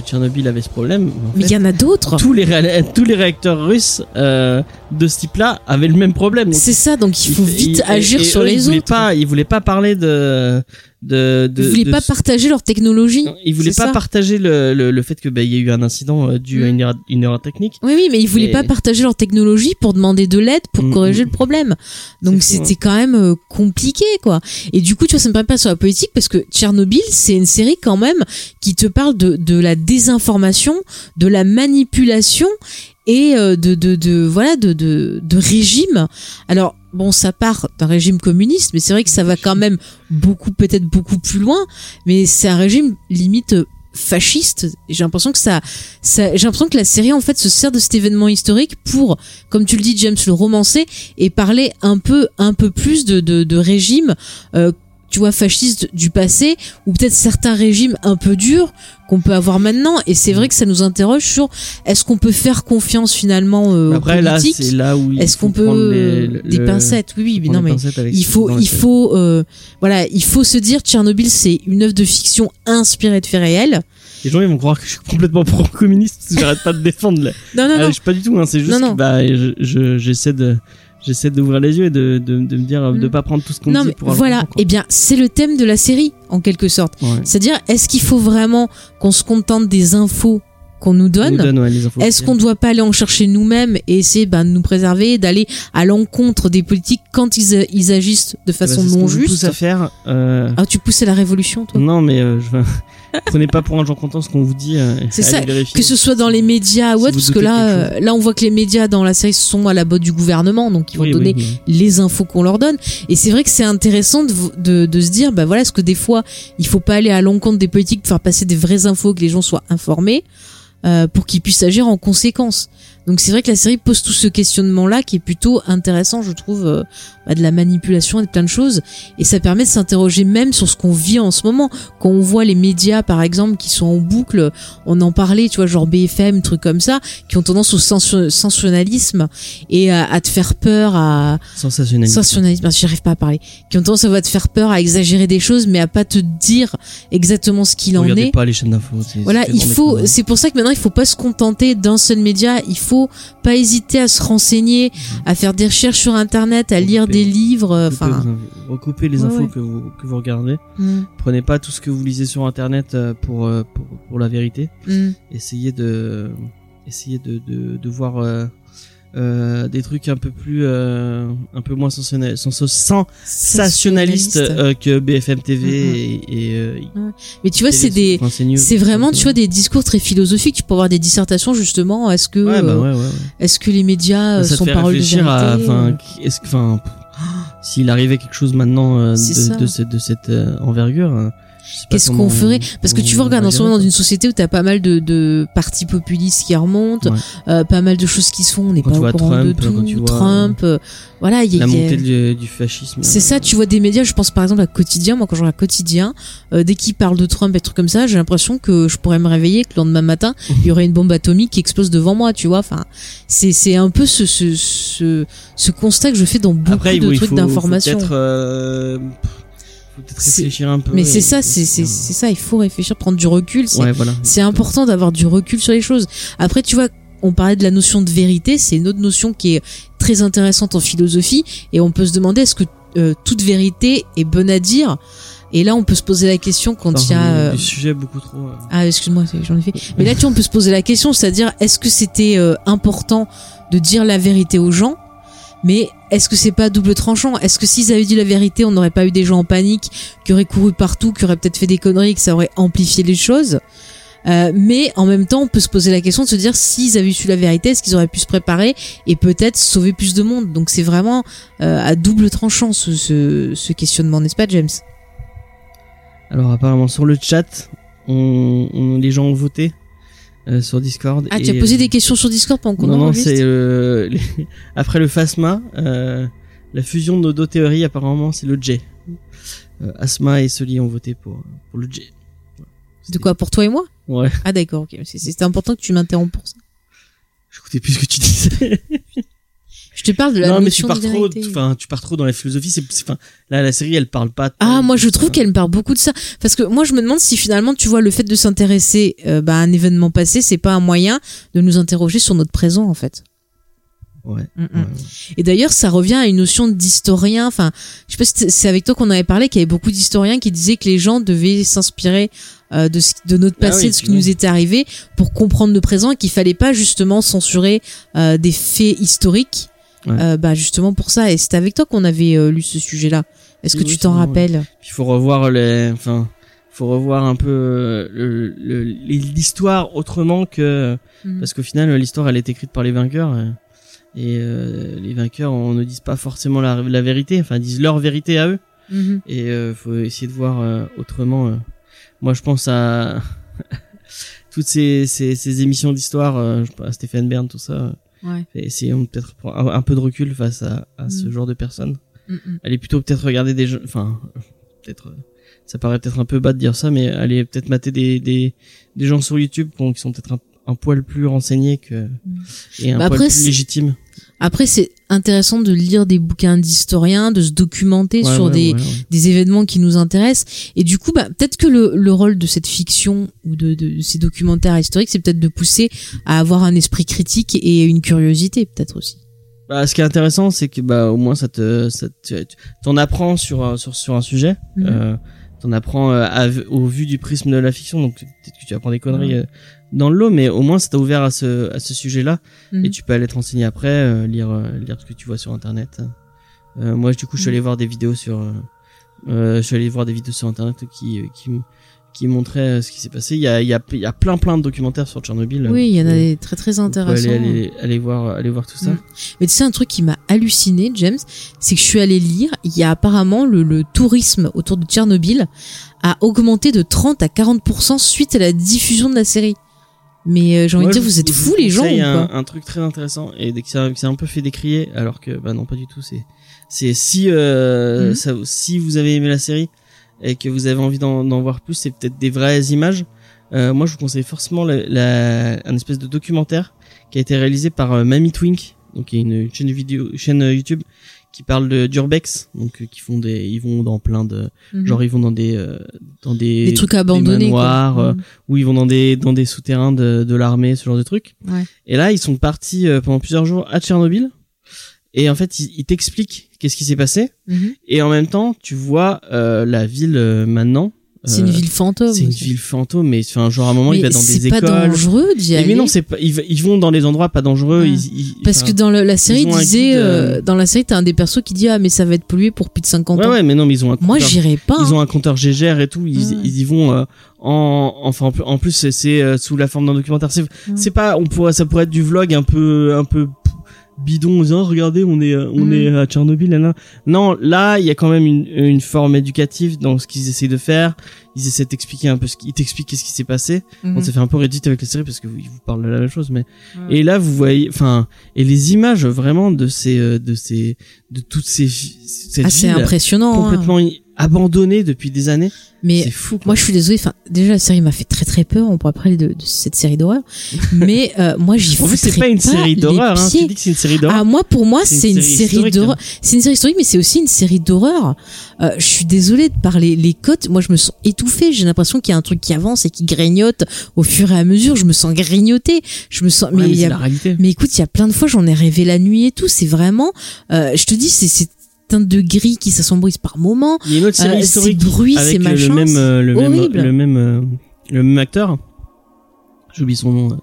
[SPEAKER 2] de Tchernobyl avait ce problème. mais en
[SPEAKER 1] Mais
[SPEAKER 2] fait,
[SPEAKER 1] il y en a d'autres.
[SPEAKER 2] tous les tous les réacteurs russes euh, de ce type-là avaient le même problème.
[SPEAKER 1] C'est ça, donc il faut vite agir
[SPEAKER 2] et
[SPEAKER 1] sur
[SPEAKER 2] eux,
[SPEAKER 1] les
[SPEAKER 2] ils voulaient
[SPEAKER 1] autres.
[SPEAKER 2] Pas, ils voulaient pas parler de de de.
[SPEAKER 1] Ils voulaient
[SPEAKER 2] de
[SPEAKER 1] pas partager leur technologie.
[SPEAKER 2] Ils voulaient pas
[SPEAKER 1] ça.
[SPEAKER 2] partager le, le, le fait que bah, il y a eu un incident euh, dû à
[SPEAKER 1] Mm.
[SPEAKER 2] une erreur, une erreur technique.
[SPEAKER 1] Oui, oui, mais ils voulaient
[SPEAKER 2] Et-
[SPEAKER 1] pas partager leur technologie pour demander de l'aide pour
[SPEAKER 2] Mm,
[SPEAKER 1] corriger
[SPEAKER 2] mm.
[SPEAKER 1] le problème. Donc c'était quand même euh, compliqué, quoi. Et du coup, tu vois, ça me parle pas sur la politique parce que Tchernobyl, c'est une série quand même qui te parle de, de la désinformation, de la manipulation et euh, de, de, de voilà de, de, de régime. Alors bon, ça part d'un régime communiste, mais c'est vrai que ça va quand même beaucoup, peut-être beaucoup plus loin. Mais c'est un régime limite euh, fasciste. J'ai l'impression que ça, ça j'ai l'impression que la série en fait se sert de cet événement historique pour, comme tu le dis, James, le romancer et parler un peu, un peu plus de, de, de régimes. Euh, tu vois, fascistes du passé, ou peut-être certains régimes un peu durs qu'on peut avoir maintenant. Et c'est vrai que ça nous interroge sur est-ce qu'on peut faire confiance finalement euh,
[SPEAKER 2] Après là, c'est là où il
[SPEAKER 1] Est-ce qu'on peut des pincettes Oui, oui, mais non, mais il faut, il faut, euh, voilà, il faut se dire Tchernobyl, c'est une œuvre de fiction inspirée de faits réels.
[SPEAKER 2] Les gens ils vont croire que je suis complètement pro-communiste parce que j'arrête pas de défendre. là.
[SPEAKER 1] Non, non,
[SPEAKER 2] Ah,
[SPEAKER 1] non.
[SPEAKER 2] je suis pas du tout. Hein, c'est juste
[SPEAKER 1] Non, non.
[SPEAKER 2] que bah je- je- j'essaie de j'essaie d'ouvrir les yeux et de, de, de me dire euh, de
[SPEAKER 1] Mm.
[SPEAKER 2] pas prendre tout ce qu'on dit
[SPEAKER 1] mais
[SPEAKER 2] pour avoir
[SPEAKER 1] voilà.
[SPEAKER 2] le
[SPEAKER 1] Eh bien, c'est le thème de la série, en quelque sorte.
[SPEAKER 2] Ouais.
[SPEAKER 1] C'est-à-dire, est-ce qu'il faut vraiment qu'on se contente des infos qu'on nous donne,
[SPEAKER 2] ouais,
[SPEAKER 1] Est-ce qu'on doit pas aller en chercher nous-mêmes et essayer ben, de nous préserver, d'aller à l'encontre des politiques quand ils, ils agissent de
[SPEAKER 2] Bah,
[SPEAKER 1] façon
[SPEAKER 2] ce
[SPEAKER 1] non juste?
[SPEAKER 2] à faire. Euh...
[SPEAKER 1] Ah, tu poussais la révolution, toi?
[SPEAKER 2] Non, mais euh, je... prenez pas pour un gens content ce qu'on vous dit. euh,
[SPEAKER 1] C'est ça,
[SPEAKER 2] vérifier.
[SPEAKER 1] Que ce soit dans les médias ou
[SPEAKER 2] Si
[SPEAKER 1] autre,
[SPEAKER 2] vous
[SPEAKER 1] parce que là, euh, là, on voit que les médias dans la série sont à la botte du gouvernement, donc ils vont
[SPEAKER 2] Oui,
[SPEAKER 1] donner
[SPEAKER 2] oui, oui.
[SPEAKER 1] les infos qu'on leur donne. Et c'est vrai que c'est intéressant de, de, de se dire, bah voilà, est-ce que des fois, il faut pas aller à l'encontre des politiques, faire passer des vraies infos, que les gens soient informés, euh, pour qu'ils puissent agir en conséquence. Donc c'est vrai que la série pose tout ce questionnement-là qui est plutôt intéressant, je trouve, euh, bah, de la manipulation et de plein de choses. Et ça permet de s'interroger même sur ce qu'on vit en ce moment. Quand on voit les médias, par exemple, qui sont en boucle, on en parlait, tu vois, genre BFM, trucs comme ça, qui ont tendance au sensio- sensationnalisme et à, à te faire peur, à
[SPEAKER 2] Sensationnel.
[SPEAKER 1] sensationnalisme, parce que j'arrive pas à parler, qui ont tendance à te faire peur, à exagérer des choses, mais à pas te dire exactement ce qu'il en
[SPEAKER 2] Regardez
[SPEAKER 1] est.
[SPEAKER 2] pas les chaînes d'infos.
[SPEAKER 1] Voilà, il faut, c'est pour ça que maintenant il faut pas se contenter d'un seul média, il faut pas hésiter à se renseigner, à faire des recherches sur internet, à lire des livres, euh, enfin.
[SPEAKER 2] Recoupez les
[SPEAKER 1] Ouais,
[SPEAKER 2] infos
[SPEAKER 1] ouais.
[SPEAKER 2] que vous que vous regardez.
[SPEAKER 1] Mm,
[SPEAKER 2] Prenez pas tout ce que vous lisez sur internet euh, pour euh, pour, pour la vérité.
[SPEAKER 1] mm.
[SPEAKER 2] Essayez de essayez de de, de voir euh, euh, des trucs un peu plus euh, un peu moins sensationnel- sensa- sensationnalistes euh, que BFM TV
[SPEAKER 1] Mhm.
[SPEAKER 2] et, et euh,
[SPEAKER 1] Mais tu vois, c'est des, c'est vraiment, tu vois, des discours très philosophiques. Tu peux avoir des dissertations justement. Est-ce que,
[SPEAKER 2] Ouais, bah
[SPEAKER 1] euh,
[SPEAKER 2] ouais,
[SPEAKER 1] est-ce que les médias euh,
[SPEAKER 2] ça
[SPEAKER 1] sont paroles de
[SPEAKER 2] enfin
[SPEAKER 1] euh,
[SPEAKER 2] est-ce que enfin s'il arrivait quelque chose maintenant euh, de, de cette de cette euh, envergure euh, pas
[SPEAKER 1] Qu'est-ce qu'on ferait Parce que tu vois, regarde, en ce moment, dans une société où t'as pas mal de, de partis populistes qui remontent,
[SPEAKER 2] Ouais.
[SPEAKER 1] euh, pas mal de choses qui se font, on n'est pas au courant de
[SPEAKER 2] Trump, quand
[SPEAKER 1] tout. Trump, euh, voilà, il y a,
[SPEAKER 2] La
[SPEAKER 1] il y a-
[SPEAKER 2] montée du, du fascisme.
[SPEAKER 1] C'est ça, tu vois des médias, je pense par exemple à Quotidien, moi quand je regarde Quotidien, euh, dès qu'ils parlent de Trump et trucs comme ça, j'ai l'impression que je pourrais me réveiller, que le lendemain matin, il y aurait une bombe atomique qui explose devant moi, tu vois. Enfin, c'est c'est un peu ce, ce, ce, ce constat que je fais dans beaucoup
[SPEAKER 2] Après,
[SPEAKER 1] de trucs d'information.
[SPEAKER 2] Peut-être euh, peut-être réfléchir un peu.
[SPEAKER 1] Mais c'est ça, c'est ça, il faut réfléchir, prendre du recul. C'est
[SPEAKER 2] Ouais, voilà.
[SPEAKER 1] c'est important d'avoir du recul sur les choses. Après, tu vois, on parlait de la notion de vérité, c'est une autre notion qui est très intéressante en philosophie, et on peut se demander est-ce que euh, toute vérité est bonne à dire? Et là, on peut se poser la question quand il y a... Euh,
[SPEAKER 2] le sujet beaucoup trop. euh,
[SPEAKER 1] Ah, excuse-moi, j'en ai fait. Mais là, tu vois, on peut se poser la question, c'est-à-dire, est-ce que c'était euh, important de dire la vérité aux gens? Mais est-ce que c'est pas double tranchant? Est-ce que s'ils avaient dit la vérité, on n'aurait pas eu des gens en panique, qui auraient couru partout, qui auraient peut-être fait des conneries, que ça aurait amplifié les choses? Euh, mais en même temps, on peut se poser la question de se dire s'ils avaient su la vérité, est-ce qu'ils auraient pu se préparer et peut-être sauver plus de monde? Donc c'est vraiment euh, à double tranchant ce, ce, questionnement, n'est-ce pas, James?
[SPEAKER 2] Alors apparemment sur le chat, on- les gens ont voté euh, sur Discord.
[SPEAKER 1] Ah, tu as posé
[SPEAKER 2] euh,
[SPEAKER 1] des questions sur Discord pendant qu'on
[SPEAKER 2] Non, non, c'est euh, les- après le Phasma, euh, la fusion de nos deux théories. Apparemment, c'est le J. Asma et Sully ont voté pour pour le J. Voilà.
[SPEAKER 1] De quoi Pour toi et moi?
[SPEAKER 2] Ouais.
[SPEAKER 1] Ah d'accord, ok. C'était important que tu m'interromps pour ça.
[SPEAKER 2] J'écoutais plus ce que tu disais.
[SPEAKER 1] Je te parle de la
[SPEAKER 2] non, mais tu pars trop. Enfin, tu pars trop dans la philosophie. C'est, enfin, là, la série, elle parle pas.
[SPEAKER 1] Ah, moi je trouve qu'elle me parle beaucoup de ça. Parce que moi je me demande si finalement, tu vois, le fait de s'intéresser euh, bah, à un événement passé, c'est pas un moyen de nous interroger sur notre présent en fait.
[SPEAKER 2] Ouais.
[SPEAKER 1] Mm, mm.
[SPEAKER 2] ouais, ouais.
[SPEAKER 1] Et d'ailleurs, ça revient à une notion d'historien. Enfin, je sais pas si c'est avec toi qu'on avait parlé qu'il y avait beaucoup d'historiens qui disaient que les gens devaient s'inspirer euh, de, ce- de notre
[SPEAKER 2] Ah
[SPEAKER 1] passé,
[SPEAKER 2] oui,
[SPEAKER 1] de ce qui
[SPEAKER 2] oui.
[SPEAKER 1] nous était arrivé, pour comprendre le présent, et qu'il fallait pas justement censurer euh, des faits historiques.
[SPEAKER 2] Ouais.
[SPEAKER 1] Euh, bah justement pour ça. Et c'est avec toi qu'on avait euh, lu ce sujet-là. Est-ce que
[SPEAKER 2] Oui,
[SPEAKER 1] tu t'en rappelles?
[SPEAKER 2] Il faut revoir les, enfin, faut revoir un peu euh, l'histoire autrement que
[SPEAKER 1] Mhm.
[SPEAKER 2] parce qu'au final l'histoire elle est écrite par les vainqueurs et euh, les vainqueurs on ne disent pas forcément la, la vérité, enfin ils disent leur vérité à eux
[SPEAKER 1] Mhm.
[SPEAKER 2] et euh, faut essayer de voir euh, autrement. Moi je pense à toutes ces, ces, ces émissions d'histoire, euh, à Stéphane Bern tout ça.
[SPEAKER 1] Ouais.
[SPEAKER 2] et essayons peut-être un, un peu de recul face à, à ce
[SPEAKER 1] Mhm.
[SPEAKER 2] genre de personnes
[SPEAKER 1] Mhm.
[SPEAKER 2] allez plutôt peut-être regarder des jeux enfin peut-être euh, ça paraît peut-être un peu bas de dire ça mais allez peut-être mater des des des gens sur YouTube qui ont- qui sont peut-être un, un poil plus renseignés que et un
[SPEAKER 1] Bah
[SPEAKER 2] poil
[SPEAKER 1] après,
[SPEAKER 2] plus légitimes
[SPEAKER 1] Après, c'est intéressant de lire des bouquins d'historiens, de se documenter
[SPEAKER 2] Ouais,
[SPEAKER 1] sur
[SPEAKER 2] ouais,
[SPEAKER 1] des,
[SPEAKER 2] ouais,
[SPEAKER 1] des événements qui nous intéressent. Et du coup, bah, peut-être que le, le rôle de cette fiction ou de, de ces documentaires historiques, c'est peut-être de pousser à avoir un esprit critique et une curiosité, peut-être aussi.
[SPEAKER 2] Bah, ce qui est intéressant c'est que bah au moins ça te ça te- tu- t'en apprends sur un- sur sur un sujet
[SPEAKER 1] Mhm.
[SPEAKER 2] euh, t'en apprends euh, à au vu du prisme de la fiction donc peut-être que tu apprends des conneries euh, dans le lot mais au moins ça t'a ouvert à ce à ce sujet là
[SPEAKER 1] Mhm.
[SPEAKER 2] et tu peux aller te renseigner après euh, lire euh, lire ce que tu vois sur internet euh, moi du coup je suis
[SPEAKER 1] Mhm.
[SPEAKER 2] allé voir des vidéos sur euh, je suis allé voir des vidéos sur internet qui qui qui montraient ce qui s'est passé il y a il y a il y a plein plein de documentaires sur Tchernobyl
[SPEAKER 1] Oui, il y en a des très très intéressants.
[SPEAKER 2] aller, aller aller voir aller voir tout ça
[SPEAKER 1] Mhm. Mais tu sais, un truc qui m'a halluciné, James, c'est que je suis allée lire, il y a apparemment le, le tourisme autour de Tchernobyl a augmenté de 30 à 40% suite à la diffusion de la série. Mais euh, j'ai envie de dire, vous êtes fous les gens
[SPEAKER 2] conseille un,
[SPEAKER 1] quoi
[SPEAKER 2] un truc très intéressant et dès que c'est un peu fait décrier alors que bah non pas du tout c'est c'est si euh,
[SPEAKER 1] Mhm.
[SPEAKER 2] ça, si vous avez aimé la série et que vous avez envie d'en d'en voir plus c'est peut-être des vraies images euh, moi je vous conseille forcément la, la- un espèce de documentaire qui a été réalisé par euh, Mamie Twink donc qui est une chaîne vidéo chaîne euh, YouTube qui parle de d'urbex donc euh, qui font des ils vont dans plein de
[SPEAKER 1] Mhm.
[SPEAKER 2] genre ils vont dans des euh, dans des
[SPEAKER 1] des trucs abandonnés
[SPEAKER 2] manoirs,
[SPEAKER 1] quoi.
[SPEAKER 2] euh, où ils vont dans des dans des souterrains de, de l'armée, ce genre de trucs.
[SPEAKER 1] Ouais.
[SPEAKER 2] Et là, ils sont partis euh, pendant plusieurs jours à Tchernobyl. Et en fait, ils, ils t'expliquent qu'est-ce qui s'est passé.
[SPEAKER 1] Mhm.
[SPEAKER 2] Et en même temps, tu vois euh, la ville euh, maintenant.
[SPEAKER 1] C'est
[SPEAKER 2] Euh,
[SPEAKER 1] une ville fantôme.
[SPEAKER 2] C'est une ville fantôme, mais enfin, genre à un moment, il
[SPEAKER 1] Mais
[SPEAKER 2] va dans des
[SPEAKER 1] c'est pas
[SPEAKER 2] écoles.
[SPEAKER 1] dangereux d'y aller.
[SPEAKER 2] mais non, c'est pas. Ils, vont dans des endroits pas dangereux.
[SPEAKER 1] Ouais.
[SPEAKER 2] Ils, ils-
[SPEAKER 1] Parce que dans la série
[SPEAKER 2] un
[SPEAKER 1] disait, euh,
[SPEAKER 2] euh,
[SPEAKER 1] dans la série, t'as un des persos qui dit ah mais ça va être pollué pour plus de 50
[SPEAKER 2] ouais,
[SPEAKER 1] ans.
[SPEAKER 2] ouais, mais non, mais ils ont un.
[SPEAKER 1] Moi
[SPEAKER 2] compteur-
[SPEAKER 1] j'irai pas.
[SPEAKER 2] Ils ont un compteur GGR et tout. Ils, y vont euh, en. Enfin, en plus- c'est- c'est euh, sous la forme d'un documentaire. C'est c'est pas. On pourrait. Ça pourrait être du vlog un peu un peu bidon Oh, regardez on est euh, on
[SPEAKER 1] Mm.
[SPEAKER 2] est à Tchernobyl là, là. non là il y a quand même une, une forme éducative dans ce qu'ils essayent de faire ils essaient d'expliquer un peu ce qui, ils t'expliquent qu'est-ce qui s'est passé.
[SPEAKER 1] Mhm.
[SPEAKER 2] On s'est fait un peu Reddit avec la série parce que ils vous parlent de la même chose, mais et là vous voyez, enfin, et les images vraiment de ces, euh, de ces, de toutes ces, cette
[SPEAKER 1] Ah, c'est impressionnant. hein.
[SPEAKER 2] complètement abandonnée depuis des années.
[SPEAKER 1] Mais
[SPEAKER 2] c'est fou. quoi.
[SPEAKER 1] Moi, je suis désolée. Enfin, déjà, la série m'a fait très très peur. On pourra parler de, de cette série d'horreur. Mais euh, moi, j'y
[SPEAKER 2] en fait, c'est pas une série d'horreur. Hein. Tu dis que c'est une série d'horreur.
[SPEAKER 1] Ah, moi, pour moi,
[SPEAKER 2] C'est une série historique,
[SPEAKER 1] d'horreur. C'est une série historique, mais c'est aussi une série d'horreur. Euh, je suis désolée de parler les cotes. Moi, je me sens étouffée. J'ai l'impression qu'il y a un truc qui avance et qui grignote au fur et à mesure. Je me sens grignotée. Je me sens.
[SPEAKER 2] Ouais,
[SPEAKER 1] mais
[SPEAKER 2] mais
[SPEAKER 1] y a
[SPEAKER 2] la réalité.
[SPEAKER 1] mais écoute, il y a plein de fois, j'en ai rêvé la nuit et tout. C'est vraiment, euh, je te dis, c'est c'est teinte de gris qui s'assombrise par moments.
[SPEAKER 2] Il y a une autre série
[SPEAKER 1] Euh,
[SPEAKER 2] historique
[SPEAKER 1] ces bruits,
[SPEAKER 2] avec le même, le même, le même, le même acteur. J'oublie son nom.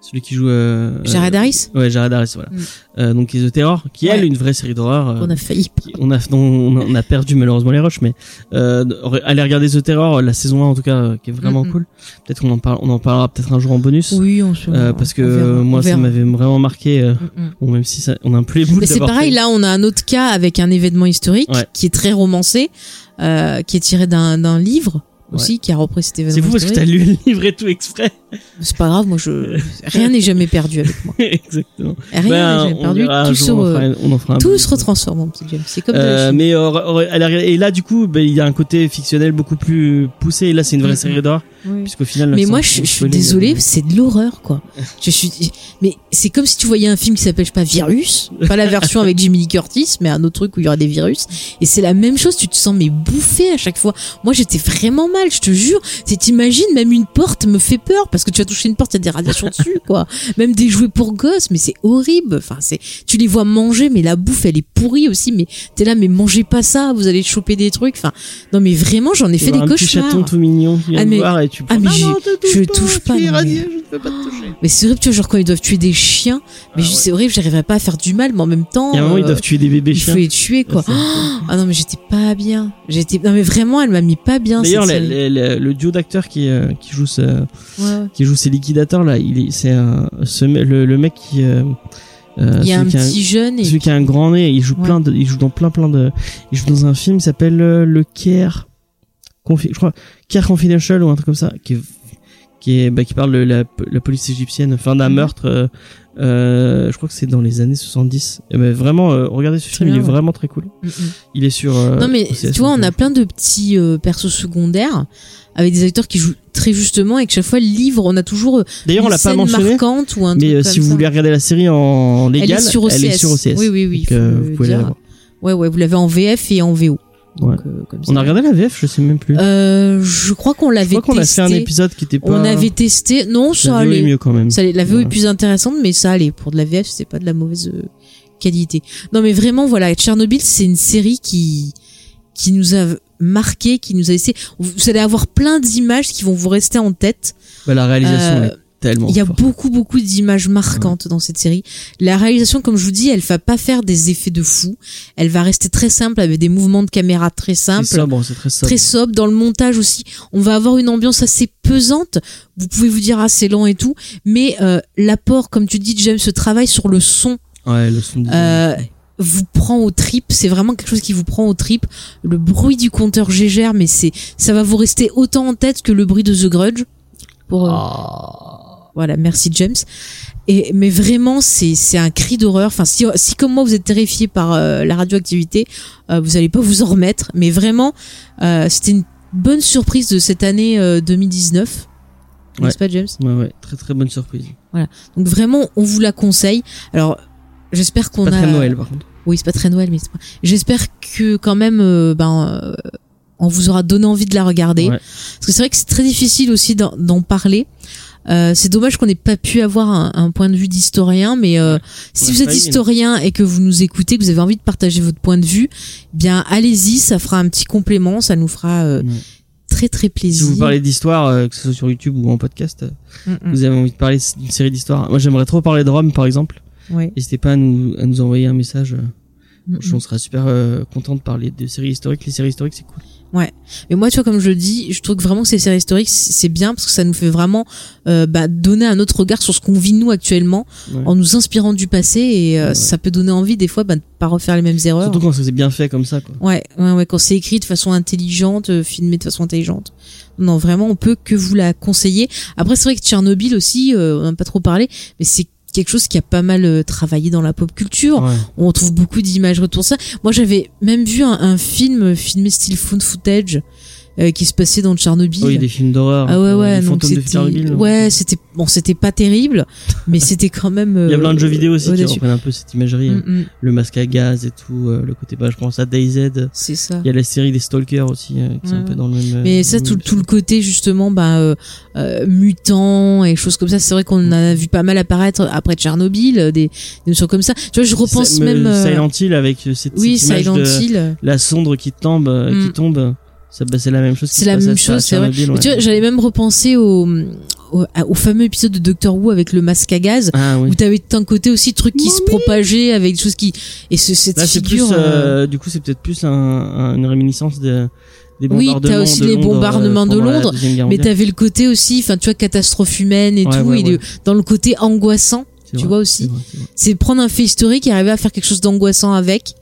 [SPEAKER 2] Euh, Celui qui joue. Euh,
[SPEAKER 1] Jared
[SPEAKER 2] euh,
[SPEAKER 1] Harris,
[SPEAKER 2] Ouais, Jared Harris, voilà.
[SPEAKER 1] Mm.
[SPEAKER 2] Euh, donc, The Terror, qui est
[SPEAKER 1] Ouais.
[SPEAKER 2] elle une vraie série d'horreur. euh,
[SPEAKER 1] on a failli.
[SPEAKER 2] qui- on a, on a- on a perdu malheureusement les rushs, mais euh, allez regarder The Terror, la saison 1 en tout cas, euh, qui est vraiment cool. Peut-être qu'on en parle, on en parlera peut-être un jour en bonus.
[SPEAKER 1] Oui, on se.
[SPEAKER 2] Euh, parce que
[SPEAKER 1] verra,
[SPEAKER 2] euh, moi ça m'avait vraiment marqué euh,
[SPEAKER 1] Mm,
[SPEAKER 2] bon même si ça, on a un peu les boules
[SPEAKER 1] Mais c'est pareil,
[SPEAKER 2] fait-
[SPEAKER 1] là, on a un autre cas avec un événement historique
[SPEAKER 2] Ouais.
[SPEAKER 1] qui est très romancé, euh, qui est tiré d'un livre aussi, qui a repris cet événement.
[SPEAKER 2] c'est fou parce que t'as lu le livre et tout exprès
[SPEAKER 1] C'est pas grave, moi, je rien n'est jamais perdu avec moi.
[SPEAKER 2] exactement
[SPEAKER 1] Rien
[SPEAKER 2] Ben,
[SPEAKER 1] n'est jamais perdu. Tout
[SPEAKER 2] jour,
[SPEAKER 1] se, re- tout se retransforme, mon petit James. C'est comme
[SPEAKER 2] Euh, mais euh, et là du coup ben, il y a un côté fictionnel beaucoup plus poussé et là c'est une vraie
[SPEAKER 1] Mm,
[SPEAKER 2] série d'horreur
[SPEAKER 1] Oui.
[SPEAKER 2] puisqu'au final là,
[SPEAKER 1] Mais moi, je, je suis
[SPEAKER 2] euh,
[SPEAKER 1] c'est de l'horreur, quoi. Je suis, mais c'est comme si tu voyais un film qui s'appelle, pas, Virus. Pas la version avec Jimmy Lee Curtis, mais un autre truc où il y aura des virus. Et c'est la même chose, tu te sens, mais bouffé à chaque fois. Moi, j'étais vraiment mal, je te jure. C'est, t'imagines, même une porte me fait peur, parce que tu vas toucher une porte, il y a des radiations dessus, quoi. Même des jouets pour gosses, mais c'est horrible. Enfin, c'est, tu les vois manger, mais la bouffe, elle est pourrie aussi, mais t'es là, mais mangez pas ça, vous allez choper des trucs. Enfin, non, mais vraiment, j'en ai fait des
[SPEAKER 2] un petit chaton
[SPEAKER 1] cauchemars.
[SPEAKER 2] tout mignon
[SPEAKER 1] Ah, mais-
[SPEAKER 2] voir et tu
[SPEAKER 1] ah, mais
[SPEAKER 2] Ah, non,
[SPEAKER 1] j'ai-
[SPEAKER 2] te touche
[SPEAKER 1] je touche pas,
[SPEAKER 2] tu es
[SPEAKER 1] mais-
[SPEAKER 2] je ne peux pas te toucher
[SPEAKER 1] Mais c'est horrible, tu vois, genre quand ils doivent tuer des chiens, mais
[SPEAKER 2] Ah ouais.
[SPEAKER 1] c'est horrible, j'arriverais pas à faire du mal, mais en même temps,
[SPEAKER 2] il y a un moment ils
[SPEAKER 1] euh,
[SPEAKER 2] doivent tuer des bébés
[SPEAKER 1] il
[SPEAKER 2] chiens
[SPEAKER 1] faut les tuer, quoi.
[SPEAKER 2] Ouais, c'est-
[SPEAKER 1] Ah non, mais j'étais pas bien. J'étais, non, mais vraiment, elle m'a mis pas bien,
[SPEAKER 2] D'ailleurs, le,
[SPEAKER 1] série.
[SPEAKER 2] le- le- le duo d'acteurs qui, euh, qui joue ce,
[SPEAKER 1] Ouais,
[SPEAKER 2] qui joue ces liquidateurs là, il est, c'est un, ce, me- le, le mec qui, euh, euh,
[SPEAKER 1] Il y a un petit jeune et
[SPEAKER 2] celui qui a un grand nez, il joue
[SPEAKER 1] Ouais.
[SPEAKER 2] plein de, il joue dans plein plein de, il joue dans un film qui s'appelle euh, le Care, Confi- je crois, Care Confidential ou un truc comme ça, qui est, qui est, bah, qui parle de la, la police égyptienne, fin d'un
[SPEAKER 1] Mhm.
[SPEAKER 2] meurtre, euh, euh, je crois que c'est dans les années 70. Et ben, vraiment, euh, regardez ce film, il est
[SPEAKER 1] ouais.
[SPEAKER 2] vraiment très cool.
[SPEAKER 1] Mm, mm.
[SPEAKER 2] Il est sur.
[SPEAKER 1] non, mais tu vois, on a plein de petits persos secondaires avec des acteurs qui jouent très justement et que chaque fois, le livre, on a toujours
[SPEAKER 2] D'ailleurs, on l'a pas mentionné.
[SPEAKER 1] marquante ou un
[SPEAKER 2] Mais
[SPEAKER 1] truc comme
[SPEAKER 2] si vous
[SPEAKER 1] ça.
[SPEAKER 2] voulez regarder la série en légal,
[SPEAKER 1] elle est sur OCS.
[SPEAKER 2] elle est sur OCS.
[SPEAKER 1] Oui, oui, oui.
[SPEAKER 2] Donc,
[SPEAKER 1] faut le
[SPEAKER 2] vous pouvez la voir.
[SPEAKER 1] Ouais, ouais, vous l'avez en VF et en VO. Donc,
[SPEAKER 2] Ouais.
[SPEAKER 1] euh, comme ça.
[SPEAKER 2] On a regardé la VF, je sais même plus.
[SPEAKER 1] Euh, je crois qu'on
[SPEAKER 2] je
[SPEAKER 1] l'avait
[SPEAKER 2] crois qu'on a fait un épisode qui était pas.
[SPEAKER 1] On avait testé. Non, ça
[SPEAKER 2] la VO est
[SPEAKER 1] allait.
[SPEAKER 2] mieux quand même.
[SPEAKER 1] Ça allait. La VO
[SPEAKER 2] Ouais.
[SPEAKER 1] est plus intéressante, mais ça allait. Pour de la VF, c'est pas de la mauvaise euh, qualité. Non, mais vraiment, voilà, Tchernobyl, c'est une série qui qui nous a marqué, qui nous a laissé. Vous allez avoir plein d'images qui vont vous rester en tête.
[SPEAKER 2] Bah, la réalisation
[SPEAKER 1] Euh,
[SPEAKER 2] est tellement.
[SPEAKER 1] Il y a beaucoup, beaucoup d'images marquantes dans cette série. La réalisation, comme je vous dis, elle va pas faire des effets de fou. Elle va rester très simple avec des mouvements de caméra très
[SPEAKER 2] C'est
[SPEAKER 1] simples
[SPEAKER 2] sobre, c'est très sobre.
[SPEAKER 1] très sobre dans le montage aussi on va avoir une ambiance assez pesante vous pouvez vous dire ah c'est lent et tout mais euh, l'apport comme tu dis James ce travail sur le son
[SPEAKER 2] Ouais, le son.
[SPEAKER 1] euh, vous prend aux tripes c'est vraiment quelque chose qui vous prend aux tripes le bruit du compteur Gégère mais c'est ça va vous rester autant en tête que le bruit de The Grudge pour
[SPEAKER 2] Ah.
[SPEAKER 1] Voilà, merci James. Et mais vraiment, c'est c'est un cri d'horreur. Enfin, si si comme moi vous êtes terrifié par euh, la radioactivité, euh, vous allez pas vous en remettre. Mais vraiment, euh, c'était une bonne surprise de cette année euh, 2019,
[SPEAKER 2] Ouais.
[SPEAKER 1] n'est-ce pas James?
[SPEAKER 2] Ouais, ouais, très très bonne surprise.
[SPEAKER 1] Donc vraiment, on vous la conseille. Alors, j'espère qu'on
[SPEAKER 2] Pas
[SPEAKER 1] a.
[SPEAKER 2] très Noël par contre.
[SPEAKER 1] Oui, c'est pas très Noël, mais c'est pas... j'espère que quand même, euh, ben, euh, on vous aura donné envie de la regarder.
[SPEAKER 2] Ouais.
[SPEAKER 1] Parce que c'est vrai que c'est très difficile aussi d'en d'en parler. Euh, c'est dommage qu'on n'ait pas pu avoir un, un point de vue d'historien, mais euh, si vous êtes historien et que vous nous écoutez, que vous avez envie de partager votre point de vue, eh bien allez-y, ça fera un petit complément, ça nous fera euh,
[SPEAKER 2] Ouais.
[SPEAKER 1] très très
[SPEAKER 2] Si
[SPEAKER 1] plaisir.
[SPEAKER 2] vous parlez d'histoire, euh, que ce soit sur YouTube ou en podcast, euh,
[SPEAKER 1] Mm, mm.
[SPEAKER 2] vous avez envie de parler d'une série d'histoire. Moi, j'aimerais trop parler de Rome, par exemple.
[SPEAKER 1] Ouais.
[SPEAKER 2] N'hésitez pas à nous, à nous envoyer un message.
[SPEAKER 1] Mm,
[SPEAKER 2] on sera super content de parler des séries historiques. Les séries historiques, c'est cool.
[SPEAKER 1] Mais moi, tu vois, comme je le dis, je trouve que vraiment que ces séries historiques, c'est bien parce que ça nous fait vraiment euh, bah, donner un autre regard sur ce qu'on vit nous actuellement,
[SPEAKER 2] Ouais.
[SPEAKER 1] en nous inspirant du passé, et euh,
[SPEAKER 2] Ouais.
[SPEAKER 1] ça peut donner envie des fois bah, de pas refaire les mêmes erreurs.
[SPEAKER 2] Surtout quand c'est bien fait comme ça, quoi.
[SPEAKER 1] Ouais, ouais, ouais, quand c'est écrit de façon intelligente, euh, filmé de façon intelligente. Non, vraiment, on peut que vous la conseiller. Après, c'est vrai que Tchernobyl aussi, euh, on n'a pas trop parlé, mais c'est quelque chose qui a pas mal euh, travaillé dans la pop culture.
[SPEAKER 2] Ouais.
[SPEAKER 1] On trouve beaucoup d'images ça. Moi, j'avais même vu un, un film filmé style found footage euh, qui se passait dans Tchernobyl.
[SPEAKER 2] Oui, des films d'horreur.
[SPEAKER 1] Ah ouais ouais donc c'était
[SPEAKER 2] Tchernobyl.
[SPEAKER 1] ouais c'était bon c'était pas terrible mais c'était quand même
[SPEAKER 2] Il y a plein de jeux vidéo aussi qui reprennent un peu cette imagerie. hein.
[SPEAKER 1] Mm, mm,
[SPEAKER 2] Le masque à gaz et tout, euh, le côté, bah, je pense à DayZ.
[SPEAKER 1] c'est ça
[SPEAKER 2] Il y a la série des Stalkers aussi, euh, qui sont un
[SPEAKER 1] Ouais.
[SPEAKER 2] peu dans le même. euh,
[SPEAKER 1] mais ça tout, tout le côté justement bah euh, euh, mutant et choses comme ça c'est vrai qu'on en a vu pas mal apparaître après Tchernobyl euh, des, des notions comme ça tu vois je repense
[SPEAKER 2] Ça-
[SPEAKER 1] même euh,
[SPEAKER 2] Silent Hill avec euh, cette,
[SPEAKER 1] oui
[SPEAKER 2] cette image
[SPEAKER 1] Silent
[SPEAKER 2] de
[SPEAKER 1] Hill
[SPEAKER 2] la cendre qui tombe, euh,
[SPEAKER 1] Mm.
[SPEAKER 2] qui tombe. Ça, bah, c'est la même chose. qui
[SPEAKER 1] C'est la même chose, c'est vrai.
[SPEAKER 2] Ouais.
[SPEAKER 1] tu vois, j'allais même repenser au, au, au fameux épisode de Doctor Who avec le masque à gaz,
[SPEAKER 2] Ah oui.
[SPEAKER 1] où t'avais d'un côté aussi truc qui se propageait avec des choses qui et ce, cette
[SPEAKER 2] Là, c'est plus,
[SPEAKER 1] figure. euh,
[SPEAKER 2] euh, du coup, c'est peut-être plus un, un- une réminiscence de, des
[SPEAKER 1] Oui, t'as aussi les
[SPEAKER 2] Londres,
[SPEAKER 1] bombardements
[SPEAKER 2] euh,
[SPEAKER 1] de Londres, mais t'avais le côté aussi, enfin tu vois, catastrophe humaine et
[SPEAKER 2] Ouais,
[SPEAKER 1] tout,
[SPEAKER 2] ouais,
[SPEAKER 1] et
[SPEAKER 2] ouais.
[SPEAKER 1] dans le côté angoissant. Tu
[SPEAKER 2] vrai,
[SPEAKER 1] vois aussi.
[SPEAKER 2] C'est
[SPEAKER 1] prendre un fait historique et arriver à faire quelque chose d'angoissant avec.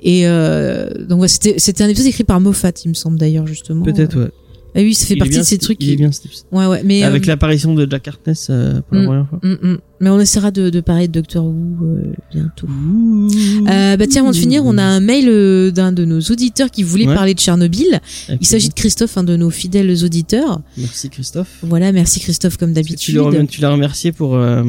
[SPEAKER 1] Et euh, donc ouais, c'était un épisode écrit par Moffat, il me semble d'ailleurs justement.
[SPEAKER 2] Peut-être, ouais.
[SPEAKER 1] Ah oui, ça fait
[SPEAKER 2] Il
[SPEAKER 1] partie
[SPEAKER 2] bien,
[SPEAKER 1] de ces
[SPEAKER 2] ce-
[SPEAKER 1] trucs.
[SPEAKER 2] Il est bien, cet épisode.
[SPEAKER 1] Ouais ouais, mais
[SPEAKER 2] Avec
[SPEAKER 1] euh,
[SPEAKER 2] l'apparition de Jack Harkness euh, pour la
[SPEAKER 1] Mm.
[SPEAKER 2] première fois.
[SPEAKER 1] Mm, mm. Mais on essaiera de, de parler de Doctor Who euh, bientôt. Euh, bah tiens, avant de finir, on a un mail d'un de nos auditeurs qui voulait
[SPEAKER 2] Ouais.
[SPEAKER 1] parler de Tchernobyl.
[SPEAKER 2] Avec
[SPEAKER 1] Il s'agit de Christophe, un de nos fidèles auditeurs.
[SPEAKER 2] Merci Christophe.
[SPEAKER 1] Voilà, merci Christophe comme
[SPEAKER 2] Tu
[SPEAKER 1] d'habitude.
[SPEAKER 2] tu l'as remercié pour euh,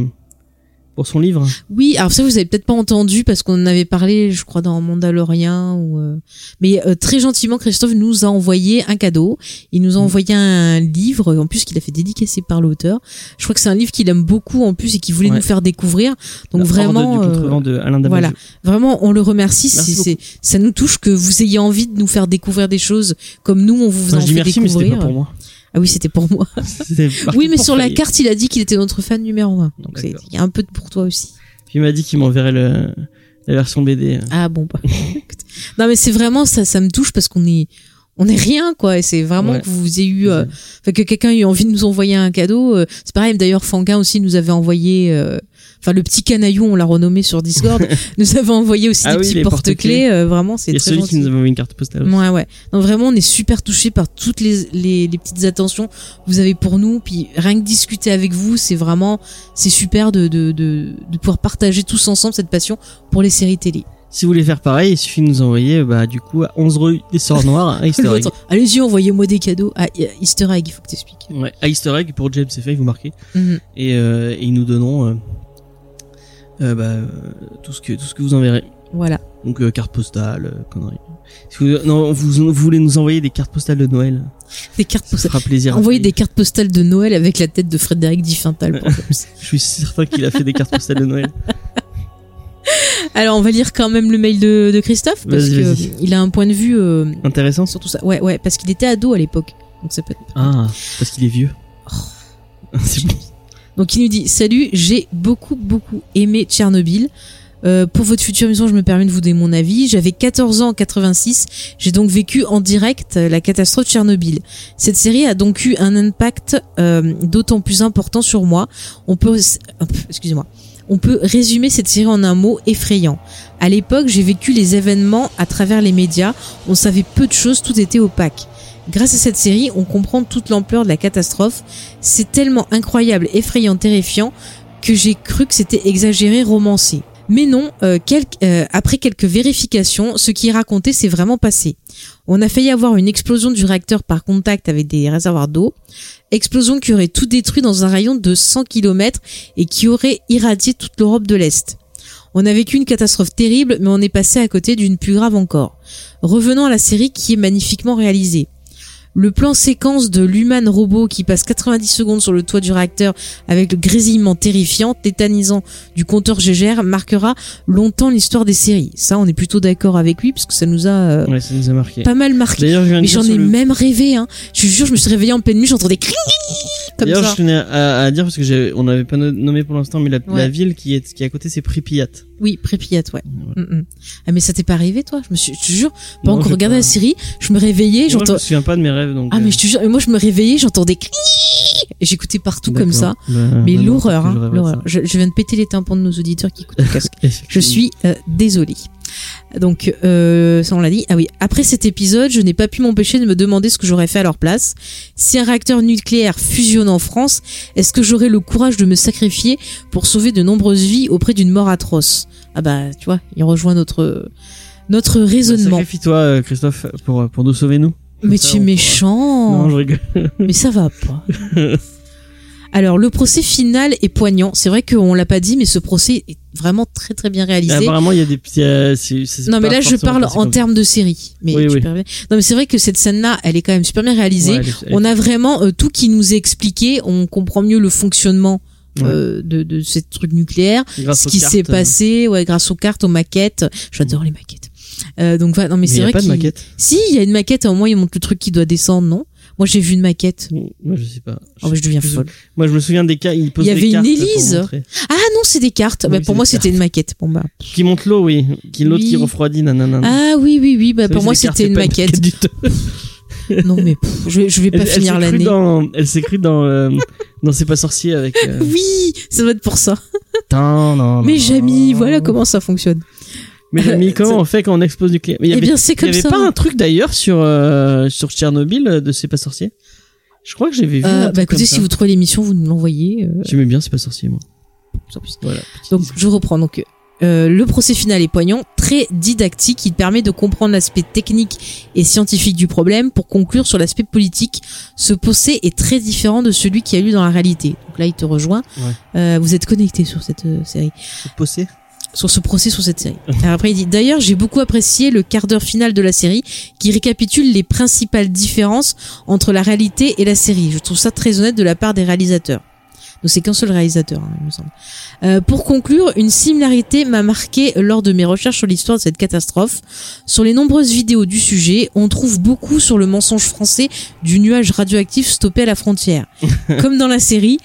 [SPEAKER 2] pour son livre.
[SPEAKER 1] Oui, alors ça vous avez peut-être pas entendu parce qu'on en avait parlé, je crois dans Mandalorian ou euh, mais euh, très gentiment Christophe nous a envoyé un cadeau. Il nous a
[SPEAKER 2] Mm.
[SPEAKER 1] envoyé un livre en plus qu'il a fait dédicacer par l'auteur. Je crois que c'est un livre qu'il aime beaucoup en plus et qu'il voulait
[SPEAKER 2] Ouais.
[SPEAKER 1] nous faire découvrir. Donc
[SPEAKER 2] La
[SPEAKER 1] vraiment euh,
[SPEAKER 2] de Alain
[SPEAKER 1] voilà. Vraiment, on le remercie.
[SPEAKER 2] Merci
[SPEAKER 1] C'est, c'est, ça nous touche que vous ayez envie de nous faire découvrir des choses comme nous, on vous en
[SPEAKER 2] je dis
[SPEAKER 1] fait
[SPEAKER 2] merci, mais
[SPEAKER 1] découvrir.
[SPEAKER 2] pas pour moi.
[SPEAKER 1] Ah oui, c'était pour moi. Oui, mais sur la carte, il a dit qu'il était notre fan numéro un. Donc c'est,
[SPEAKER 2] D'accord.
[SPEAKER 1] il y a un peu de pour toi aussi.
[SPEAKER 2] Puis il m'a dit qu'il m'enverrait le la version BD.
[SPEAKER 1] Ah bon, bah. non mais c'est vraiment ça, ça me touche parce qu'on est, on est rien quoi. Et c'est vraiment
[SPEAKER 2] Ouais.
[SPEAKER 1] que vous ayez eu, euh, que quelqu'un ait eu envie de nous envoyer un cadeau. euh, c'est pareil. D'ailleurs, Fanguin aussi nous avait envoyé. euh, Enfin, le petit canaillou, on l'a renommé sur Discord, nous avait envoyé aussi
[SPEAKER 2] Ah
[SPEAKER 1] des
[SPEAKER 2] oui,
[SPEAKER 1] petits porte-clés. euh, vraiment, c'est
[SPEAKER 2] a
[SPEAKER 1] très
[SPEAKER 2] celui
[SPEAKER 1] gentil.
[SPEAKER 2] qui nous avait envoyé une carte postale. aussi.
[SPEAKER 1] Ouais, ouais. Donc vraiment, on est super touchés par toutes les, les, les petites attentions que vous avez pour nous. Puis rien que discuter avec vous, c'est vraiment, c'est super de, de, de, de pouvoir partager tous ensemble cette passion pour les séries télé.
[SPEAKER 2] Si vous voulez faire pareil, il suffit de nous envoyer bah du coup à 11 rue des Sorts Noirs à Easter egg.
[SPEAKER 1] Allez-y, envoyez-moi des cadeaux. Ah, y a Easter egg, il faut que t'expliques.
[SPEAKER 2] Ouais, à Easter egg pour James et Faye, vous marquez.
[SPEAKER 1] Mhm.
[SPEAKER 2] Et, euh, et ils nous donneront euh, euh, bah, euh, tout ce que tout ce que vous enverrez.
[SPEAKER 1] Voilà.
[SPEAKER 2] Donc euh, carte postale, euh, conneries. Si vous, non, vous, vous voulez nous envoyer des cartes postales de Noël
[SPEAKER 1] Des cartes
[SPEAKER 2] Ça
[SPEAKER 1] postales.
[SPEAKER 2] fera plaisir. Faye.
[SPEAKER 1] des cartes postales de Noël avec la tête de Frédéric Diffental.
[SPEAKER 2] Je suis certain qu'il a fait des cartes postales de Noël.
[SPEAKER 1] Alors, on va lire quand même le mail de, de Christophe parce
[SPEAKER 2] Vas-y,
[SPEAKER 1] que
[SPEAKER 2] vas-y.
[SPEAKER 1] il a un point de vue euh,
[SPEAKER 2] Intéressant.
[SPEAKER 1] sur tout ça. Ouais, ouais, parce qu'il était ado à l'époque. Donc ça peut être
[SPEAKER 2] Ah, parce qu'il est vieux. C'est bon.
[SPEAKER 1] Donc il nous dit Salut, j'ai beaucoup beaucoup aimé Tchernobyl. Euh, pour votre future émission, je me permets de vous donner mon avis. J'avais 14 ans en 86. J'ai donc vécu en direct euh, la catastrophe de Tchernobyl. Cette série a donc eu un impact euh, d'autant plus important sur moi. On peut, excusez-moi, on peut résumer cette série en un mot effrayant. À l'époque, j'ai vécu les événements à travers les médias. On savait peu de choses, tout était opaque. Grâce à cette série, on comprend toute l'ampleur de la catastrophe. C'est tellement incroyable, effrayant, terrifiant que j'ai cru que c'était exagéré, romancé. Mais non, euh, euh, après quelques vérifications, ce qui est raconté s'est vraiment passé. On a failli avoir une explosion du réacteur par contact avec des réservoirs d'eau, explosion qui aurait tout détruit dans un rayon de 100 km et qui aurait irradié toute l'Europe de l'Est. On a vécu une catastrophe terrible, mais on est passé à côté d'une plus grave encore. Revenons à la série qui est magnifiquement réalisée. Le plan séquence de l'human robot qui passe 90 secondes sur le toit du réacteur avec le grésillement terrifiant, tétanisant du compteur GGR marquera longtemps l'histoire des séries. Ça, on est plutôt d'accord avec lui parce que ça nous a euh,
[SPEAKER 2] Ouais, ça nous a marqué.
[SPEAKER 1] pas mal marqué.
[SPEAKER 2] D'ailleurs, je
[SPEAKER 1] Mais j'en ai
[SPEAKER 2] le-
[SPEAKER 1] même rêvé, hein. Je jure, je me suis réveillée en pleine nuit, j'entendais cling
[SPEAKER 2] D'ailleurs, je tenais à, à dire parce que j'ai, on n'avait pas no- nommé pour l'instant, mais la,
[SPEAKER 1] Ouais.
[SPEAKER 2] la ville qui est qui est à côté, c'est Pripyat.
[SPEAKER 1] Oui, Prépiyat, ouais. Mm, mm. Ah mais ça t'est pas arrivé toi? Je me suis, je te jure, regardé
[SPEAKER 2] pas-
[SPEAKER 1] la série, je me réveillais,
[SPEAKER 2] Moi, je me souviens pas de mes rêves, donc.
[SPEAKER 1] Ah
[SPEAKER 2] euh,
[SPEAKER 1] mais je te jure, moi je me réveillais, j'entendais et j'écoutais partout comme ça.
[SPEAKER 2] Bah,
[SPEAKER 1] Mais
[SPEAKER 2] maintenant,
[SPEAKER 1] l'horreur, hein, l'horreur. Je, je viens de péter les tympans de nos auditeurs qui écoutent le casque. Je suis euh, désolée. Donc, euh, ça on l'a dit. Ah oui, après cet épisode, je n'ai pas pu m'empêcher de me demander ce que j'aurais fait à leur place. Si un réacteur nucléaire fusionne en France, est-ce que j'aurais le courage de me sacrifier pour sauver de nombreuses vies auprès d'une mort atroce? Ah bah, tu vois, il rejoint notre notre raisonnement.
[SPEAKER 2] Sacrifie-toi, euh, Christophe, pour pour nous sauver nous.
[SPEAKER 1] Mais
[SPEAKER 2] Ça,
[SPEAKER 1] tu es
[SPEAKER 2] pourra-
[SPEAKER 1] méchant.
[SPEAKER 2] Non, je rigole.
[SPEAKER 1] Mais ça va pas. Alors le procès final est poignant. C'est vrai qu'on l'a pas dit, mais ce procès est vraiment très très bien réalisé.
[SPEAKER 2] Apparemment, il y a des petits. euh,
[SPEAKER 1] non mais là je parle en termes de série. Mais
[SPEAKER 2] Oui, oui.
[SPEAKER 1] Non mais c'est vrai que cette scène-là, elle est quand même super bien réalisée.
[SPEAKER 2] Ouais, elle est- elle est-
[SPEAKER 1] On a vraiment euh, tout qui nous est expliqué. On comprend mieux le fonctionnement
[SPEAKER 2] Ouais.
[SPEAKER 1] euh, de, de ces trucs nucléaires,
[SPEAKER 2] grâce
[SPEAKER 1] ce qui s'est passé, ouais, grâce aux cartes, aux maquettes. J'adore les maquettes. Euh, donc voilà, non mais,
[SPEAKER 2] Mais
[SPEAKER 1] c'est
[SPEAKER 2] il y a
[SPEAKER 1] vrai
[SPEAKER 2] pas de maquette.
[SPEAKER 1] Si, il y a une maquette. Au moins, il montre le truc qui doit descendre, non? Moi, j'ai vu une maquette.
[SPEAKER 2] Moi, je sais pas.
[SPEAKER 1] Oh, bah, je deviens
[SPEAKER 2] Je-
[SPEAKER 1] folle.
[SPEAKER 2] Moi, je me souviens des cas. Il pose
[SPEAKER 1] Il y avait une
[SPEAKER 2] cartes
[SPEAKER 1] Élise. Ah non, c'est des cartes.
[SPEAKER 2] Oui,
[SPEAKER 1] bah, pour moi, c'était une maquette. Bon bah.
[SPEAKER 2] Qui monte l'eau, oui. Qui l'autre
[SPEAKER 1] Oui.
[SPEAKER 2] qui refroidit, nanana.
[SPEAKER 1] Ah oui, oui, oui. Bah, pour moi, c'était une maquette. non mais pff, je, je vais pas
[SPEAKER 2] Elle,
[SPEAKER 1] finir
[SPEAKER 2] s'est
[SPEAKER 1] l'année.
[SPEAKER 2] elle s'écrit dans, euh, dans C'est pas sorcier avec. euh,
[SPEAKER 1] Oui, ça doit être pour ça. Mais. Jamie, voilà comment ça fonctionne.
[SPEAKER 2] Mais Jamie, comment on fait quand on explose du nucléaire Mais il y
[SPEAKER 1] Eh
[SPEAKER 2] avait,
[SPEAKER 1] bien, c'est
[SPEAKER 2] il y
[SPEAKER 1] comme
[SPEAKER 2] avait
[SPEAKER 1] ça.
[SPEAKER 2] pas un truc d'ailleurs sur euh, sur Tchernobyl euh, de C'est pas sorcier? Je crois que j'avais vu. un
[SPEAKER 1] Euh,
[SPEAKER 2] truc
[SPEAKER 1] bah écoutez,
[SPEAKER 2] comme
[SPEAKER 1] si
[SPEAKER 2] ça.
[SPEAKER 1] vous trouvez l'émission, vous nous l'envoyez. euh,
[SPEAKER 2] J'aimais bien C'est pas sorcier moi.
[SPEAKER 1] Donc je reprends. Donc euh, le procès final est poignant, très didactique. Il permet de comprendre l'aspect technique et scientifique du problème pour conclure sur l'aspect politique. Ce procès est très différent de celui qui a lieu dans la réalité. Donc là, il te rejoint.
[SPEAKER 2] Ouais.
[SPEAKER 1] Euh, vous êtes connecté sur cette euh, série.
[SPEAKER 2] C'est possé.
[SPEAKER 1] Sur ce procès sur cette série. Alors après il dit d'ailleurs j'ai beaucoup apprécié le quart d'heure final de la série qui récapitule les principales différences entre la réalité et la série. Je trouve ça très honnête de la part des réalisateurs. Donc c'est qu'un seul réalisateur, hein, il me semble. Euh, pour conclure, une similarité m'a marqué lors de mes recherches sur l'histoire de cette catastrophe. Sur les nombreuses vidéos du sujet, on trouve beaucoup sur le mensonge français du nuage radioactif stoppé à la frontière. Comme dans la série,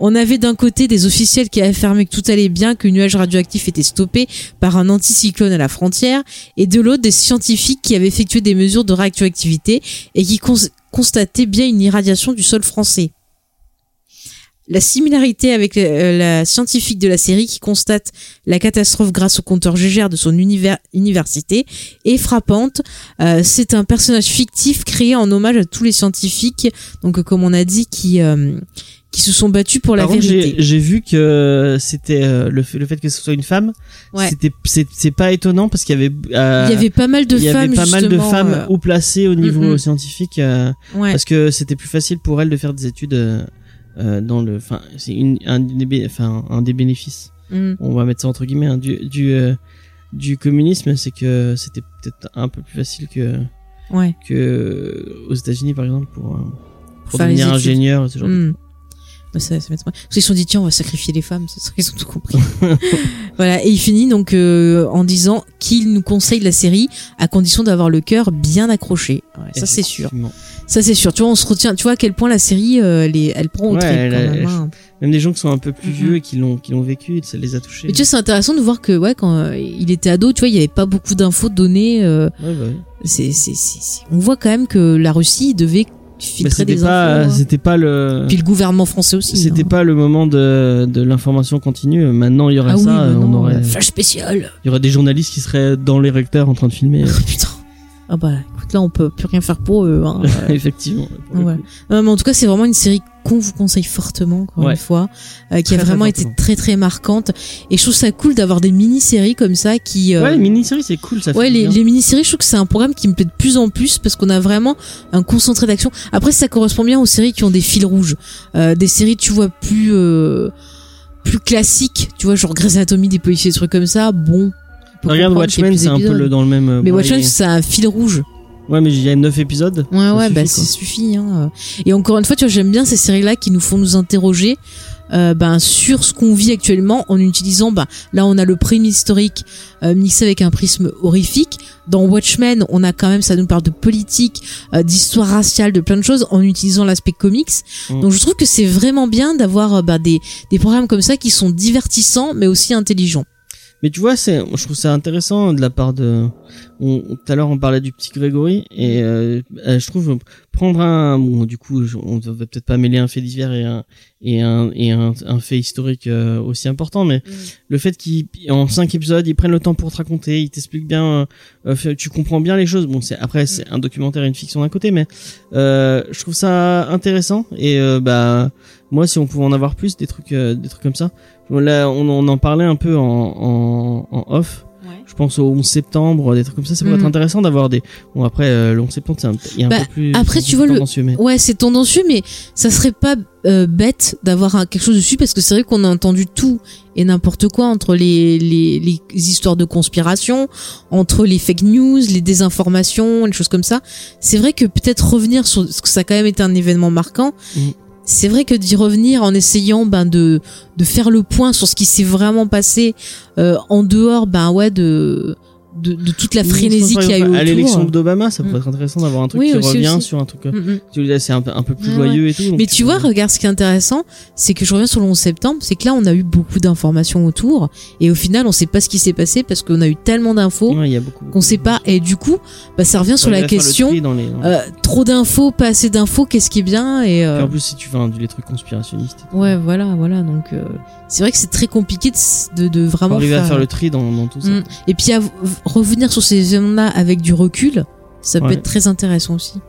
[SPEAKER 1] on avait d'un côté des officiels qui affirmaient que tout allait bien, que le nuage radioactif était stoppé par un anticyclone à la frontière, et de l'autre des scientifiques qui avaient effectué des mesures de réactivité et qui cons- constataient bien une irradiation du sol français. La similarité avec euh, la scientifique de la série qui constate la catastrophe grâce au compteur GGR de son univers- université est frappante. Euh, c'est un personnage fictif créé en hommage à tous les scientifiques, donc comme on a dit, qui euh, qui se sont battus pour la
[SPEAKER 2] Par contre,
[SPEAKER 1] vérité.
[SPEAKER 2] j'ai vu que c'était euh, le, fait, le fait que ce soit une femme.
[SPEAKER 1] Ouais.
[SPEAKER 2] C'était c'est pas étonnant parce qu'il y avait euh,
[SPEAKER 1] Il y avait pas mal de
[SPEAKER 2] il y avait
[SPEAKER 1] femmes
[SPEAKER 2] pas mal de femmes
[SPEAKER 1] euh,
[SPEAKER 2] haut placées au niveau
[SPEAKER 1] mm, mm.
[SPEAKER 2] scientifique
[SPEAKER 1] ouais.
[SPEAKER 2] parce que c'était plus facile pour elles de faire des études dans le enfin c'est une un des bé- enfin un des bénéfices
[SPEAKER 1] Mm.
[SPEAKER 2] on va mettre ça entre guillemets hein, du du du communisme c'est que c'était peut-être un peu plus facile que
[SPEAKER 1] Ouais.
[SPEAKER 2] que aux États-Unis par exemple pour devenir ingénieur ce genre de
[SPEAKER 1] Ça, ça qu'ils se sont dit tiens on va sacrifier les femmes, ça ils ont tout compris. voilà et il finit donc euh, en disant qu'il nous conseille la série à condition d'avoir le cœur bien accroché. Ouais, ça c'est sûr. Ça c'est sûr. Tu vois on se retient. Tu vois à quel point la série euh, elle, est- elle prend au
[SPEAKER 2] Ouais,
[SPEAKER 1] trip
[SPEAKER 2] elle-
[SPEAKER 1] quand
[SPEAKER 2] elle-
[SPEAKER 1] même. hein.
[SPEAKER 2] Même des gens qui sont un peu plus vieux et qui l'ont qui l'ont vécu, ça les a touchés.
[SPEAKER 1] Mais tu vois c'est intéressant de voir que ouais quand euh, il était ado tu vois il y avait pas beaucoup d'infos données. euh,
[SPEAKER 2] Ouais, bah
[SPEAKER 1] c'est- on voit quand même que la Russie devait
[SPEAKER 2] Mais
[SPEAKER 1] filtrer
[SPEAKER 2] c'était pas
[SPEAKER 1] hein.
[SPEAKER 2] c'était pas le
[SPEAKER 1] Puis le gouvernement français aussi.
[SPEAKER 2] c'était
[SPEAKER 1] hein.
[SPEAKER 2] pas le moment de de l'information continue. Maintenant, il y aurait
[SPEAKER 1] Ah
[SPEAKER 2] ça,
[SPEAKER 1] bah
[SPEAKER 2] on
[SPEAKER 1] non,
[SPEAKER 2] aurait
[SPEAKER 1] euh, flash spécial.
[SPEAKER 2] il y aurait des journalistes qui seraient dans les réacteurs en train de filmer.
[SPEAKER 1] Putain. Ah bah écoute là on peut plus rien faire pour eux. Hein.
[SPEAKER 2] Effectivement. pour le
[SPEAKER 1] ouais. Non, mais en tout cas c'est vraiment une série qu'on vous conseille fortement encore
[SPEAKER 2] Ouais.
[SPEAKER 1] une fois, euh, qui
[SPEAKER 2] Très,
[SPEAKER 1] a vraiment été très très marquante. Et je trouve ça cool d'avoir des mini-séries comme ça qui. euh,
[SPEAKER 2] Ouais, les mini-séries, c'est cool, ça fait
[SPEAKER 1] Ouais,
[SPEAKER 2] du
[SPEAKER 1] les,
[SPEAKER 2] bien.
[SPEAKER 1] les mini-séries, je trouve que c'est un programme qui me plaît de plus en plus parce qu'on a vraiment un concentré d'action. Après, ça correspond bien aux séries qui ont des fils rouges, euh, des séries, tu vois, plus euh, plus classiques, tu vois, genre Grey's Anatomy, des policiers, des trucs comme ça. Bon,
[SPEAKER 2] Regarde Watchmen, c'est un peu le, dans le même. euh,
[SPEAKER 1] Mais
[SPEAKER 2] bon,
[SPEAKER 1] Watchmen, c'est un fil rouge.
[SPEAKER 2] Ouais, mais il y a 9 épisodes.
[SPEAKER 1] Ouais,
[SPEAKER 2] ça
[SPEAKER 1] ouais,
[SPEAKER 2] suffit,
[SPEAKER 1] bah ça suffit. Hein. Et encore une fois, tu vois, j'aime bien ces séries-là qui nous font nous interroger euh, ben, sur ce qu'on vit actuellement en utilisant, ben, là on a le prisme historique euh, mixé avec un prisme horrifique. Dans Watchmen, on a quand même, ça nous parle de politique, euh, d'histoire raciale, de plein de choses en utilisant l'aspect comics.
[SPEAKER 2] Mm.
[SPEAKER 1] Donc je trouve que c'est vraiment bien d'avoir euh, ben, des, des programmes comme ça qui sont divertissants mais aussi intelligents.
[SPEAKER 2] Mais tu vois, c'est, je trouve ça intéressant de la part de. On, tout à l'heure, on parlait du petit Grégory et euh, euh, je trouve prendre un. Bon, du coup, on va peut-être pas mêler un fait divers et un et un et un, un fait historique euh, aussi important, mais le fait qu'en cinq épisodes, ils prennent le temps pour te raconter, ils t'expliquent bien, euh, euh, tu comprends bien les choses. Bon, c'est après c'est un documentaire et une fiction d'un côté, mais euh, je trouve ça intéressant et euh, bah moi, si on pouvait en avoir plus, des trucs, euh, des trucs comme ça. Là, on, on en parlait un peu en, en, en off. Je pense au 11 septembre, des trucs comme ça. Ça pourrait
[SPEAKER 1] Mhm.
[SPEAKER 2] être intéressant d'avoir des. Bon, après, euh, le 11 septembre, c'est un, il y a un
[SPEAKER 1] Bah,
[SPEAKER 2] peu plus.
[SPEAKER 1] après, tu vois, le-
[SPEAKER 2] mais-
[SPEAKER 1] Ouais, c'est tendancieux, mais ça serait pas euh, bête d'avoir quelque chose dessus parce que c'est vrai qu'on a entendu tout et n'importe quoi entre les, les, les histoires de conspiration, entre les fake news, les désinformations, les choses comme ça. C'est vrai que peut-être revenir sur ce que ça a quand même été un événement marquant.
[SPEAKER 2] Mhm.
[SPEAKER 1] C'est vrai que d'y revenir en essayant ben de de faire le point sur ce qui s'est vraiment passé euh, en dehors ben ouais de de, de toute la frénésie qu'il y a eu.
[SPEAKER 2] À l'élection d'Obama, ça
[SPEAKER 1] Mm.
[SPEAKER 2] pourrait être intéressant d'avoir un truc
[SPEAKER 1] Oui,
[SPEAKER 2] qui
[SPEAKER 1] aussi,
[SPEAKER 2] revient
[SPEAKER 1] aussi.
[SPEAKER 2] sur un truc.
[SPEAKER 1] Mm, mm.
[SPEAKER 2] C'est un, peu- un peu plus
[SPEAKER 1] Ouais,
[SPEAKER 2] joyeux et tout.
[SPEAKER 1] Mais tu vois, regarde ce qui est intéressant, c'est que je reviens sur le 11 septembre, c'est que là on a eu beaucoup d'informations autour et au final on sait pas ce qui s'est passé parce qu'on a eu tellement d'infos
[SPEAKER 2] Ouais,
[SPEAKER 1] qu'on sait pas et du coup bah ça revient sur la
[SPEAKER 2] faire
[SPEAKER 1] question
[SPEAKER 2] tri dans les- dans-
[SPEAKER 1] euh, trop d'infos, pas assez d'infos, qu'est-ce qui est bien et euh,
[SPEAKER 2] en plus, si tu fais un- les trucs conspirationnistes, et
[SPEAKER 1] ouais voilà voilà donc euh, c'est vrai que c'est très compliqué de, de, vraiment
[SPEAKER 2] arriver à
[SPEAKER 1] faire-
[SPEAKER 2] faire le tri dans, dans tout ça.
[SPEAKER 1] Mm. et puis à revenir sur ces événements-là avec du recul, ça peut être très intéressant aussi.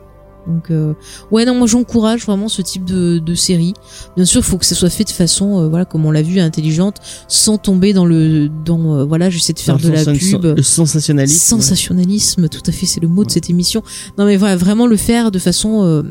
[SPEAKER 1] Donc euh, ouais non moi j'encourage vraiment ce type de, de série. Bien sûr, il faut que ça soit fait de façon euh, voilà comme on l'a vu intelligente, sans tomber dans le dans euh, voilà j'essaie de faire
[SPEAKER 2] Dans
[SPEAKER 1] de la pub.
[SPEAKER 2] Le sensationnalisme.
[SPEAKER 1] Sensationnalisme, tout à fait, c'est le mot de cette émission. Non mais voilà, vraiment le faire de façon euh,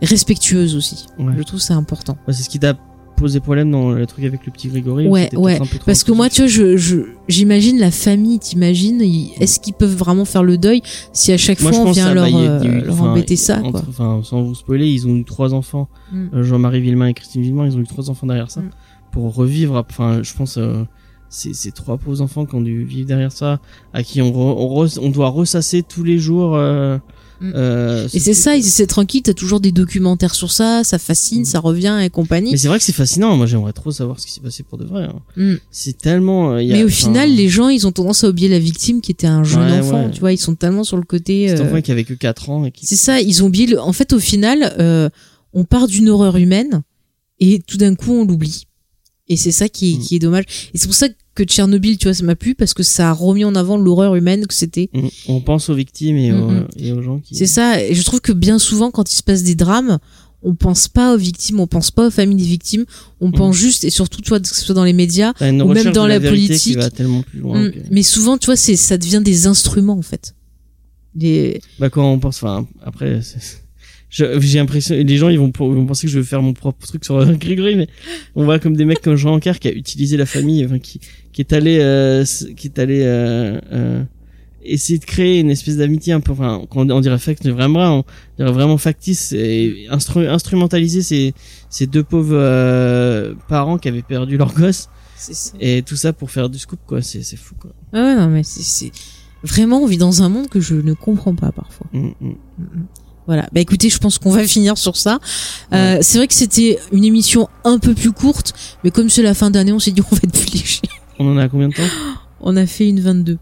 [SPEAKER 1] respectueuse aussi.
[SPEAKER 2] Ouais.
[SPEAKER 1] Je trouve ça important.
[SPEAKER 2] C'est ce qui t'a posé problème dans le truc avec le petit Grégory.
[SPEAKER 1] Ouais, ouais. Parce que moi, tu vois, je, je, j'imagine la famille, t'imagines, ils- est-ce qu'ils peuvent vraiment faire le deuil si à chaque
[SPEAKER 2] Moi,
[SPEAKER 1] fois on vient
[SPEAKER 2] ça,
[SPEAKER 1] leur,
[SPEAKER 2] bah, a-
[SPEAKER 1] euh, leur embêter ça,
[SPEAKER 2] entre-
[SPEAKER 1] quoi.
[SPEAKER 2] Enfin, sans vous spoiler, ils ont eu trois enfants.
[SPEAKER 1] Mm.
[SPEAKER 2] Euh, Jean-Marie Villemain et Christine Villemain, ils ont eu trois enfants derrière ça.
[SPEAKER 1] Mm.
[SPEAKER 2] Pour revivre, enfin, je pense, euh, c'est ces trois pauvres enfants qui ont dû vivre derrière ça, à qui on, re- on, re- on doit ressasser tous les jours. Euh,
[SPEAKER 1] Mm.
[SPEAKER 2] Euh,
[SPEAKER 1] Et
[SPEAKER 2] ce
[SPEAKER 1] c'est ça, essaient tranquille, t'as toujours des documentaires sur ça, ça fascine,
[SPEAKER 2] Mm.
[SPEAKER 1] ça revient et compagnie.
[SPEAKER 2] Mais c'est vrai que c'est fascinant. Moi, j'aimerais trop savoir ce qui s'est passé pour de vrai. hein.
[SPEAKER 1] Mm.
[SPEAKER 2] C'est tellement. euh, il y a-
[SPEAKER 1] Mais au final, les gens, ils ont tendance à oublier la victime qui était un jeune
[SPEAKER 2] Ouais,
[SPEAKER 1] enfant,
[SPEAKER 2] ouais.
[SPEAKER 1] tu vois, ils sont tellement sur le côté...
[SPEAKER 2] Cet
[SPEAKER 1] euh,
[SPEAKER 2] enfant qui avait que 4 ans qui.
[SPEAKER 1] C'est ça, ils ont oublié. Le... En fait, au final, euh, on part d'une horreur humaine et tout d'un coup, on l'oublie. Et c'est ça qui est,
[SPEAKER 2] Mm.
[SPEAKER 1] qui est dommage. Et c'est pour ça que Tchernobyl, tu vois, ça m'a plu parce que ça a remis en avant l'horreur humaine que c'était.
[SPEAKER 2] Mm. On pense aux victimes et,
[SPEAKER 1] Mm,
[SPEAKER 2] aux,
[SPEAKER 1] mm.
[SPEAKER 2] et aux gens qui.
[SPEAKER 1] C'est ça. Et je trouve que bien souvent, quand il se passe des drames, on pense pas aux victimes, on pense pas aux familles des victimes, on pense juste, et surtout, tu vois, que ce soit dans les médias, ou même dans la politique.
[SPEAKER 2] Qui va tellement plus loin.
[SPEAKER 1] Mm.
[SPEAKER 2] que-
[SPEAKER 1] mais souvent, tu vois, c'est, ça devient des instruments, en fait.
[SPEAKER 2] Bah quand on pense, enfin après, j'ai l'impression, les gens ils vont, vont penser que je vais faire mon propre truc sur euh, Grégory, mais on voit comme des mecs comme Jean Ancar qui a utilisé la famille, enfin qui, qui est allé, euh, qui est allé euh, euh, essayer de créer une espèce d'amitié un peu, enfin on, on dirait fact, vraiment, on dirait vraiment factice et instru instrumentaliser ces, ces deux pauvres euh, parents qui avaient perdu leur gosse
[SPEAKER 1] ça.
[SPEAKER 2] et tout ça pour faire du scoop quoi, c'est c'est fou quoi.
[SPEAKER 1] Ah ouais, non, mais c'est. Vraiment, on vit dans un monde que je ne comprends pas parfois.
[SPEAKER 2] Mm, mm.
[SPEAKER 1] Voilà. Bah écoutez, je pense qu'on va finir sur ça. Euh, c'est vrai que c'était une émission un peu plus courte, mais comme c'est la fin d'année, on s'est dit on va être plus léger.
[SPEAKER 2] On en a combien de temps?
[SPEAKER 1] On a fait une 22.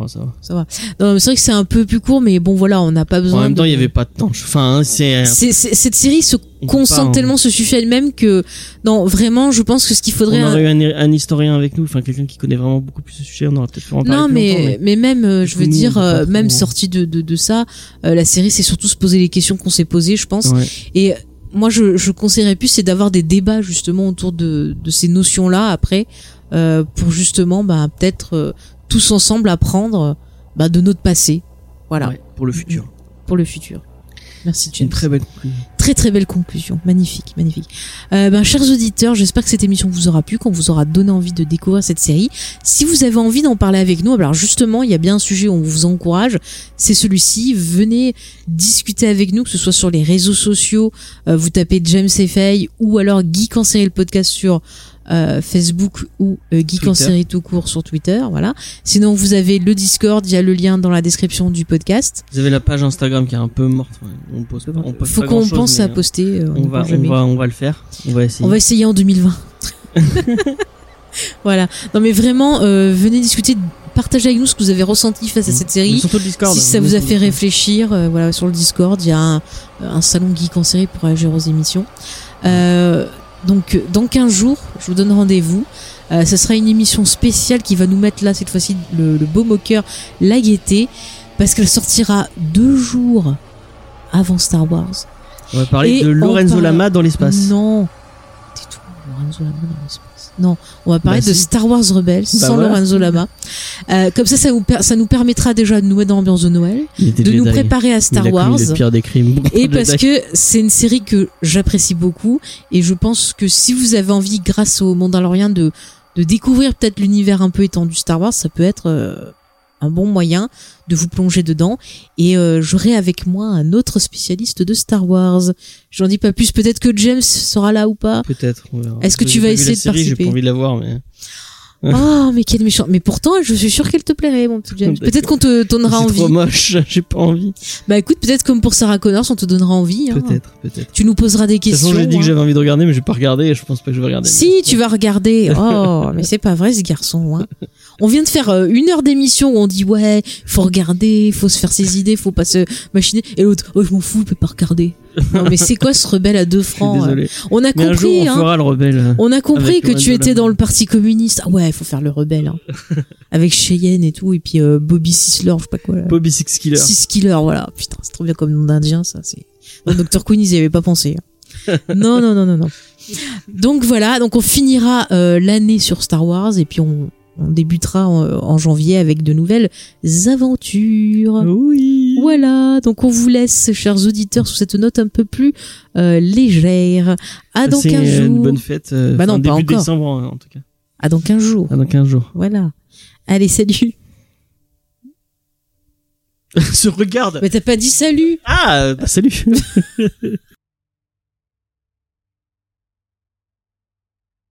[SPEAKER 2] Oh, ça va.
[SPEAKER 1] Ça va. Non, c'est vrai que c'est un peu plus court, mais bon voilà, on n'a pas besoin.
[SPEAKER 2] En même temps,
[SPEAKER 1] de-
[SPEAKER 2] il y avait pas de temps. Enfin, c'est
[SPEAKER 1] C'est, cette série se
[SPEAKER 2] On
[SPEAKER 1] concentre
[SPEAKER 2] hein.
[SPEAKER 1] tellement, se suffit elle-même que non, vraiment, je pense que ce qu'il
[SPEAKER 2] On
[SPEAKER 1] faudrait.
[SPEAKER 2] aurait eu un, un historien avec nous, enfin quelqu'un qui connaît vraiment beaucoup plus ce sujet, on aurait peut-être pu en parler
[SPEAKER 1] Non, mais, mais même, euh, je veux
[SPEAKER 2] nous,
[SPEAKER 1] dire,
[SPEAKER 2] on
[SPEAKER 1] euh, même sorti de, de, de ça, euh, la série, c'est surtout se poser les questions qu'on s'est posées, je pense.
[SPEAKER 2] Ouais.
[SPEAKER 1] Et moi, je, je conseillerais plus, c'est d'avoir des débats justement autour de, de ces notions-là après, euh, pour justement, bah, peut-être euh, tous ensemble apprendre bah, de notre passé, voilà,
[SPEAKER 2] Ouais, pour le futur.
[SPEAKER 1] pour le futur. Merci,
[SPEAKER 2] C'est une
[SPEAKER 1] James.
[SPEAKER 2] très belle conclusion.
[SPEAKER 1] Très Très belle conclusion, magnifique, magnifique. Euh, ben, chers auditeurs, j'espère que cette émission vous aura plu, qu'on vous aura donné envie de découvrir cette série. Si vous avez envie d'en parler avec nous, alors justement, il y a bien un sujet où on vous encourage, c'est celui-ci. Venez discuter avec nous, que ce soit sur les réseaux sociaux, euh, vous tapez James Fay ou alors en série le podcast sur euh, Facebook ou euh, Geek en série tout court sur Twitter, voilà. Sinon, vous avez le Discord, il y a le lien dans la description du podcast.
[SPEAKER 2] Vous avez la page Instagram qui est un peu morte. ouais. On poste, on poste
[SPEAKER 1] Faut qu'on pense
[SPEAKER 2] mais,
[SPEAKER 1] à poster. euh,
[SPEAKER 2] On va,
[SPEAKER 1] pense
[SPEAKER 2] on
[SPEAKER 1] jamais.
[SPEAKER 2] va, on va le faire. On va essayer.
[SPEAKER 1] On va essayer en 2020. voilà. Non mais vraiment, euh, venez discuter, partagez avec nous ce que vous avez ressenti face à cette
[SPEAKER 2] Mais
[SPEAKER 1] série.
[SPEAKER 2] Surtout le Discord.
[SPEAKER 1] Si ça vous a fait réfléchir, euh, voilà, sur le Discord, il y a un, un salon geek en série pour réagir aux émissions. Euh, donc, euh, dans 15 jours, je vous donne rendez-vous. Euh, ce sera une émission spéciale qui va nous mettre là, cette fois-ci, le, le beau moqueur, la gaieté, parce qu'elle sortira deux jours avant Star Wars.
[SPEAKER 2] On va parler
[SPEAKER 1] Et
[SPEAKER 2] de Lorenzo Lama dans l'espace.
[SPEAKER 1] Non. Lorenzo Lama dans l'espace. Non, on va parler
[SPEAKER 2] Bah
[SPEAKER 1] de
[SPEAKER 2] si.
[SPEAKER 1] Star Wars Rebels
[SPEAKER 2] Bah
[SPEAKER 1] sans
[SPEAKER 2] voilà.
[SPEAKER 1] Lorenzo Lama. Euh, comme ça, ça, vous per- ça nous permettra déjà de nous mettre dans l'ambiance de Noël, de nous préparer à Star Wars.
[SPEAKER 2] des crimes.
[SPEAKER 1] Et parce que c'est une série que j'apprécie beaucoup et je pense que si vous avez envie, grâce au Mandalorian, de, de découvrir peut-être l'univers un peu étendu Star Wars, ça peut être euh, un bon moyen de vous plonger dedans. Et euh, j'aurai avec moi un autre spécialiste de Star Wars. J'en dis pas plus. Peut-être que James sera là ou pas.
[SPEAKER 2] Peut-être.
[SPEAKER 1] Est-ce que
[SPEAKER 2] J'ai
[SPEAKER 1] tu
[SPEAKER 2] pas
[SPEAKER 1] vas essayer de
[SPEAKER 2] série, J'ai
[SPEAKER 1] participer
[SPEAKER 2] pas envie de la voir, mais.
[SPEAKER 1] Oh, mais quel méchant. Mais pourtant, je suis sûre qu'elle te plairait, mon petit James. Peut-être qu'on te donnera
[SPEAKER 2] C'est
[SPEAKER 1] envie.
[SPEAKER 2] trop moche. J'ai pas envie.
[SPEAKER 1] Bah écoute, peut-être comme pour Sarah Connors, on te donnera envie. hein.
[SPEAKER 2] Peut-être, peut-être.
[SPEAKER 1] Tu nous poseras des
[SPEAKER 2] De toute
[SPEAKER 1] questions.
[SPEAKER 2] façon, j'ai dit
[SPEAKER 1] hein.
[SPEAKER 2] que j'avais envie de regarder, mais j'ai pas regardé et je pense pas que je vais regarder.
[SPEAKER 1] Si, tu vas regarder. Oh, mais c'est pas vrai ce garçon. Hein. On vient de faire euh, une heure d'émission où on dit ouais, faut regarder, faut se faire ses idées, faut pas se machiner. Et l'autre, oh je m'en fous, je peux pas regarder. Non mais c'est quoi ce rebelle à deux francs hein
[SPEAKER 2] désolé.
[SPEAKER 1] On a
[SPEAKER 2] Mais un jour,
[SPEAKER 1] compris,
[SPEAKER 2] on
[SPEAKER 1] hein.
[SPEAKER 2] fera le rebelle.
[SPEAKER 1] On a compris que tu étais dans le parti communiste. Ah ouais, faut faire le rebelle. Hein. Avec Cheyenne et tout, et puis euh, Bobby Sisler, je sais pas quoi. là.
[SPEAKER 2] Bobby Six Killer.
[SPEAKER 1] Six Killer, voilà. Putain, c'est trop bien comme nom d'indien, ça. C'est. Dr. Queen, ils y avaient pas pensé. hein. Non, non, non, non, non. Donc voilà, donc on finira euh, l'année sur Star Wars et puis on, on débutera en, en janvier avec de nouvelles aventures.
[SPEAKER 2] Oui.
[SPEAKER 1] Voilà, donc on vous laisse, chers auditeurs, sous cette note un peu plus euh, légère. À dans
[SPEAKER 2] C'est
[SPEAKER 1] 15
[SPEAKER 2] une
[SPEAKER 1] jours.
[SPEAKER 2] bonne fête. euh,
[SPEAKER 1] Bah non,
[SPEAKER 2] fin,
[SPEAKER 1] pas
[SPEAKER 2] début
[SPEAKER 1] encore.
[SPEAKER 2] décembre en tout cas.
[SPEAKER 1] À dans 15 jours.
[SPEAKER 2] Ah, dans 15 jours.
[SPEAKER 1] Voilà. Allez, salut.
[SPEAKER 2] Se regarde.
[SPEAKER 1] Mais t'as pas dit salut.
[SPEAKER 2] Ah, bah, salut.